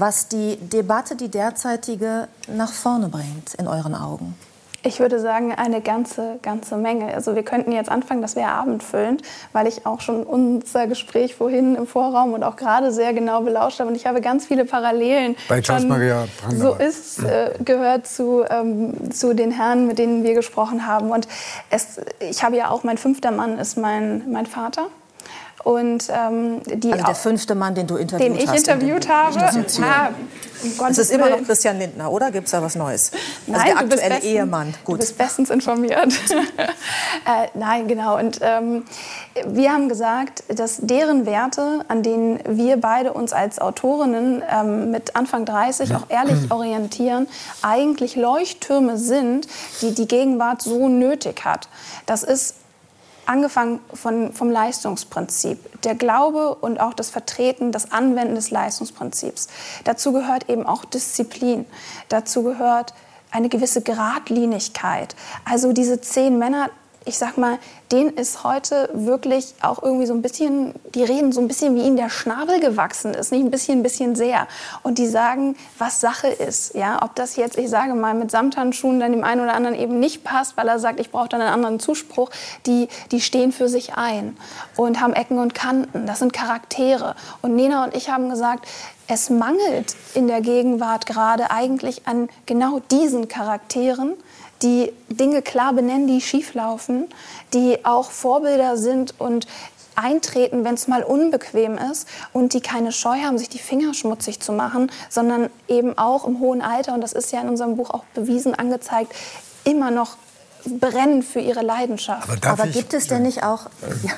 S1: was die Debatte, die derzeitige, nach vorne bringt, in euren Augen?
S5: Ich würde sagen, eine ganze, ganze Menge. Also wir könnten jetzt anfangen, das wäre abendfüllend, weil ich auch schon unser Gespräch vorhin im Vorraum und auch gerade sehr genau belauscht habe. Und ich habe ganz viele Parallelen.
S2: Bei Charles Maria
S5: So ist äh, gehört zu, ähm, zu den Herren, mit denen wir gesprochen haben. Und es, ich habe ja auch, mein fünfter Mann ist mein, mein Vater. Und, ähm, die
S1: also der fünfte Mann, den du interviewt
S5: hast. Den ich interviewt habe.
S1: Ah, es ist immer noch Christian Lindner, oder? Gibt es da was Neues?
S5: Also nein,
S1: der aktuelle
S5: bestens,
S1: Ehemann.
S5: Gut. Du bist bestens informiert. *laughs* äh, nein, genau. Und ähm, wir haben gesagt, dass deren Werte, an denen wir beide uns als Autorinnen ähm, mit Anfang 30 auch ehrlich orientieren, eigentlich Leuchttürme sind, die die Gegenwart so nötig hat. Das ist angefangen von, vom Leistungsprinzip, der Glaube und auch das Vertreten, das Anwenden des Leistungsprinzips. Dazu gehört eben auch Disziplin. Dazu gehört eine gewisse Geradlinigkeit. Also diese zehn Männer, ich sag mal, denen ist heute wirklich auch irgendwie so ein bisschen, die reden so ein bisschen, wie ihnen der Schnabel gewachsen ist, nicht ein bisschen, ein bisschen sehr. Und die sagen, was Sache ist. Ja, ob das jetzt, ich sage mal, mit Samthandschuhen dann dem einen oder anderen eben nicht passt, weil er sagt, ich brauche dann einen anderen Zuspruch, die, die stehen für sich ein und haben Ecken und Kanten. Das sind Charaktere. Und Nena und ich haben gesagt, es mangelt in der Gegenwart gerade eigentlich an genau diesen Charakteren, die Dinge klar benennen, die schieflaufen, die auch Vorbilder sind und eintreten, wenn es mal unbequem ist und die keine Scheu haben, sich die Finger schmutzig zu machen, sondern eben auch im hohen Alter, und das ist ja in unserem Buch auch bewiesen angezeigt, immer noch brennen für ihre Leidenschaft.
S1: Aber, Aber gibt es denn nicht auch... Ja,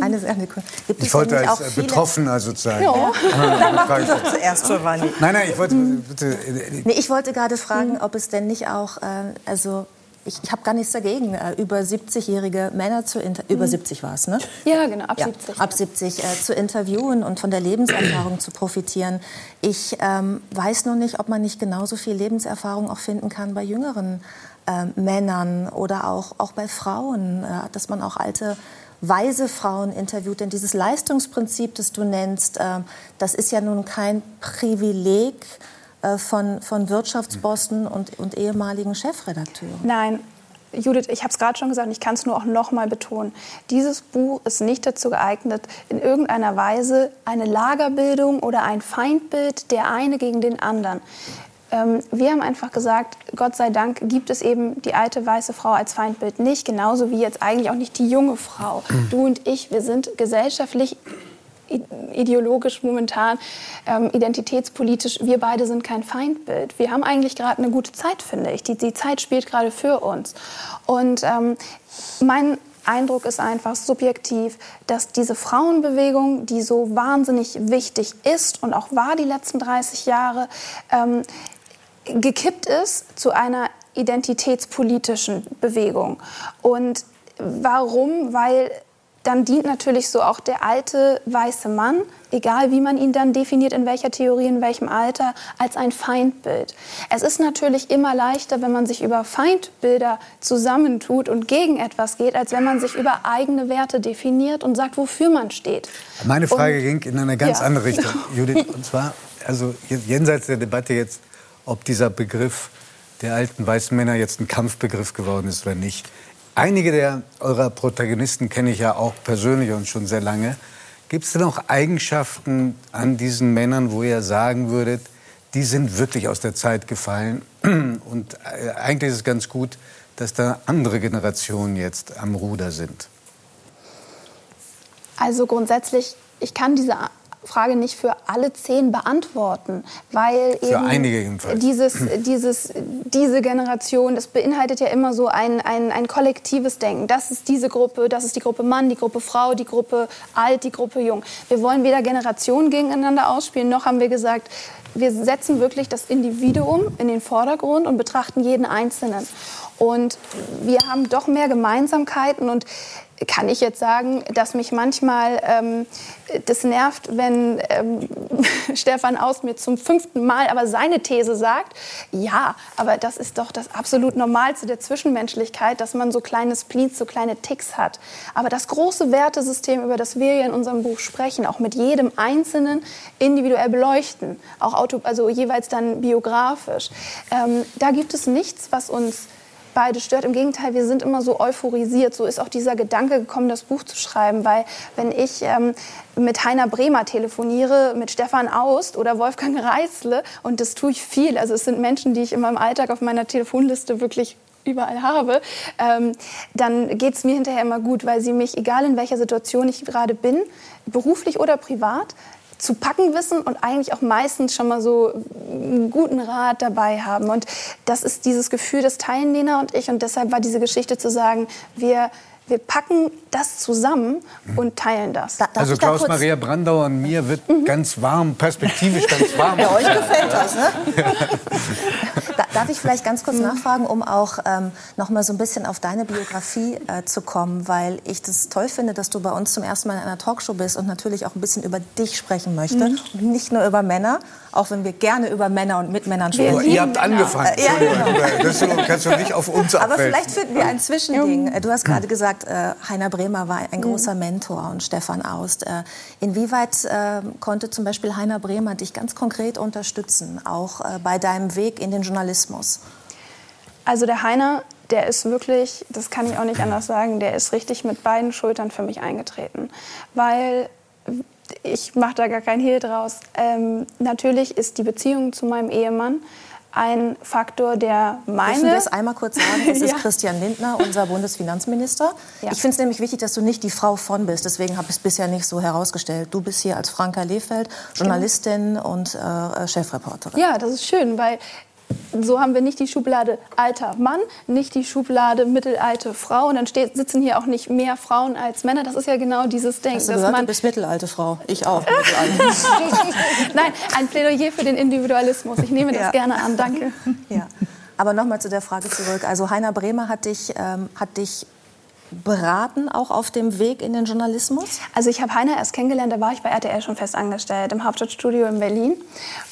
S1: eine Sekunde.
S2: Gibt ich wollte als äh, Betroffener sozusagen...
S1: Ja. Dann mach du doch zuerst, Giovanni.
S2: Nein, nein, ich wollte... Bitte,
S1: nee, ich wollte gerade fragen, ob es denn nicht auch... Äh, also ich, ich habe gar nichts dagegen, äh, über 70-jährige Männer zu interviewen. Über 70 war es, ne?
S5: Ja, genau, ab
S1: Ja,
S5: 70.
S1: ab 70 äh, zu interviewen und von der Lebenserfahrung zu profitieren. Ich ähm, weiß nur nicht, ob man nicht genauso viel Lebenserfahrung auch finden kann bei jüngeren ähm, Männern oder auch, auch bei Frauen, äh, dass man auch alte weise Frauen interviewt. Denn dieses Leistungsprinzip, das du nennst, äh, das ist ja nun kein Privileg äh, von, von Wirtschaftsbossen und, und ehemaligen Chefredakteuren.
S5: Nein, Judith, ich habe es gerade schon gesagt und ich kann es nur auch noch mal betonen. Dieses Buch ist nicht dazu geeignet, in irgendeiner Weise eine Lagerbildung oder ein Feindbild der eine gegen den anderen. Ähm, wir haben einfach gesagt, Gott sei Dank gibt es eben die alte weiße Frau als Feindbild nicht, genauso wie jetzt eigentlich auch nicht die junge Frau. Du und ich, wir sind gesellschaftlich ideologisch momentan, ähm, identitätspolitisch, wir beide sind kein Feindbild. Wir haben eigentlich gerade eine gute Zeit, finde ich. Die, die Zeit spielt gerade für uns. Und ähm, mein Eindruck ist einfach subjektiv, dass diese Frauenbewegung, die so wahnsinnig wichtig ist und auch war die letzten 30 Jahre, ähm, gekippt ist zu einer identitätspolitischen Bewegung. Und warum? Weil dann dient natürlich so auch der alte weiße Mann, egal wie man ihn dann definiert, in welcher Theorie, in welchem Alter, als ein Feindbild. Es ist natürlich immer leichter, wenn man sich über Feindbilder zusammentut und gegen etwas geht, als wenn man sich über eigene Werte definiert und sagt, wofür man steht.
S2: Meine Frage
S5: Und-
S2: ging in eine ganz
S5: Ja.
S2: andere Richtung, *laughs* Judith. Und zwar, also jenseits der Debatte jetzt, ob dieser Begriff der alten weißen Männer jetzt ein Kampfbegriff geworden ist oder nicht. Einige der eurer Protagonisten kenne ich ja auch persönlich und schon sehr lange. Gibt es denn auch Eigenschaften an diesen Männern, wo ihr sagen würdet, die sind wirklich aus der Zeit gefallen? *clears throat* Und äh, eigentlich ist es ganz gut, dass da andere Generationen jetzt am Ruder sind.
S5: Also grundsätzlich, ich kann diese Frage nicht für alle zehn beantworten, weil
S2: Für
S5: eben
S2: einige jedenfalls.
S5: dieses, dieses, diese Generation, das beinhaltet ja immer so ein, ein, ein kollektives Denken. Das ist diese Gruppe, das ist die Gruppe Mann, die Gruppe Frau, die Gruppe Alt, die Gruppe Jung. Wir wollen weder Generationen gegeneinander ausspielen, noch haben wir gesagt, wir setzen wirklich das Individuum in den Vordergrund und betrachten jeden Einzelnen. Und wir haben doch mehr Gemeinsamkeiten und kann ich jetzt sagen, dass mich manchmal ähm, das nervt, wenn ähm, *laughs* Stefan Aus mir zum fünften Mal aber seine These sagt. Ja, aber das ist doch das absolut Normalste der Zwischenmenschlichkeit, dass man so kleine Spleens, so kleine Ticks hat. Aber das große Wertesystem, über das wir hier in unserem Buch sprechen, auch mit jedem Einzelnen individuell beleuchten, auch auto, also jeweils dann biografisch, ähm, da gibt es nichts, was uns beide stört. Im Gegenteil, wir sind immer so euphorisiert. So ist auch dieser Gedanke gekommen, das Buch zu schreiben. Weil wenn ich ähm, mit Heiner Bremer telefoniere, mit Stefan Aust oder Wolfgang Reißle, und das tue ich viel, also es sind Menschen, die ich in meinem Alltag auf meiner Telefonliste wirklich überall habe, ähm, dann geht es mir hinterher immer gut, weil sie mich, egal in welcher Situation ich gerade bin, beruflich oder privat, zu packen wissen und eigentlich auch meistens schon mal so einen guten Rat dabei haben. Und das ist dieses Gefühl, das teilen Lena und ich. Und deshalb war diese Geschichte zu sagen, wir, wir packen das zusammen und teilen das.
S2: Also Klaus-Maria Brandauer und mir wird ganz warm, perspektivisch ganz warm.
S1: Ja, euch gefällt das, ne? *laughs* Da- Darf ich vielleicht ganz kurz nachfragen, um auch ähm, noch mal so ein bisschen auf deine Biografie äh, zu kommen, weil ich das toll finde, dass du bei uns zum ersten Mal in einer Talkshow bist und natürlich auch ein bisschen über dich sprechen möchte
S2: Mhm.
S1: und nicht nur über Männer, auch wenn wir gerne über Männer und mit Männern
S2: Aber
S1: sprechen.
S2: ihr habt angefangen.
S1: Äh, ja, genau.
S2: das so- kannst du nicht auf uns
S1: Aber
S2: abwälzen.
S1: vielleicht finden wir ein Zwischending. Du hast gerade gesagt, äh, Heiner Bremer war ein großer Mentor und Stefan Aust. Äh, inwieweit äh, konnte zum Beispiel Heiner Bremer dich ganz konkret unterstützen, auch äh, bei deinem Weg in den Journalismus?
S5: Also der Heiner, der ist wirklich, das kann ich auch nicht anders sagen, der ist richtig mit beiden Schultern für mich eingetreten. Weil ich mache da gar keinen Hehl draus. Ähm, natürlich ist die Beziehung zu meinem Ehemann ein Faktor, der meine...
S1: Dürfen wir es einmal kurz sagen? *laughs* Ist
S5: Ja.
S1: Christian Lindner, unser Bundesfinanzminister.
S5: Ja.
S1: Ich finde es nämlich wichtig, dass du nicht die Frau von bist. Deswegen habe ich es bisher nicht so herausgestellt. Du bist hier als Franka Lehfeld, Journalistin und äh, Chefreporterin.
S5: Ja, das ist schön, weil so haben wir nicht die Schublade alter Mann, nicht die Schublade mittelalte Frau. Und dann steht, sitzen hier auch nicht mehr Frauen als Männer. Das ist ja genau dieses Denken.
S1: Hast du
S5: dass man,
S1: du bist mittelalte Frau. Ich auch. *laughs* *laughs*
S5: Nein, ein Plädoyer für den Individualismus. Ich nehme das
S1: Ja.
S5: gerne an. Danke.
S1: Ja. Aber nochmal zu der Frage zurück. Also Heiner Bremer hat dich, ähm, hat dich beraten, auch auf dem Weg in den Journalismus?
S5: Also ich habe Heiner erst kennengelernt, da war ich bei RTL schon fest angestellt, im Hauptstadtstudio in Berlin.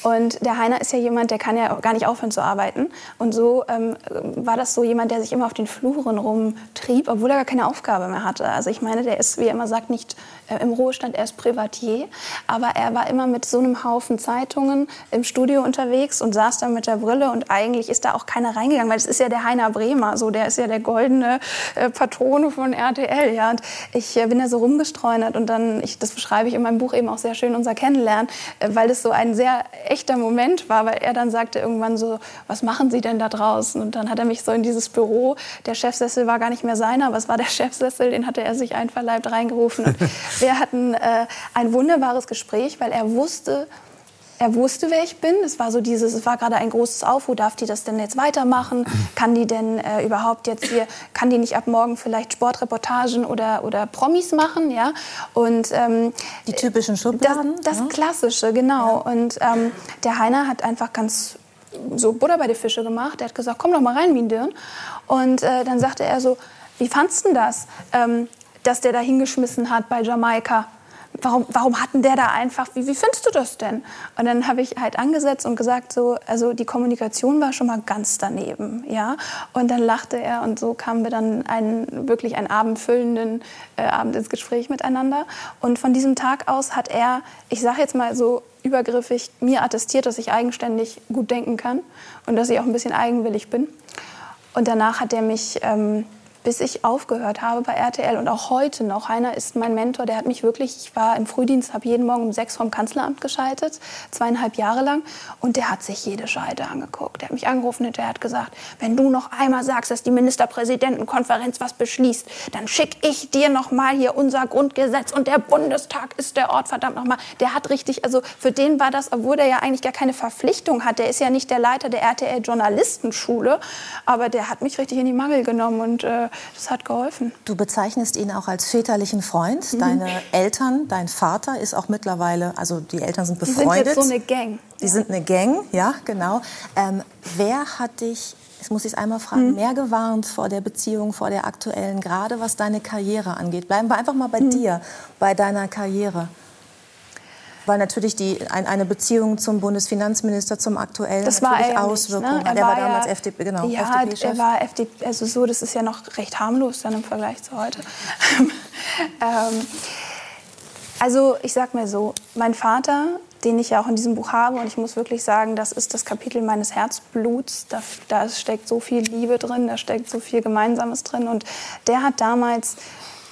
S5: Und der Heiner ist ja jemand, der kann ja gar nicht aufhören zu arbeiten. Und so ähm, war das so jemand, der sich immer auf den Fluren rumtrieb, obwohl er gar keine Aufgabe mehr hatte. Also ich meine, der ist, wie er immer sagt, nicht äh, im Ruhestand, er ist Privatier. Aber er war immer mit so einem Haufen Zeitungen im Studio unterwegs und saß da mit der Brille. Und eigentlich ist da auch keiner reingegangen, weil es ist ja der Heiner Bremer, so der ist ja der goldene äh, Patron von RTL. Ja. Und ich äh, bin da so rumgestreunert und dann, ich, das beschreibe ich in meinem Buch eben auch sehr schön, unser Kennenlernen, äh, weil es so ein sehr echter Moment war, weil er dann sagte irgendwann so, was machen Sie denn da draußen? Und dann hat er mich so in dieses Büro, der Chefsessel war gar nicht mehr seiner, aber es war der *laughs* Chefsessel, den hatte er sich einverleibt reingerufen. Und *laughs* wir hatten äh, ein wunderbares Gespräch, weil er wusste, er wusste, wer ich bin. Es war so dieses, es war gerade ein großes Aufruhr. Darf die das denn jetzt weitermachen? *clears throat* Kann die denn äh, überhaupt jetzt hier, kann die nicht ab morgen vielleicht Sportreportagen oder, oder Promis machen? Ja? Und, ähm,
S1: die typischen Schubladen?
S5: Das, das ja. Klassische, genau. Ja. Und ähm, der Heiner hat einfach ganz so Butter bei die Fische gemacht. Er hat gesagt, komm doch mal rein, Mindirn. Und äh, dann sagte er so, wie fandst du das, ähm, dass der da hingeschmissen hat bei Jamaika? Warum, warum hatten der da einfach, wie, wie findest du das denn? Und dann habe ich halt angesetzt und gesagt, so, also die Kommunikation war schon mal ganz daneben, ja. Und dann lachte er und so kamen wir dann einen, wirklich einen abendfüllenden äh, Abend ins Gespräch miteinander. Und von diesem Tag aus hat er, ich sage jetzt mal so übergriffig, mir attestiert, dass ich eigenständig gut denken kann und dass ich auch ein bisschen eigenwillig bin. Und danach hat er mich... Ähm, bis ich aufgehört habe bei RTL und auch heute noch. Heiner ist mein Mentor, der hat mich wirklich, ich war im Frühdienst, habe jeden Morgen um sechs vom Kanzleramt geschaltet, zweieinhalb Jahre lang und der hat sich jede Scheide angeguckt. Der hat mich angerufen und der hat gesagt, wenn du noch einmal sagst, dass die Ministerpräsidentenkonferenz was beschließt, dann schicke ich dir noch mal hier unser Grundgesetz und der Bundestag ist der Ort, verdammt noch mal. Der hat richtig, also für den war das, obwohl der ja eigentlich gar keine Verpflichtung hat, der ist ja nicht der Leiter der RTL Journalistenschule, aber der hat mich richtig in die Mangel genommen und äh, das hat geholfen.
S1: Du bezeichnest ihn auch als väterlichen Freund. Mhm. Deine Eltern, dein Vater ist auch mittlerweile, also die Eltern sind befreundet.
S5: Die sind jetzt so eine Gang.
S1: Die ja. sind eine Gang, ja, genau. Ähm, wer hat dich Jetzt muss ich es einmal fragen, mhm. mehr gewarnt vor der Beziehung, vor der aktuellen, gerade was deine Karriere angeht? Bleiben wir einfach mal bei mhm. dir, bei deiner Karriere weil natürlich die, ein, eine Beziehung zum Bundesfinanzminister, zum aktuellen,
S5: das war
S1: natürlich Auswirkungen.
S5: Ne? Er,
S1: der
S5: war,
S1: war damals
S5: ja,
S1: FDP, genau.
S5: Ja, FDP er war FDP, also so, das ist ja noch recht harmlos dann im Vergleich zu heute. *laughs* ähm, also ich sag mal so, mein Vater, den ich ja auch in diesem Buch habe, und ich muss wirklich sagen, das ist das Kapitel meines Herzbluts. Da, da steckt so viel Liebe drin, da steckt so viel Gemeinsames drin. Und der hat damals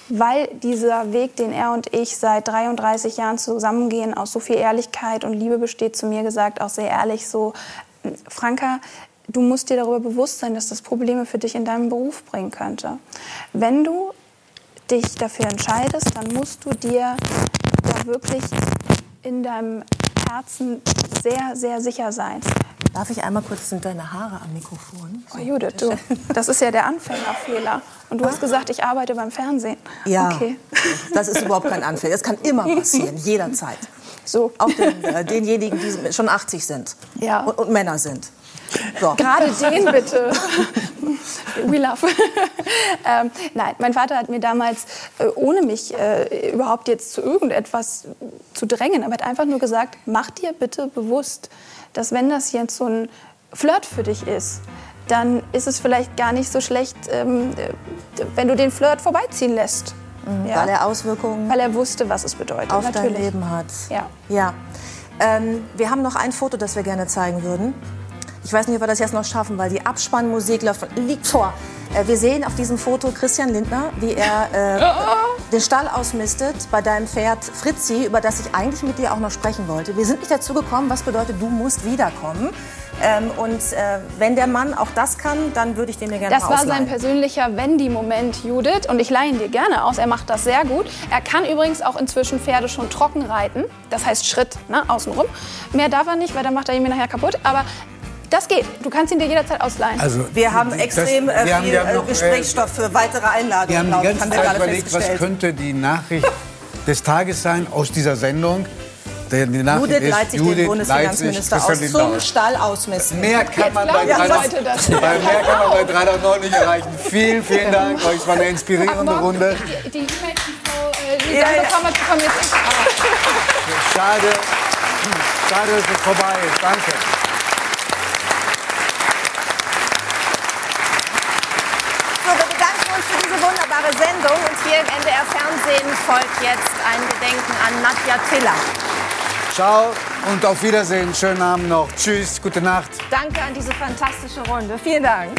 S5: weil dieser Weg, den er und ich seit 33 Jahren zusammengehen, aus so viel Ehrlichkeit und Liebe besteht, zu mir gesagt, auch sehr ehrlich so, Franka, du musst dir darüber bewusst sein, dass das Probleme für dich in deinem Beruf bringen könnte. Wenn du dich dafür entscheidest, dann musst du dir da wirklich in deinem Herzen sehr, sehr sicher sein.
S1: Darf ich einmal kurz, sind deine Haare am Mikrofon?
S5: So, oh Judith, du, das ist ja der Anfängerfehler. Und du hast gesagt, ich arbeite beim Fernsehen.
S1: Ja, okay. das ist überhaupt kein Anfänger. Das kann immer passieren, jederzeit. So. Auch den, äh, denjenigen, die schon 80 sind ja. und, und Männer sind.
S5: So. *laughs* Gerade den bitte. We love. *laughs* ähm, nein, mein Vater hat mir damals, äh, ohne mich äh, überhaupt jetzt zu irgendetwas zu drängen, aber hat einfach nur gesagt, mach dir bitte bewusst, dass wenn das jetzt so ein Flirt für dich ist, dann ist es vielleicht gar nicht so schlecht, ähm, wenn du den Flirt vorbeiziehen lässt.
S1: Mhm, ja? Weil er Auswirkungen.
S5: Weil er wusste, was es bedeutet.
S1: Auf Natürlich. dein Leben hat.
S5: Ja.
S1: ja. Ähm, wir haben noch ein Foto, das wir gerne zeigen würden. Ich weiß nicht, ob wir das jetzt noch schaffen, weil die Abspannmusik liegt vor. Äh, wir sehen auf diesem Foto Christian Lindner, wie er äh, den Stall ausmistet bei deinem Pferd Fritzi, über das ich eigentlich mit dir auch noch sprechen wollte. Wir sind nicht dazu gekommen, was bedeutet, du musst wiederkommen. Ähm, und äh, wenn der Mann auch das kann, dann würde ich den mir gerne
S5: Das war sein persönlicher Wendy-Moment, Judith. Und ich leihe ihn dir gerne aus. Er macht das sehr gut. Er kann übrigens auch inzwischen Pferde schon trocken reiten. Das heißt Schritt, ne, außenrum. Mehr darf er nicht, weil dann macht er ihn mir nachher kaputt. Aber das geht. Du kannst ihn dir jederzeit ausleihen.
S1: Also, wir haben extrem das, wir viel haben, noch, äh, Gesprächsstoff für weitere Einladungen.
S2: Wir haben die ganze Zeit überlegt, was könnte die Nachricht des Tages sein aus dieser Sendung. Der, die Nachricht
S1: Judith
S2: ist,
S1: leitet sich den Bundesfinanzminister aus zum. Stall ausmisten.
S2: Mehr kann man bei,
S5: die
S2: 300
S5: Leute das.
S2: bei mehr kann man bei 309 nicht erreichen. Vielen, vielen Dank euch. Es war eine inspirierende Runde.
S5: Die, die E-Mail, die Frau äh,
S1: Ja,
S5: Lisanne
S1: ja.
S5: Bekommen jetzt nicht.
S2: Schade. Schade, dass es vorbei ist. Danke.
S1: So, wir bedanken uns für diese wunderbare Sendung. Und hier im NDR Fernsehen folgt jetzt ein Gedenken an Nadja Tiller.
S2: Ciao und auf Wiedersehen. Schönen Abend noch. Tschüss. Gute Nacht.
S1: Danke an diese fantastische Runde. Vielen Dank.